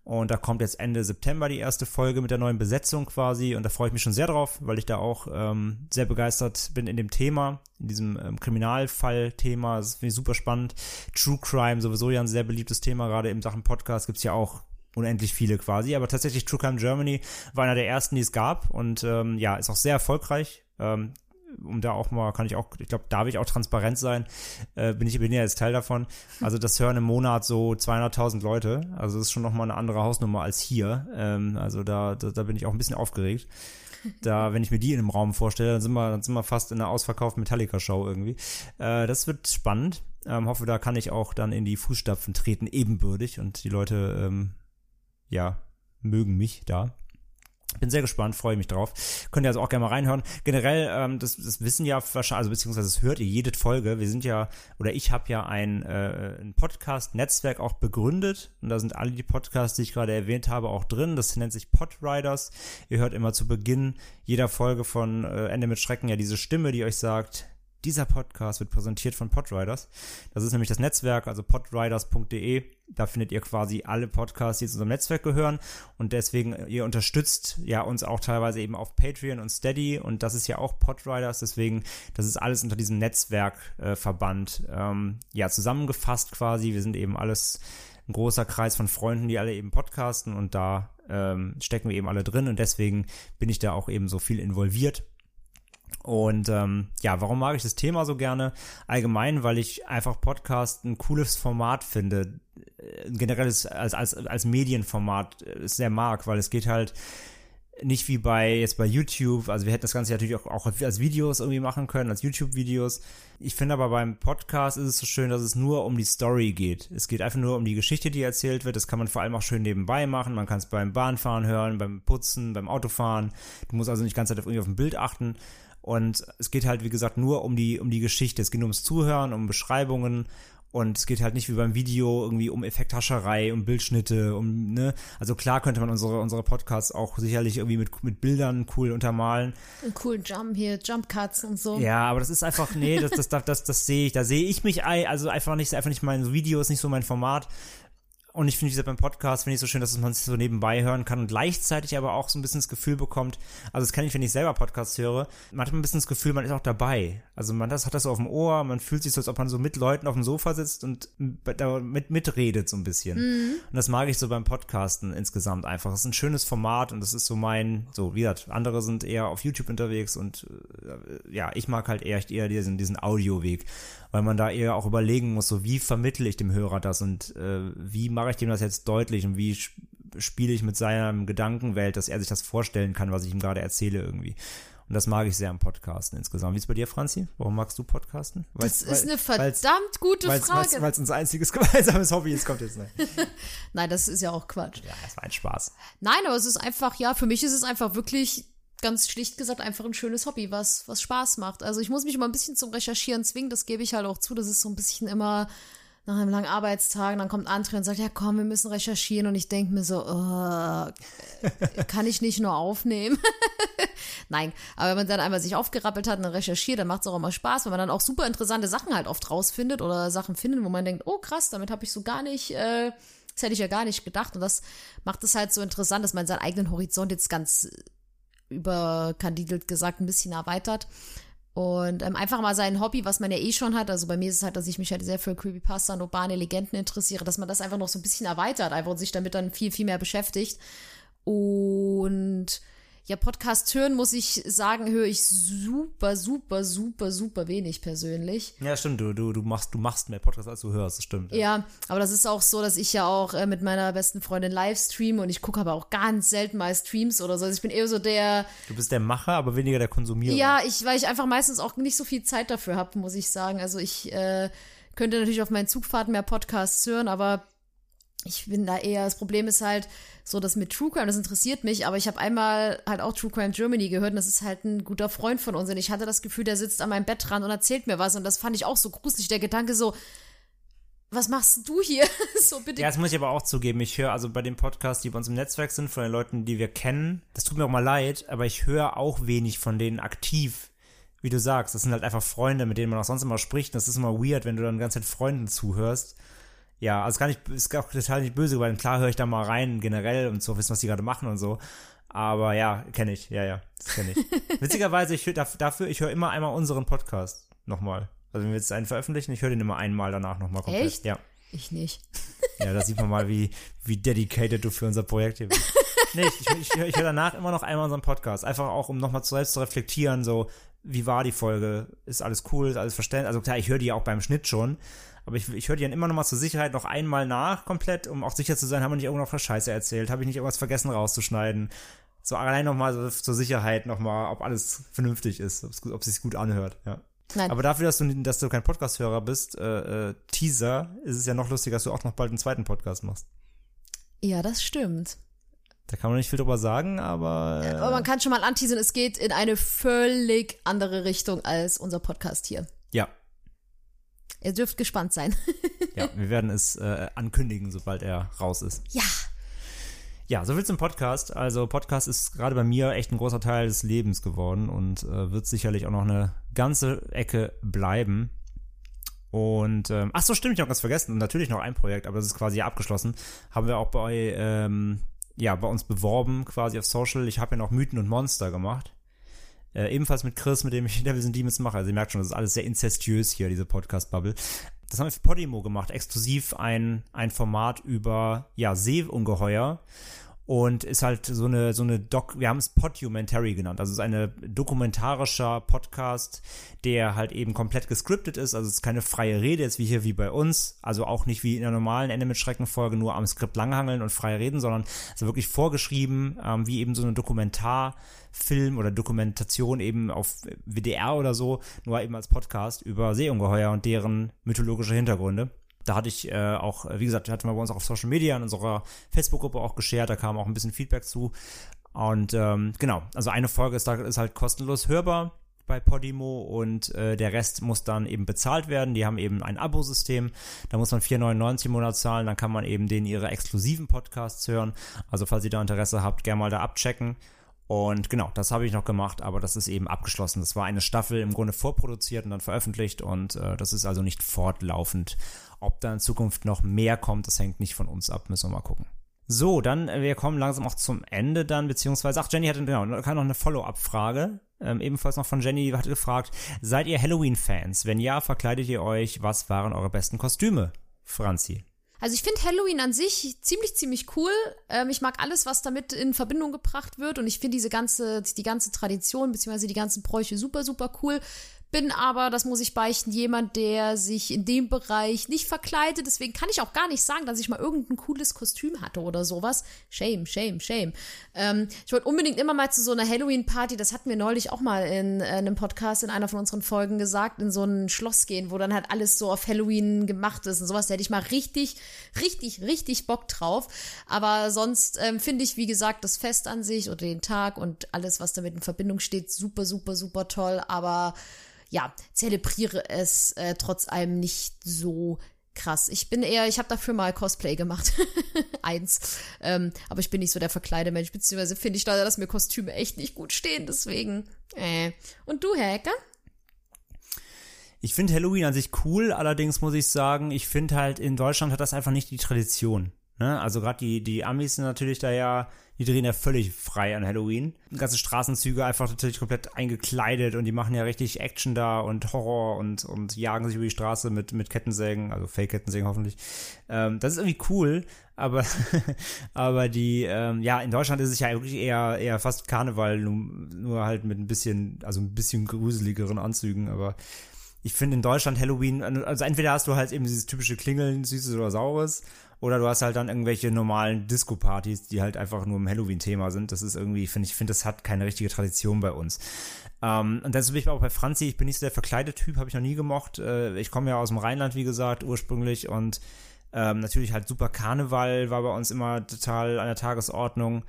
Und da kommt jetzt Ende September die erste Folge mit der neuen Besetzung quasi und da freue ich mich schon sehr drauf, weil ich da auch ähm, sehr begeistert bin in dem Thema, in diesem ähm, Kriminalfall-Thema. Das finde ich super spannend. True Crime, sowieso ja ein sehr beliebtes Thema, gerade in Sachen Podcast gibt's ja auch unendlich viele quasi, aber tatsächlich True Crime Germany war einer der ersten, die es gab und ähm, ja, ist auch sehr erfolgreich. Ähm, um da auch mal, kann ich auch, ich glaube, darf ich auch transparent sein, äh, bin ich bin ja jetzt Teil davon. Also das hören im Monat so 200.000 Leute, also das ist schon nochmal eine andere Hausnummer als hier. Ähm, also da, da, da bin ich auch ein bisschen aufgeregt. Da, wenn ich mir die in einem Raum vorstelle, dann sind wir, dann sind wir fast in einer ausverkauften Metallica-Show irgendwie. Äh, das wird spannend. Ähm, hoffe, da kann ich auch dann in die Fußstapfen treten, ebenbürtig und die Leute ähm, ja, mögen mich da. Bin sehr gespannt, freue mich drauf. Könnt ihr also auch gerne mal reinhören. Generell, ähm, das, das wissen ja wahrscheinlich, also beziehungsweise das hört ihr jede Folge. Wir sind ja, oder ich habe ja ein, äh, ein Podcast-Netzwerk auch begründet. Und da sind alle die Podcasts, die ich gerade erwähnt habe, auch drin. Das nennt sich Podriders. Ihr hört immer zu Beginn jeder Folge von äh, Ende mit Schrecken ja diese Stimme, die euch sagt, dieser Podcast wird präsentiert von Podriders. Das ist nämlich das Netzwerk, also podriders.de. Da findet ihr quasi alle Podcasts, die zu unserem Netzwerk gehören. Und deswegen, ihr unterstützt ja uns auch teilweise eben auf Patreon und Steady. Und das ist ja auch Podriders. Deswegen, das ist alles unter diesem Netzwerkverband äh, ähm, ja zusammengefasst quasi. Wir sind eben alles ein großer Kreis von Freunden, die alle eben podcasten. Und da ähm, stecken wir eben alle drin. Und deswegen bin ich da auch eben so viel involviert. Und ähm, ja, warum mag ich das Thema so gerne? Allgemein, weil ich einfach Podcast ein cooles Format finde. Ein generelles, als, als, als Medienformat äh, sehr mag, weil es geht halt nicht wie bei jetzt bei YouTube, also wir hätten das Ganze natürlich auch, auch als Videos irgendwie machen können, als YouTube-Videos. Ich finde aber beim Podcast ist es so schön, dass es nur um die Story geht. Es geht einfach nur um die Geschichte, die erzählt wird. Das kann man vor allem auch schön nebenbei machen. Man kann es beim Bahnfahren hören, beim Putzen, beim Autofahren. Du musst also nicht die ganze Zeit auf, irgendwie auf ein Bild achten. Und es geht halt, wie gesagt, nur um die, um die Geschichte. Es geht nur ums Zuhören, um Beschreibungen und es geht halt nicht wie beim Video irgendwie um Effekthascherei, um Bildschnitte, um, ne? Also klar könnte man unsere, unsere Podcasts auch sicherlich irgendwie mit, mit Bildern cool untermalen. Coolen Jump hier, Jump Cuts und so. Ja, aber das ist einfach, nee, das, das, das, das, das sehe ich, da sehe ich mich, also einfach nicht, einfach nicht mein Video ist nicht so mein Format. Und ich finde, wie gesagt, beim Podcast finde ich so schön, dass man es so nebenbei hören kann und gleichzeitig aber auch so ein bisschen das Gefühl bekommt, also das kann ich, wenn ich selber Podcasts höre, man hat ein bisschen das Gefühl, man ist auch dabei. Also man das, hat das so auf dem Ohr, man fühlt sich so, als ob man so mit Leuten auf dem Sofa sitzt und mit, mitredet so ein bisschen. Und das mag ich so beim Podcasten insgesamt einfach. Es ist ein schönes Format und das ist so mein, so wie gesagt, andere sind eher auf YouTube unterwegs und äh, ja, ich mag halt eher, eher diesen, diesen Audioweg, weil man da eher auch überlegen muss, so wie vermittle ich dem Hörer das und äh, wie mache ich dem das jetzt deutlich und wie sp- spiele ich mit seiner Gedankenwelt, dass er sich das vorstellen kann, was ich ihm gerade erzähle irgendwie. Und das mag ich sehr am Podcasten insgesamt. Wie ist bei dir, Franzi? Warum magst du Podcasten? Das ist eine weil's- verdammt gute weil's, Frage. Weil es unser einziges gemeinsames Hobby ist, kommt jetzt nicht. Nein, das ist ja auch Quatsch. Ja, es war ein Spaß. Nein, aber es ist einfach, ja, für mich ist es einfach wirklich ganz schlicht gesagt einfach ein schönes Hobby, was, was Spaß macht. Also ich muss mich immer ein bisschen zum Recherchieren zwingen, das gebe ich halt auch zu. Das ist so ein bisschen immer nach einem langen Arbeitstag, dann kommt André und sagt, ja komm, wir müssen recherchieren und ich denke mir so, äh, kann ich nicht nur aufnehmen? Nein, aber wenn man dann einmal sich aufgerappelt hat und dann recherchiert, dann macht es auch immer Spaß, weil man dann auch super interessante Sachen halt oft rausfindet oder Sachen findet, wo man denkt, oh krass, damit habe ich so gar nicht, äh, das hätte ich ja gar nicht gedacht und das macht es halt so interessant, dass man seinen eigenen Horizont jetzt ganz überkandidelt gesagt ein bisschen erweitert. Und ähm, einfach mal sein Hobby, was man ja eh schon hat, also bei mir ist es halt, dass ich mich halt sehr für Creepypasta und urbane Legenden interessiere, dass man das einfach noch so ein bisschen erweitert, einfach und sich damit dann viel, viel mehr beschäftigt. Und ja, Podcast hören, muss ich sagen, höre ich super, super, super, super wenig persönlich. Ja, stimmt, du, du, du machst, du machst mehr Podcasts, als du hörst, das stimmt. Ja, aber das ist auch so, dass ich ja auch äh, mit meiner besten Freundin live streame und ich gucke aber auch ganz selten mal Streams oder so. Also ich bin eher so der, Du bist der Macher, aber weniger der Konsumierer. ja, ich, weil ich einfach meistens auch nicht so viel Zeit dafür habe, muss ich sagen. Also ich äh, könnte natürlich auf meinen Zugfahrten mehr Podcasts hören, aber ich bin da eher, das Problem ist halt so, dass mit True Crime, das interessiert mich, aber ich habe einmal halt auch True Crime Germany gehört und das ist halt ein guter Freund von uns und ich hatte das Gefühl, der sitzt an meinem Bett dran und erzählt mir was und das fand ich auch so gruselig, der Gedanke so, was machst du hier? so bitte. Ja, das muss ich aber auch zugeben. Ich höre also bei den Podcasts, die bei uns im Netzwerk sind, von den Leuten, die wir kennen, das tut mir auch mal leid, aber ich höre auch wenig von denen aktiv. Wie du sagst, das sind halt einfach Freunde, mit denen man auch sonst immer spricht. Das ist immer weird, wenn du dann die ganze Zeit Freunden zuhörst. Ja, also gar nicht, ist auch total nicht böse, weil klar höre ich da mal rein generell, um zu wissen, was die gerade machen und so. Aber ja, kenne ich, ja, ja, das kenne ich. Witzigerweise, ich höre dafür, ich höre immer einmal unseren Podcast nochmal. Also wenn wir jetzt einen veröffentlichen, ich höre den immer einmal danach nochmal komplett. Echt? Ja. Ich nicht. Ja, da sieht man mal, wie, wie dedicated du für unser Projekt hier bist. Nee, ich, ich, ich höre danach immer noch einmal unseren Podcast. Einfach auch, um nochmal selbst zu reflektieren, so, wie war die Folge? Ist alles cool? Ist alles verständlich? Also klar, ich höre die ja auch beim Schnitt schon. Aber ich, ich höre die dann immer noch mal zur Sicherheit noch einmal nach, komplett, um auch sicher zu sein, haben wir nicht irgendwo noch Scheiße erzählt? Habe ich nicht irgendwas vergessen rauszuschneiden? So allein noch mal so zur Sicherheit noch mal, ob alles vernünftig ist, ob es sich gut anhört, ja. Nein. Aber dafür, dass du, dass du kein Podcast-Hörer bist, äh, äh, Teaser, ist es ja noch lustiger, dass du auch noch bald einen zweiten Podcast machst. Ja, das stimmt. Da kann man nicht viel drüber sagen, aber. Äh, Aber man kann schon mal anteasern, es geht in eine völlig andere Richtung als unser Podcast hier. ja, Ihr dürft gespannt sein. ja, wir werden es äh, ankündigen, sobald er raus ist. ja. Ja, soviel zum Podcast. Also Podcast ist gerade bei mir echt ein großer Teil des Lebens geworden und äh, wird sicherlich auch noch eine ganze Ecke bleiben. Und ähm, ach so, stimmt, ich habe ganz vergessen. Und natürlich noch ein Projekt, aber das ist quasi abgeschlossen. Haben wir auch bei ähm, ja bei uns beworben, quasi auf Social. Ich habe ja noch Mythen und Monster gemacht. Äh, ebenfalls mit Chris, mit dem ich Devils and Demons mache. Also ihr merkt schon, das ist alles sehr inzestiös hier, diese Podcast-Bubble. Das haben wir für Podimo gemacht, exklusiv ein, ein Format über, ja, Seeungeheuer. und ist halt so eine so eine Doc, wir haben es Podumentary genannt, also es ist eine dokumentarischer Podcast, der halt eben komplett gescriptet ist, also es ist keine freie Rede jetzt wie hier wie bei uns, also auch nicht wie in der normalen Ende mit Schreckenfolge nur am Skript langhangeln und frei reden, sondern also wirklich vorgeschrieben, ähm, wie eben so eine Dokumentarfilm oder Dokumentation eben auf WDR oder so, nur eben als Podcast über Seeungeheuer und deren mythologische Hintergründe. Da hatte ich äh, auch, wie gesagt, hatten wir bei uns auch auf Social Media in unserer Facebook-Gruppe auch geshared, da kam auch ein bisschen Feedback zu. Und ähm, genau, also eine Folge ist, ist halt kostenlos hörbar bei Podimo und äh, der Rest muss dann eben bezahlt werden. Die haben eben ein Abo-System, da muss man 4,99 im Monat zahlen, dann kann man eben denen ihre exklusiven Podcasts hören. Also falls ihr da Interesse habt, gerne mal da abchecken. Und genau, das habe ich noch gemacht, aber das ist eben abgeschlossen. Das war eine Staffel im Grunde vorproduziert und dann veröffentlicht und äh, das ist also nicht fortlaufend. Ob da in Zukunft noch mehr kommt, das hängt nicht von uns ab, müssen wir mal gucken. So, dann, äh, wir kommen langsam auch zum Ende dann, beziehungsweise, ach, Jenny hatte, genau, noch eine Follow-up-Frage, ähm, ebenfalls noch von Jenny, die hatte gefragt, seid ihr Halloween-Fans? Wenn ja, verkleidet ihr euch? Was waren eure besten Kostüme? Franzi. Also ich finde Halloween an sich ziemlich, ziemlich cool. Ähm, ich mag alles, was damit in Verbindung gebracht wird und ich finde diese ganze, die ganze Tradition beziehungsweise die ganzen Bräuche super, super cool. Bin aber, das muss ich beichten, jemand, der sich in dem Bereich nicht verkleidet. Deswegen kann ich auch gar nicht sagen, dass ich mal irgendein cooles Kostüm hatte oder sowas. Shame, shame, shame. Ähm, ich wollte unbedingt immer mal zu so einer Halloween-Party, das hatten wir neulich auch mal in, äh, einem Podcast in einer von unseren Folgen gesagt, in so ein Schloss gehen, wo dann halt alles so auf Halloween gemacht ist und sowas. Da hätte ich mal richtig, richtig, richtig Bock drauf. Aber sonst ähm, finde ich, wie gesagt, das Fest an sich oder den Tag und alles, was damit in Verbindung steht, super, super, super toll. Aber ja, zelebriere es äh, trotz allem nicht so krass. Ich bin eher, ich habe dafür mal Cosplay gemacht. Eins. Ähm, aber ich bin nicht so der Verkleidemensch, beziehungsweise finde ich leider, dass mir Kostüme echt nicht gut stehen, deswegen. Äh. Und du, Herr Hacker? Ich finde Halloween an sich cool, allerdings muss ich sagen, ich finde halt, in Deutschland hat das einfach nicht die Tradition. Ne? Also gerade die, die Amis sind natürlich da ja die drehen ja völlig frei an Halloween. Ganze Straßenzüge einfach natürlich komplett eingekleidet und die machen ja richtig Action da und Horror und, und jagen sich über die Straße mit, mit Kettensägen, also Fake-Kettensägen hoffentlich. Ähm, das ist irgendwie cool, aber, aber die, ähm, ja, in Deutschland ist es ja wirklich eher, eher fast Karneval, nur, nur halt mit ein bisschen, also ein bisschen gruseligeren Anzügen, aber ich finde in Deutschland Halloween, also entweder hast du halt eben dieses typische Klingeln, süßes oder saures, oder du hast halt dann irgendwelche normalen Disco-Partys, die halt einfach nur im Halloween-Thema sind. Das ist irgendwie, finde ich, finde, das hat keine richtige Tradition bei uns. Ähm, und deshalb bin ich auch bei Franzi, ich bin nicht so der verkleidete Typ, habe ich noch nie gemocht. Äh, ich komme ja aus dem Rheinland, wie gesagt, ursprünglich und ähm, natürlich halt super Karneval war bei uns immer total an der Tagesordnung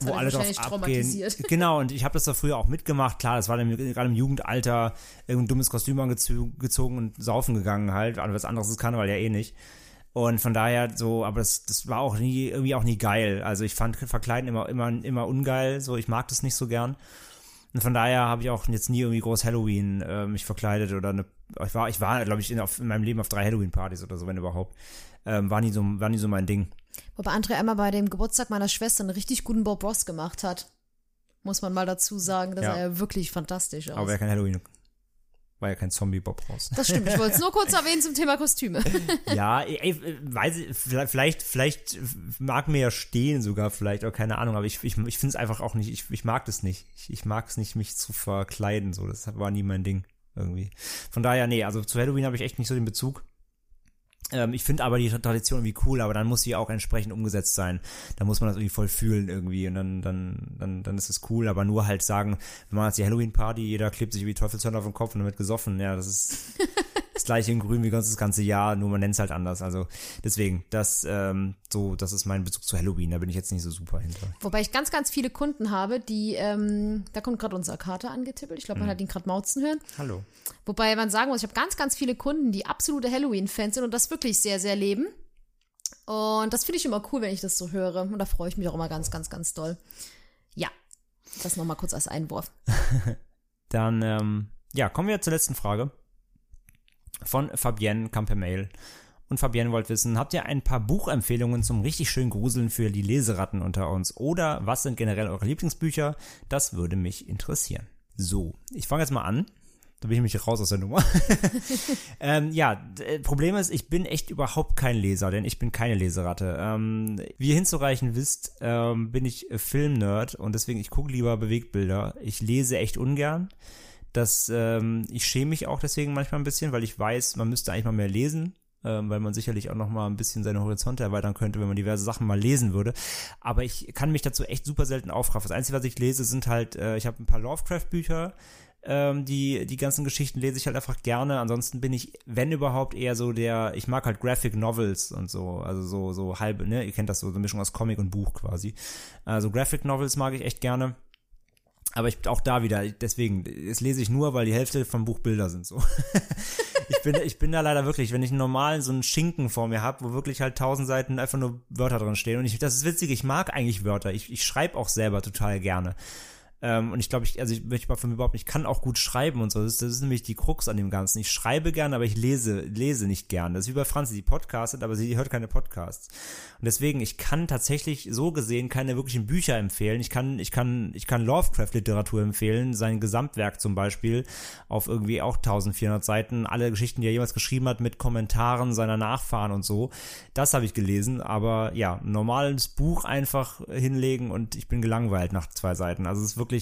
wo alle drauf abgehen. Genau, und ich habe das da früher auch mitgemacht. Klar, das war dann gerade im Jugendalter irgendein dummes Kostüm angezogen und saufen gegangen halt. Aber was anderes ist Karneval ja eh nicht. Und von daher so, aber das, das war auch nie, irgendwie auch nie geil. Also ich fand Verkleiden immer, immer, immer ungeil. So, ich mag das nicht so gern. Und von daher habe ich auch jetzt nie irgendwie groß Halloween äh, mich verkleidet oder eine, ich war, ich war, glaube ich, in, auf, in meinem Leben auf drei Halloween-Partys oder so, wenn überhaupt. Ähm, war nie so, war nie so mein Ding. Wobei André einmal bei dem Geburtstag meiner Schwester einen richtig guten Bob Ross gemacht hat. Muss man mal dazu sagen, dass ja. er wirklich fantastisch aus. Aber er kein Halloween war ja kein Zombie-Bob raus. Das stimmt, ich wollte es nur kurz erwähnen zum Thema Kostüme. ja, ey, weiß ich, vielleicht, vielleicht mag mir ja stehen sogar, vielleicht, oder keine Ahnung, aber ich, ich, ich finde es einfach auch nicht, ich, ich mag das nicht. Ich, ich mag es nicht, mich zu verkleiden, so, das war nie mein Ding, irgendwie. Von daher, nee, also zu Halloween habe ich echt nicht so den Bezug. Ähm, ich finde aber die Tradition irgendwie cool, aber dann muss sie auch entsprechend umgesetzt sein. Da muss man das irgendwie voll fühlen irgendwie und dann, dann, dann, dann ist es cool, aber nur halt sagen, wenn man jetzt die Halloween-Party, jeder klebt sich wie Teufelshörner auf den Kopf und damit gesoffen, ja, das ist gleiche in grün wie ganz das ganze Jahr, nur man nennt es halt anders. Also deswegen, das, ähm, so, das ist mein Bezug zu Halloween, da bin ich jetzt nicht so super hinter. Wobei ich ganz, ganz viele Kunden habe, die, ähm, da kommt gerade unser Kater angetippelt, ich glaube, man mhm. hat ihn gerade mauzen hören. Hallo. Wobei man sagen muss, ich habe ganz, ganz viele Kunden, die absolute Halloween-Fans sind und das wirklich sehr, sehr leben. Und das finde ich immer cool, wenn ich das so höre. Und da freue ich mich auch immer ganz, ganz, ganz doll. Ja, das nochmal kurz als Einwurf. Dann, ähm, ja, kommen wir zur letzten Frage von Fabienne Mail. Und Fabienne wollte wissen, habt ihr ein paar Buchempfehlungen zum richtig schön Gruseln für die Leseratten unter uns? Oder was sind generell eure Lieblingsbücher? Das würde mich interessieren. So, ich fange jetzt mal an. Da bin ich nämlich raus aus der Nummer. ähm, ja, äh, Problem ist, ich bin echt überhaupt kein Leser, denn ich bin keine Leseratte. Ähm, wie ihr hinzureichen wisst, ähm, bin ich Filmnerd und deswegen, ich gucke lieber Bewegtbilder. Ich lese echt ungern. Das, ähm, ich schäme mich auch deswegen manchmal ein bisschen, weil ich weiß, man müsste eigentlich mal mehr lesen, ähm, weil man sicherlich auch noch mal ein bisschen seine Horizonte erweitern könnte, wenn man diverse Sachen mal lesen würde. Aber ich kann mich dazu echt super selten aufraffen. Das Einzige, was ich lese, sind halt, äh, ich habe ein paar Lovecraft-Bücher, ähm, die, die ganzen Geschichten lese ich halt einfach gerne. Ansonsten bin ich, wenn überhaupt, eher so der, ich mag halt Graphic Novels und so, also so, so halbe, ne, ihr kennt das so, so eine Mischung aus Comic und Buch quasi. Also Graphic Novels mag ich echt gerne. Aber ich auch da wieder, deswegen, das lese ich nur, weil die Hälfte vom Buch Bilder sind so. ich bin, ich bin da leider wirklich, wenn ich einen normalen, so einen Schinken vor mir habe, wo wirklich halt tausend Seiten einfach nur Wörter drin stehen. Und ich, das ist witzig, ich mag eigentlich Wörter. Ich, ich schreibe auch selber total gerne. Ähm, und ich glaube, ich, also ich möchte mal von mir überhaupt, ich kann auch gut schreiben und so. Das ist, das ist nämlich die Krux an dem Ganzen. Ich schreibe gerne, aber ich lese, lese nicht gerne. Das ist wie bei Franzi, die podcastet, aber sie hört keine Podcasts. Und deswegen, ich kann tatsächlich so gesehen keine wirklichen Bücher empfehlen. Ich kann, ich kann, ich kann Lovecraft-Literatur empfehlen, sein Gesamtwerk zum Beispiel, auf irgendwie auch 1400 Seiten, alle Geschichten, die er jemals geschrieben hat, mit Kommentaren seiner Nachfahren und so. Das habe ich gelesen, aber ja, normales Buch einfach hinlegen und ich bin gelangweilt nach zwei Seiten. Also es ist wirklich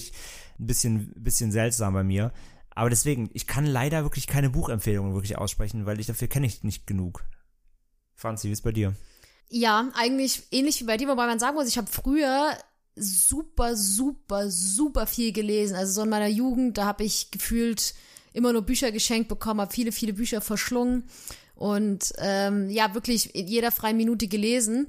ein bisschen, bisschen seltsam bei mir. Aber deswegen, ich kann leider wirklich keine Buchempfehlungen wirklich aussprechen, weil ich dafür kenne ich nicht genug. Franzi, wie ist bei dir? Ja, eigentlich ähnlich wie bei dir, wobei man sagen muss, ich habe früher super, super, super viel gelesen. Also so in meiner Jugend, da habe ich gefühlt immer nur Bücher geschenkt bekommen, habe viele, viele Bücher verschlungen und ähm, ja, wirklich in jeder freien Minute gelesen.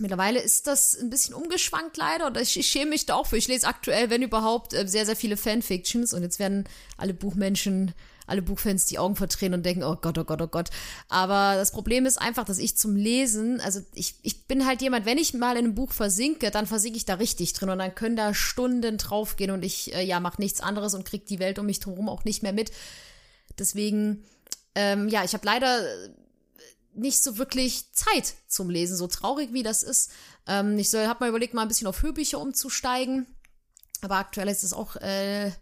Mittlerweile ist das ein bisschen umgeschwankt leider und ich, ich schäme mich da auch für. Ich lese aktuell, wenn überhaupt, äh, sehr, sehr viele Fanfictions und jetzt werden alle Buchmenschen, alle Buchfans die Augen verdrehen und denken, oh Gott, oh Gott, oh Gott. Aber das Problem ist einfach, dass ich zum Lesen, also ich, ich bin halt jemand, wenn ich mal in einem Buch versinke, dann versinke ich da richtig drin und dann können da Stunden draufgehen und ich, äh, ja, mache nichts anderes und krieg die Welt um mich herum auch nicht mehr mit. Deswegen, ähm, ja, ich habe leider nicht so wirklich Zeit zum Lesen, so traurig wie das ist. Ähm, ich soll, hab mal überlegt, mal ein bisschen auf Hörbücher umzusteigen. Aber aktuell ist es auch äh,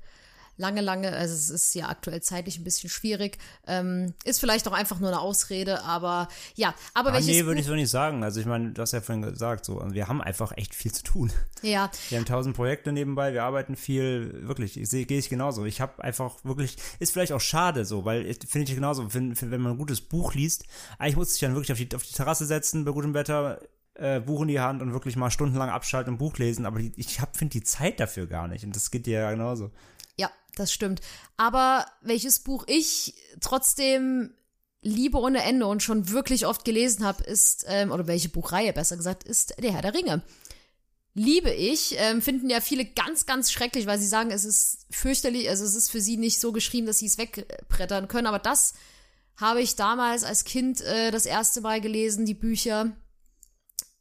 lange, lange, also es ist ja aktuell zeitlich ein bisschen schwierig. Ähm, ist vielleicht auch einfach nur eine Ausrede, aber ja, aber Ah, welches nee, würde ich so nicht sagen. Also ich meine, du hast ja vorhin gesagt, so, wir haben einfach echt viel zu tun. ja, Wir haben tausend Projekte nebenbei, wir arbeiten viel, wirklich, ich sehe, gehe ich genauso. Ich habe einfach wirklich, ist vielleicht auch schade so, weil ich- finde ich genauso, wenn, wenn man ein gutes Buch liest, eigentlich muss ich dann wirklich auf die, auf die Terrasse setzen, bei gutem Wetter, äh, Buch in die Hand und wirklich mal stundenlang abschalten und Buch lesen, aber die, ich finde die Zeit dafür gar nicht und das geht dir ja genauso. Das stimmt. Aber welches Buch ich trotzdem liebe ohne Ende und schon wirklich oft gelesen habe, ist, ähm, oder welche Buchreihe besser gesagt, ist Der Herr der Ringe. Liebe ich, ähm, finden ja viele ganz, ganz schrecklich, weil sie sagen, es ist fürchterlich, also es ist für sie nicht so geschrieben, dass sie es wegbrettern können. Aber das habe ich damals als Kind äh, das erste Mal gelesen, die Bücher.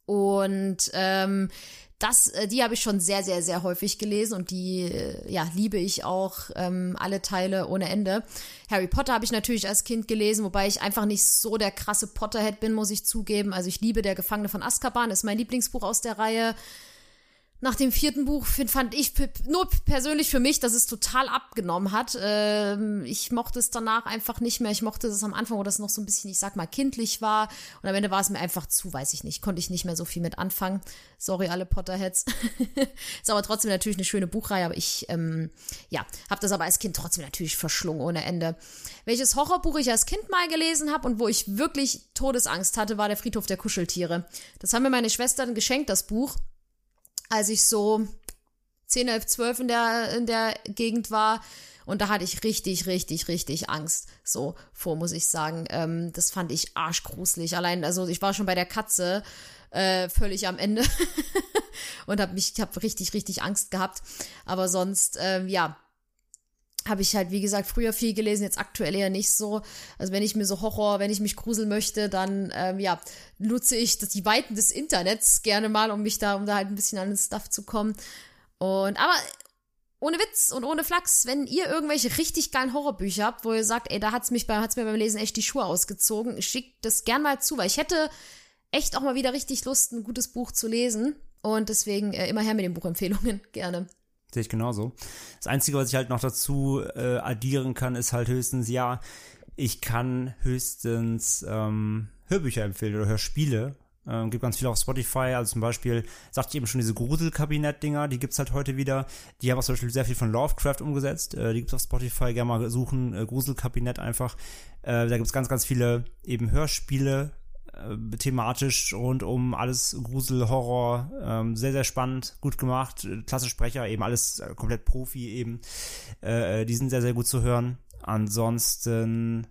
Und ähm, das, äh, die habe ich schon sehr, sehr, sehr häufig gelesen und die, äh, ja, liebe ich auch ähm, alle Teile ohne Ende. Harry Potter habe ich natürlich als Kind gelesen, wobei ich einfach nicht so der krasse Potterhead bin, muss ich zugeben. Also ich liebe Der Gefangene von Azkaban, ist mein Lieblingsbuch aus der Reihe. Nach dem vierten Buch fand ich nur persönlich für mich, dass es total abgenommen hat. Ähm, ich mochte es danach einfach nicht mehr. Ich mochte es am Anfang, wo das noch so ein bisschen, ich sag mal, kindlich war. Und am Ende war es mir einfach zu, weiß ich nicht. Konnte ich nicht mehr so viel mit anfangen. Sorry, alle Potterheads. Ist aber trotzdem natürlich eine schöne Buchreihe. Aber ich, ähm, ja, habe das aber als Kind trotzdem natürlich verschlungen ohne Ende. Welches Horrorbuch ich als Kind mal gelesen habe und wo ich wirklich Todesangst hatte, war der Friedhof der Kuscheltiere. Das haben mir meine Schwestern geschenkt, das Buch als ich so 10, 11, 12 in der, in der Gegend war. Und da hatte ich richtig, richtig, richtig Angst. So vor, muss ich sagen. Ähm, das fand ich arschgruselig. Allein, also ich war schon bei der Katze äh, völlig am Ende und habe mich, ich habe richtig, richtig Angst gehabt. Aber sonst, ähm, ja, habe ich halt, wie gesagt, früher viel gelesen, jetzt aktuell eher nicht so. Also wenn ich mir so Horror, wenn ich mich gruseln möchte, dann ähm, ja, nutze ich die Weiten des Internets gerne mal, um mich da, um da halt ein bisschen an den Stuff zu kommen. Und aber ohne Witz und ohne Flachs, wenn ihr irgendwelche richtig geilen Horrorbücher habt, wo ihr sagt, ey, da hat's mich bei, hat's mir beim Lesen echt die Schuhe ausgezogen, schickt das gern mal zu, weil ich hätte echt auch mal wieder richtig Lust, ein gutes Buch zu lesen. Und deswegen äh, immer her mit den Buchempfehlungen, gerne. Sehe ich genauso. Das Einzige, was ich halt noch dazu äh, addieren kann, ist halt höchstens, ja, ich kann höchstens ähm, Hörbücher empfehlen oder Hörspiele. Ähm, gibt ganz viel auf Spotify, also zum Beispiel, sagte ich eben schon, diese Gruselkabinett-Dinger, die gibt's halt heute wieder. Die haben auch zum Beispiel sehr viel von Lovecraft umgesetzt. Äh, die gibt's auf Spotify, gerne mal suchen, äh, Gruselkabinett einfach. Äh, da gibt's ganz, ganz viele eben Hörspiele, äh, thematisch rund um alles Grusel, Horror, ähm, sehr, sehr spannend, gut gemacht, äh, klasse Sprecher, eben alles äh, komplett Profi eben. Äh, die sind sehr, sehr gut zu hören. Ansonsten,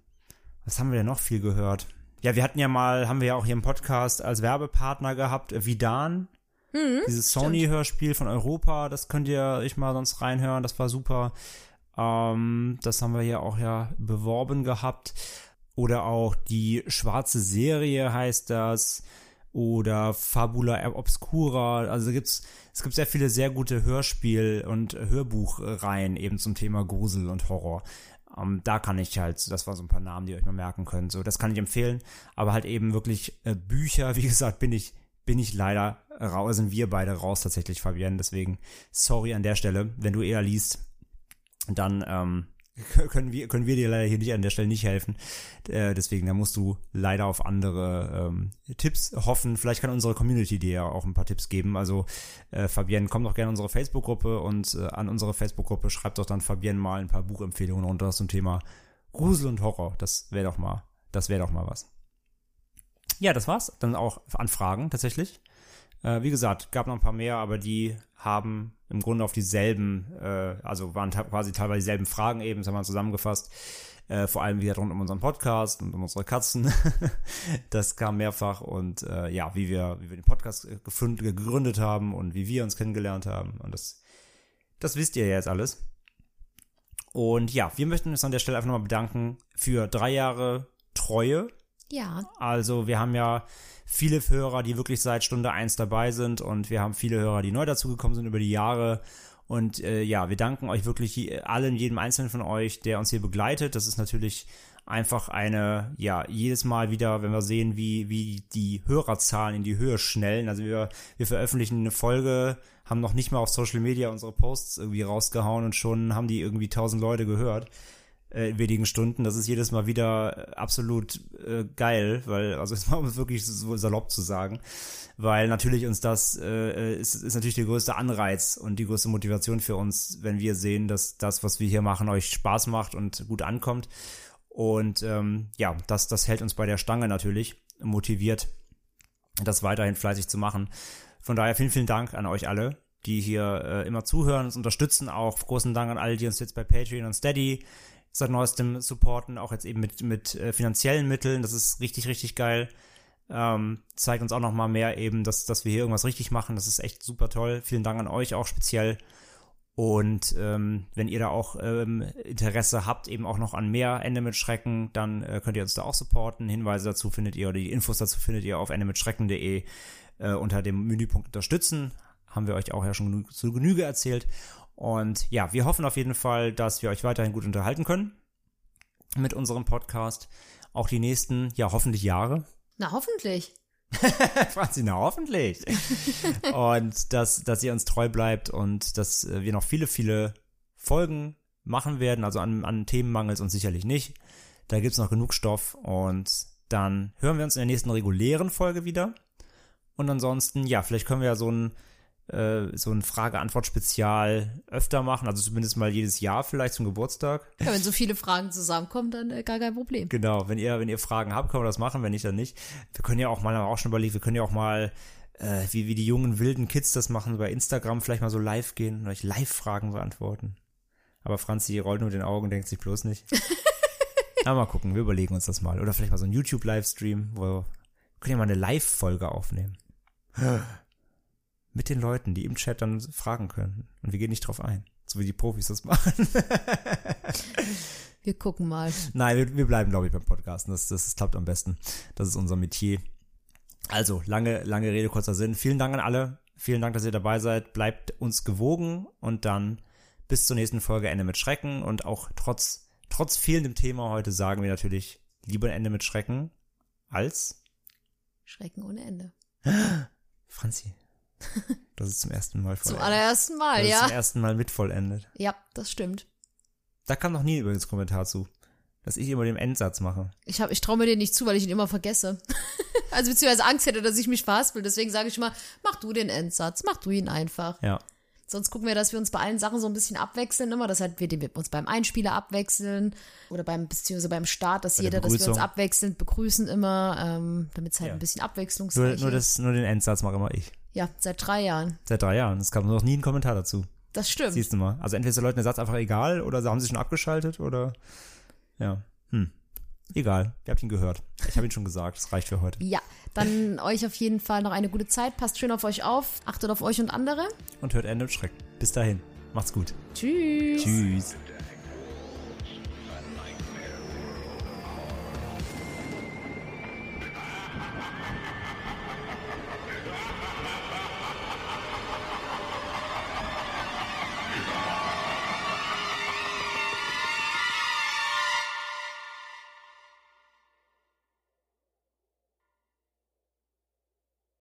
was haben wir denn noch viel gehört? Ja, wir hatten ja mal, haben wir ja auch hier im Podcast als Werbepartner gehabt, Vidan. Mhm, Dieses Sony-Hörspiel von Europa, das könnt ihr euch mal sonst reinhören, das war super. Ähm, das haben wir ja auch ja beworben gehabt. Oder auch die schwarze Serie heißt das. Oder Fabula Obscura. Also gibt's, es gibt sehr viele sehr gute Hörspiel- und Hörbuchreihen eben zum Thema Grusel und Horror. Ähm, da kann ich halt, das war so ein paar Namen, die ihr euch mal merken könnt. So, das kann ich empfehlen. Aber halt eben wirklich äh, Bücher, wie gesagt, bin ich, bin ich leider raus, sind wir beide raus tatsächlich, Fabienne. Deswegen sorry an der Stelle, wenn du eher liest, dann ähm, können wir, können wir dir leider hier nicht an der Stelle nicht helfen. Äh, deswegen, da musst du leider auf andere ähm, Tipps hoffen. Vielleicht kann unsere Community dir ja auch ein paar Tipps geben. Also äh, Fabienne, komm doch gerne in unsere Facebook-Gruppe und äh, an unsere Facebook-Gruppe schreibt doch dann Fabienne mal ein paar Buchempfehlungen runter zum Thema Grusel und Horror. Das wäre doch mal, das wäre doch mal was. Ja, das war's. Dann auch Anfragen tatsächlich. Äh, wie gesagt, gab noch ein paar mehr, aber die haben im Grunde auf dieselben, äh, also waren quasi teilweise dieselben Fragen eben, das haben wir zusammengefasst. Äh, vor allem wieder rund um unseren Podcast und um unsere Katzen. das kam mehrfach und äh, ja, wie wir, wie wir den Podcast gefunden, gegründet haben und wie wir uns kennengelernt haben. Und das, das wisst ihr ja jetzt alles. Und ja, wir möchten uns an der Stelle einfach nochmal bedanken für drei Jahre Treue. Ja, Also wir haben ja viele Hörer, die wirklich seit Stunde eins dabei sind und wir haben viele Hörer, die neu dazugekommen sind über die Jahre. Und äh, ja, wir danken euch wirklich allen, jedem einzelnen von euch, der uns hier begleitet. Das ist natürlich einfach eine, ja, jedes Mal wieder, wenn wir sehen, wie, wie die Hörerzahlen in die Höhe schnellen. Also wir, wir veröffentlichen eine Folge, haben noch nicht mal auf Social Media unsere Posts irgendwie rausgehauen und schon haben die irgendwie tausend Leute gehört in wenigen Stunden. Das ist jedes Mal wieder äh, absolut äh, geil, weil, also es war wirklich so salopp zu sagen, weil natürlich uns das äh, ist, ist natürlich der größte Anreiz und die größte Motivation für uns, wenn wir sehen, dass das, was wir hier machen, euch Spaß macht und gut ankommt. Und ähm, ja, das, das hält uns bei der Stange natürlich motiviert, das weiterhin fleißig zu machen. Von daher vielen, vielen Dank an euch alle, die hier äh, immer zuhören, uns unterstützen. Auch großen Dank an alle, die uns jetzt bei Patreon und Steady seit neuestem supporten, auch jetzt eben mit, mit äh, finanziellen Mitteln. Das ist richtig, richtig geil. Ähm, zeigt uns auch noch mal mehr eben, dass, dass wir hier irgendwas richtig machen. Das ist echt super toll. Vielen Dank an euch auch speziell. Und ähm, wenn ihr da auch ähm, Interesse habt, eben auch noch an mehr Ende mit Schrecken, dann äh, könnt ihr uns da auch supporten. Hinweise dazu findet ihr oder die Infos dazu findet ihr auf endemitschrecken.de äh, unter dem Menüpunkt Unterstützen. Haben wir euch auch ja schon genü zu Genüge erzählt. Und ja, wir hoffen auf jeden Fall, dass wir euch weiterhin gut unterhalten können mit unserem Podcast. Auch die nächsten, ja, hoffentlich Jahre. na hoffentlich. Franzi, na hoffentlich. und dass, dass ihr uns treu bleibt und dass äh, wir noch viele, viele Folgen machen werden. Also an, an Themen mangelt es uns sicherlich nicht. Da gibt's noch genug Stoff und dann hören wir uns in der nächsten regulären Folge wieder. Und ansonsten, ja, vielleicht können wir ja so ein, äh, so ein Frage-Antwort-Spezial öfter machen, also zumindest mal jedes Jahr vielleicht zum Geburtstag. Ja, wenn so viele Fragen zusammenkommen, dann äh, gar kein Problem. Genau, wenn ihr, wenn ihr Fragen habt, können wir das machen, wenn nicht, dann nicht. Wir können ja auch mal, haben wir auch schon überlegt, wir können ja auch mal, äh, wie, wie die jungen wilden Kids das machen, bei Instagram vielleicht mal so live gehen und euch Live-Fragen beantworten. Aber Franzi rollt nur den Augen und denkt sich bloß nicht. Aber mal gucken, wir überlegen uns das mal. Oder vielleicht mal so ein YouTube-Livestream, wo wir können ja mal eine Live-Folge aufnehmen. Mit den Leuten, die im Chat dann fragen können. Und wir gehen nicht drauf ein. So wie die Profis das machen. Wir gucken mal. Nein, wir, wir bleiben, glaube ich, beim Podcasten. Das, das, klappt am besten. Das ist unser Metier. Also, lange, lange Rede, kurzer Sinn. Vielen Dank an alle. Vielen Dank, dass ihr dabei seid. Bleibt uns gewogen und dann bis zur nächsten Folge Ende mit Schrecken. Und auch trotz, trotz fehlendem Thema heute sagen wir natürlich lieber Ende mit Schrecken als Schrecken ohne Ende. Franzi. Das ist zum ersten Mal Zum vollendet. allerersten Mal, das ist ja. zum ersten Mal mit vollendet. Ja, das stimmt. Da kam noch nie übrigens Kommentar zu, dass ich immer den Endsatz mache. Ich, hab- ich traue mir den nicht zu, weil ich ihn immer vergesse. also beziehungsweise Angst hätte, dass ich mich verhaspel. Deswegen sage ich immer, mach du den Endsatz, mach du ihn einfach. Ja. Sonst gucken wir, dass wir uns bei allen Sachen so ein bisschen abwechseln immer. Das heißt, wir den uns beim Einspieler abwechseln oder beim beziehungsweise beim Start, dass Bei der jeder, dass wir uns abwechselnd begrüßen immer, ähm, damit es halt Ja. ein bisschen Nur, abwechslungsreich nur, ist. das, nur den Endsatz mache immer ich. Ja, seit drei Jahren. Seit drei Jahren. Es kam noch nie ein Kommentar dazu. Das stimmt. Siehst du mal. Also entweder ist den Leuten der Satz einfach egal oder sie haben sich schon abgeschaltet oder. Ja. Hm. Egal. Ihr habt ihn gehört. Ich habe ihn schon gesagt. Das reicht für heute. Ja, dann euch auf jeden Fall noch eine gute Zeit. Passt schön auf euch auf. Achtet auf euch und andere. Und hört Ende und Schreck. Bis dahin. Macht's gut. Tschüss. Tschüss.